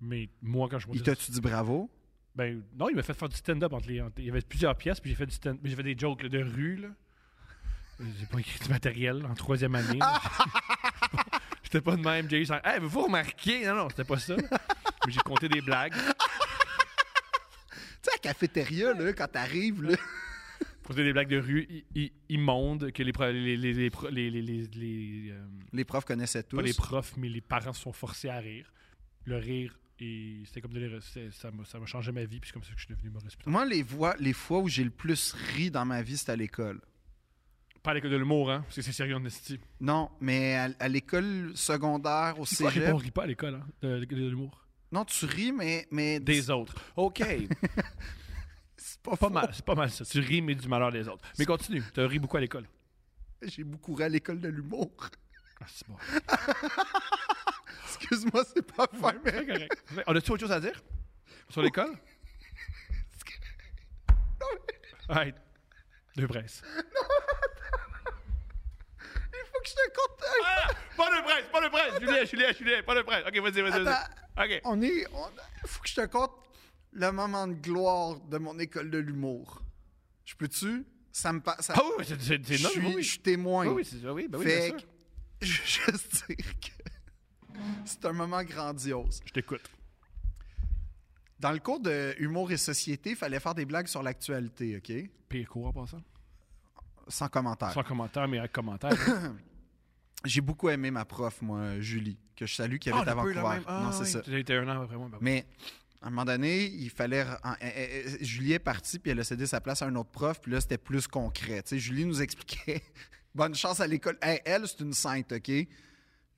Mais moi, quand je montais Il t'a-tu dit bravo? Ben non, il m'a fait faire du stand-up entre les. entre- il y avait plusieurs pièces, puis j'ai fait du stand j'ai fait des jokes là, de rue. Là. J'ai pas écrit du matériel en troisième année. [LAUGHS] J'étais pas de même. J'ai eu ça. Hey, vous remarquer? Non, non, c'était pas ça. Mais j'ai compté des blagues. Tu sais, à la cafétéria, là, quand t'arrives, là... [LAUGHS] Compté des blagues de rue immondes que les, les, les, les, pro- les, les, les- les, euh, Les profs connaissaient tous. pas les profs, mais les parents se sont forcés à rire. Le rire, et c'était comme de Ça m'a changé ma vie, puis c'est comme ça que je suis devenu humoriste. Moi, les, voix, les fois où j'ai le plus ri dans ma vie, c'était à l'école. Pas à l'école de l'humour, hein, parce que c'est sérieux en esti. Non, mais à, à l'école secondaire, au cégep... on rit pas à l'école, hein, de, de- de l'humour. Non, tu ris, mais... mais Des autres. OK. [LAUGHS] C'est pas, pas mal, c'est pas mal ça. Tu ris, mais du malheur des autres. Mais continue, tu as ri beaucoup à l'école. J'ai beaucoup ri à l'école de l'humour. Ah, c'est bon. [LAUGHS] Excuse-moi, c'est pas fin, mais... Correct. On a-tu autre chose à dire? Sur l'école? [LAUGHS] Ouais. Deux presses. Il faut que je te compte... Ah! Pas de presse, pas de presse! Julien, Julien, Julien, pas de presse. OK, vas-y, vas-y. Attends. OK. On est... Il faut que je te compte le moment de gloire de mon école de l'humour. Je peux-tu? Ça me passe... Ah oui, c'est énorme, je suis témoin. Oui, oui, c'est ça, oui, ben oui, fait bien sûr. que, [LAUGHS] je veux juste dire que c'est un moment grandiose. Je t'écoute. Dans le cours de humour et société, il fallait faire des blagues sur l'actualité, OK? Pire cours en passant. Sans commentaire. Sans commentaire, mais avec commentaire. [LAUGHS] J'ai beaucoup aimé ma prof, moi, Julie, que je salue, qui Ah, avait à Vancouver. non, c'est ça. Tu été un an après moi. oui. Mais à un moment donné, il fallait. en- en- en- Julie est partie, puis elle a cédé sa place à un autre prof, puis là, c'était plus concret. Tu sais, Julie nous expliquait. [LAUGHS] Bonne chance à l'école. Hey, elle, c'est une sainte, OK?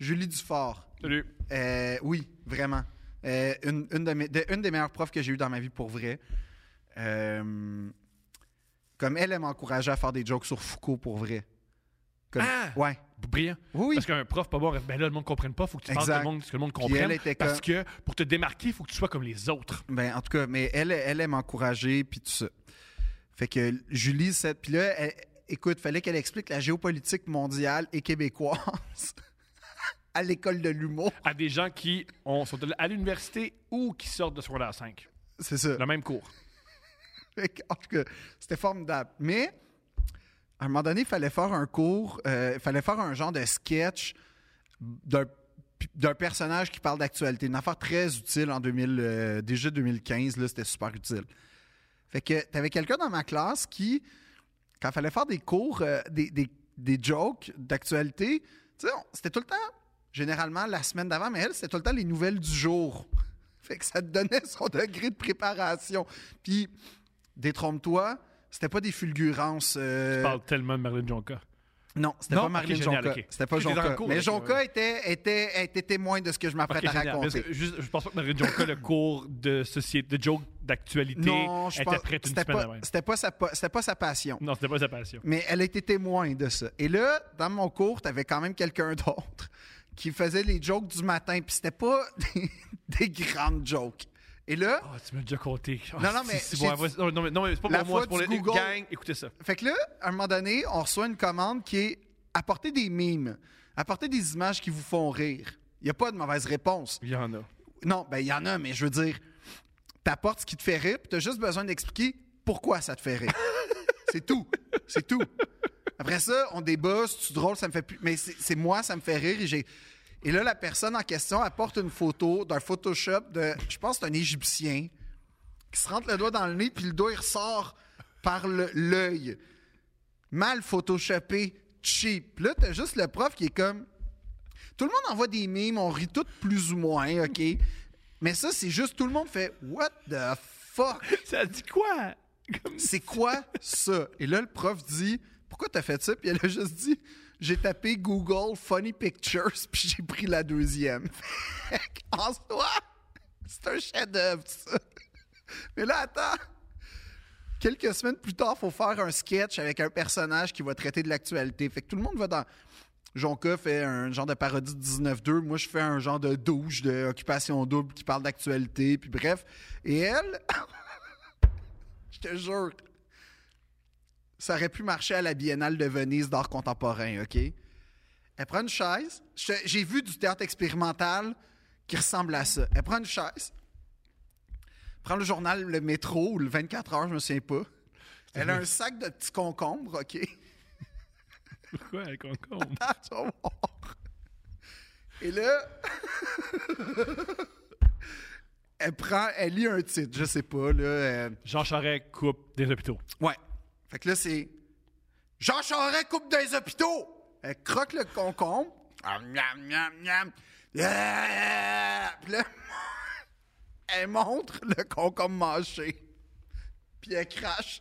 Julie Dufort. Salut. Euh, oui, vraiment. Euh, une, une de mes- de- une des meilleures profs que j'ai eues dans ma vie pour vrai. Euh, comme elle, elle m'encourageait à faire des jokes sur Foucault pour vrai. Comme- Ah! Ouais. Brillant. Oui, oui. Parce qu'un prof pas bon, ben là, le monde ne comprenne pas. faut que tu parles Exact. que le monde, que le monde comprenne. Parce que pour te démarquer, il faut que tu sois comme les autres. Ben, en tout cas, mais elle, elle, elle m'encourageait, puis tout ça. Fait que Julie, cette, puis là, elle- écoute, fallait qu'elle explique la géopolitique mondiale et québécoise [LAUGHS] à l'école de l'humour. À des gens qui ont, sont à l'université ou qui sortent de secondaire 5. C'est ça. Le même cours. En tout cas, c'était formidable. Mais, à un moment donné, il fallait faire un cours, euh, il fallait faire un genre de sketch d'un personnage qui parle d'actualité. Une affaire très utile en 2000, euh, déjà 2015, là, c'était super utile. Fait que t'avais quelqu'un dans ma classe qui, quand il fallait faire des cours, euh, des, des- jokes d'actualité, c'était tout le temps, généralement la semaine d'avant, mais elle, c'était tout le temps les nouvelles du jour. [LAUGHS] Fait que ça te donnait son degré de préparation. Puis, détrompe-toi, c'était pas des fulgurances. euh, Tu parles tellement de Marilyn Jonka. Non, c'était pas Marilyn ok. C'était pas cours, Mais ouais. était, était, était témoin de ce que je m'apprête à génial. raconter. Que juste, je pense pas que Marie Jonca, le cours de société, de joke d'actualité, était prête une c'était semaine pas, avant. c'était pas sa pas sa passion. Non, c'était pas sa passion. Mais elle était témoin de ça. Et là, dans mon cours, tu avais quand même quelqu'un d'autre qui faisait les jokes du matin, puis c'était pas [LAUGHS] des, des grandes jokes. Et là, Oh, tu m'as déjà compté. Oh, Non, non, mais [LAUGHS] j'ai bon, dit- non, mais, non, mais c'est pas La pour moi, c'est pour les Google- gang. Écoutez ça. fait que là, à un moment donné, on reçoit une commande qui est apporter des mimes, apporter des images qui vous font rire. Il n'y a pas de mauvaise réponse. Il y en a. Non, ben il y en a, mais je veux dire, t'apportes ce qui te fait rire, puis t'as juste besoin d'expliquer pourquoi ça te fait rire. [LAUGHS] c'est tout. C'est tout. Après ça, on débat, c'est drôle, ça me fait plus. Mais c'est c'est moi, ça me fait rire. Et, j'ai- et là, la personne en question apporte une photo d'un Photoshop de, je pense, que c'est un Égyptien, qui se rentre le doigt dans le nez, puis le doigt, il ressort par l'œil. Mal photoshopé, cheap. Là, t'as juste le prof qui est comme. Tout le monde envoie des mimes, on rit tous plus ou moins, OK? Mais ça, c'est juste tout le monde fait What the fuck? [LAUGHS] Ça dit quoi? C'est quoi ça? Et là, le prof dit Pourquoi t'as fait ça? Puis elle a juste dit J'ai tapé Google Funny Pictures, [LAUGHS] puis j'ai pris la deuxième. En soi, c'est un chef-d'œuvre, ça. Mais là, attends. Quelques semaines plus tard, faut faire un sketch avec un personnage qui va traiter de l'actualité. Fait que tout le monde va dans. Jonka fait un genre de parodie de 19-2. Moi, je fais un genre de douche de occupation double qui parle d'actualité. Puis bref. Et elle, [LAUGHS] je te jure, ça aurait pu marcher à la Biennale de Venise d'art contemporain, OK? Elle prend une chaise. J'ai vu du théâtre expérimental qui ressemble à ça. Elle prend une chaise, prend le journal Le Métro ou le 24 heures, je me souviens pas. Elle a un sac de petits concombres, OK? Pourquoi, un concombre? [LAUGHS] Tu vas voir. Et là, [LAUGHS] elle prend, elle lit un titre, je sais pas, là. euh, Jean Charest coupe des hôpitaux. Ouais. Fait que là, c'est Jean Charest coupe des hôpitaux. Elle croque le concombre. Ah, miam, miam, miam. Yeah! Puis là, [LAUGHS] elle montre le concombre mâché. Puis elle crache.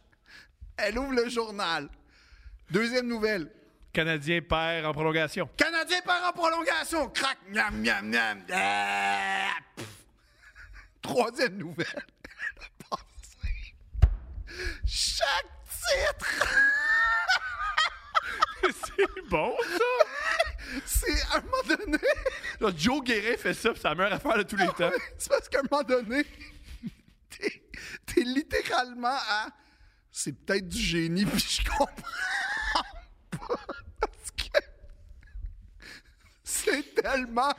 Elle ouvre le journal. Deuxième nouvelle. Canadien perd en prolongation. Canadien part en prolongation. Crac, miam, miam, miam. Ah! Troisième nouvelle. [LAUGHS] Chaque titre. [LAUGHS] c'est bon, ça! C'est à un moment donné. Genre, Joe Guérin fait ça, puis c'est la meilleure affaire de tous les temps. C'est parce qu'à un moment donné, [LAUGHS] t'es, t'es littéralement à. C'est peut-être du génie, [LAUGHS] puis je comprends pas. Parce que c'est tellement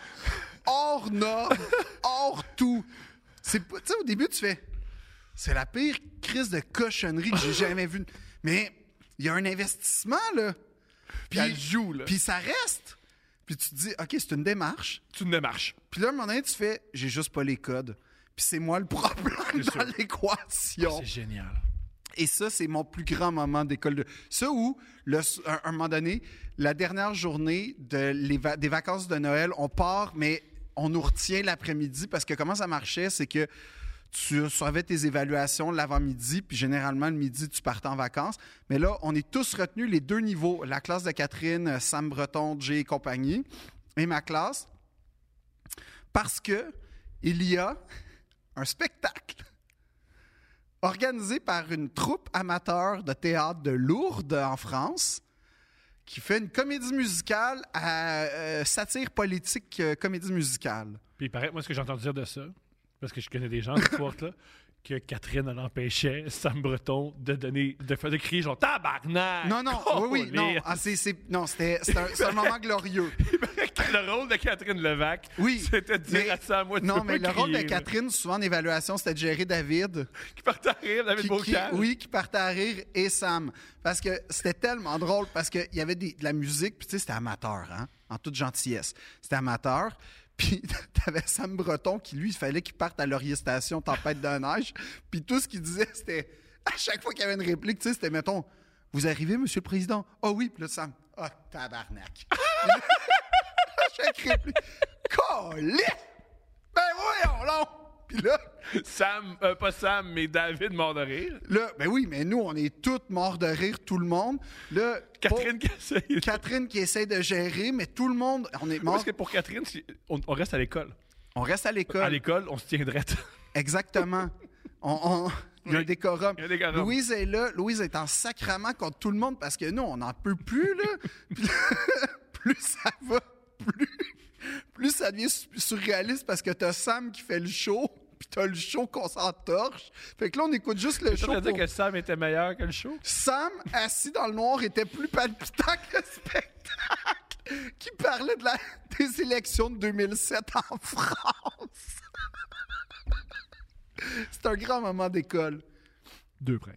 hors norme, hors tout. C'est pas. Tu sais, au début, tu fais. C'est la pire crise de cochonnerie que j'ai [LAUGHS] jamais vue. Mais il y a un investissement, là. Puis Elle joue, là. Puis ça reste. Puis tu te dis, OK, c'est une démarche. Tu ne marches. Puis là, à un moment donné, tu fais, j'ai juste pas les codes. Puis c'est moi le problème C'est dans l'équation. C'est génial. Et ça, c'est mon plus grand moment d'école de. Ça où, le, un, un moment donné, la dernière journée de les va- des vacances de Noël, on part, mais on nous retient l'après-midi parce que comment ça marchait, c'est que tu savais tes évaluations l'avant-midi, puis généralement le midi, tu partais en vacances. Mais là, on est tous retenus les deux niveaux. La classe de Catherine, Sam Breton, Jay et compagnie, et ma classe, parce que il y a un spectacle organisé par une troupe amateur de théâtre de Lourdes en France qui fait une comédie musicale à euh, satire politique euh, comédie musicale. Puis il paraît, moi, ce que j'ai entendu dire de ça, parce que je connais des gens de cette [LAUGHS] là que Catherine, elle empêchait Sam Breton de donner, de faire de crier genre tabarnak! Non, non, oui, oui, non, ah, c'est, c'est- non, c'était, c'était un, c'est un moment glorieux. [LAUGHS] le rôle de Catherine Levac, Oui, c'était de dire mais- à Sam, moi, tu Non, peux mais pas le rôle de. Catherine, souvent en évaluation, c'était de gérer David. Qui partait à rire, David Bocal. oui, qui partait à rire et Sam. Parce que c'était tellement drôle, parce qu'il y avait des- de la musique, puis tu sais, c'était amateur, hein, en toute gentillesse. C'était amateur. Puis [LAUGHS] t'avais Sam Breton qui, lui, il fallait qu'il parte à Laurier Station, tempête de neige. Puis tout ce qu'il disait, c'était, à chaque fois qu'il y avait une réplique, tu sais, c'était, mettons, vous arrivez, Monsieur le Président? Ah oui, puis là, Sam, ah, tabarnak. [LAUGHS] à chaque réplique, Colette! Ben voyons, là! Puis là, Sam, euh, pas Sam, mais David mort de rire. là, ben oui, mais nous, on est tous morts de rire, tout le monde. Là, Catherine qui essaye. pauvre Catherine qui essaie de gérer, mais tout le monde, on est mort. Parce que pour Catherine, on, on reste à l'école? On reste à À l'école. l'école, on se tient drette. Exactement. On- on- Il y a un décorum. Il y a un décorum. Louise est là. Louise est en sacrament contre tout le monde parce que nous, on n'en peut plus, là, [LAUGHS] [LAUGHS] plus ça va, plus, plus ça devient su- surréaliste parce que t'as Sam qui fait le show, [LAUGHS] puis t'as le show qu'on s'entorche. Fait que là, on écoute juste le show. veux dire pour- que Sam était meilleur que le show? Sam, assis dans le noir, était plus palpitant que le spectacle [LAUGHS] qui parlait de la, des élections de 2007 en [LAUGHS] France. C'est un grand moment d'école. Deux princes.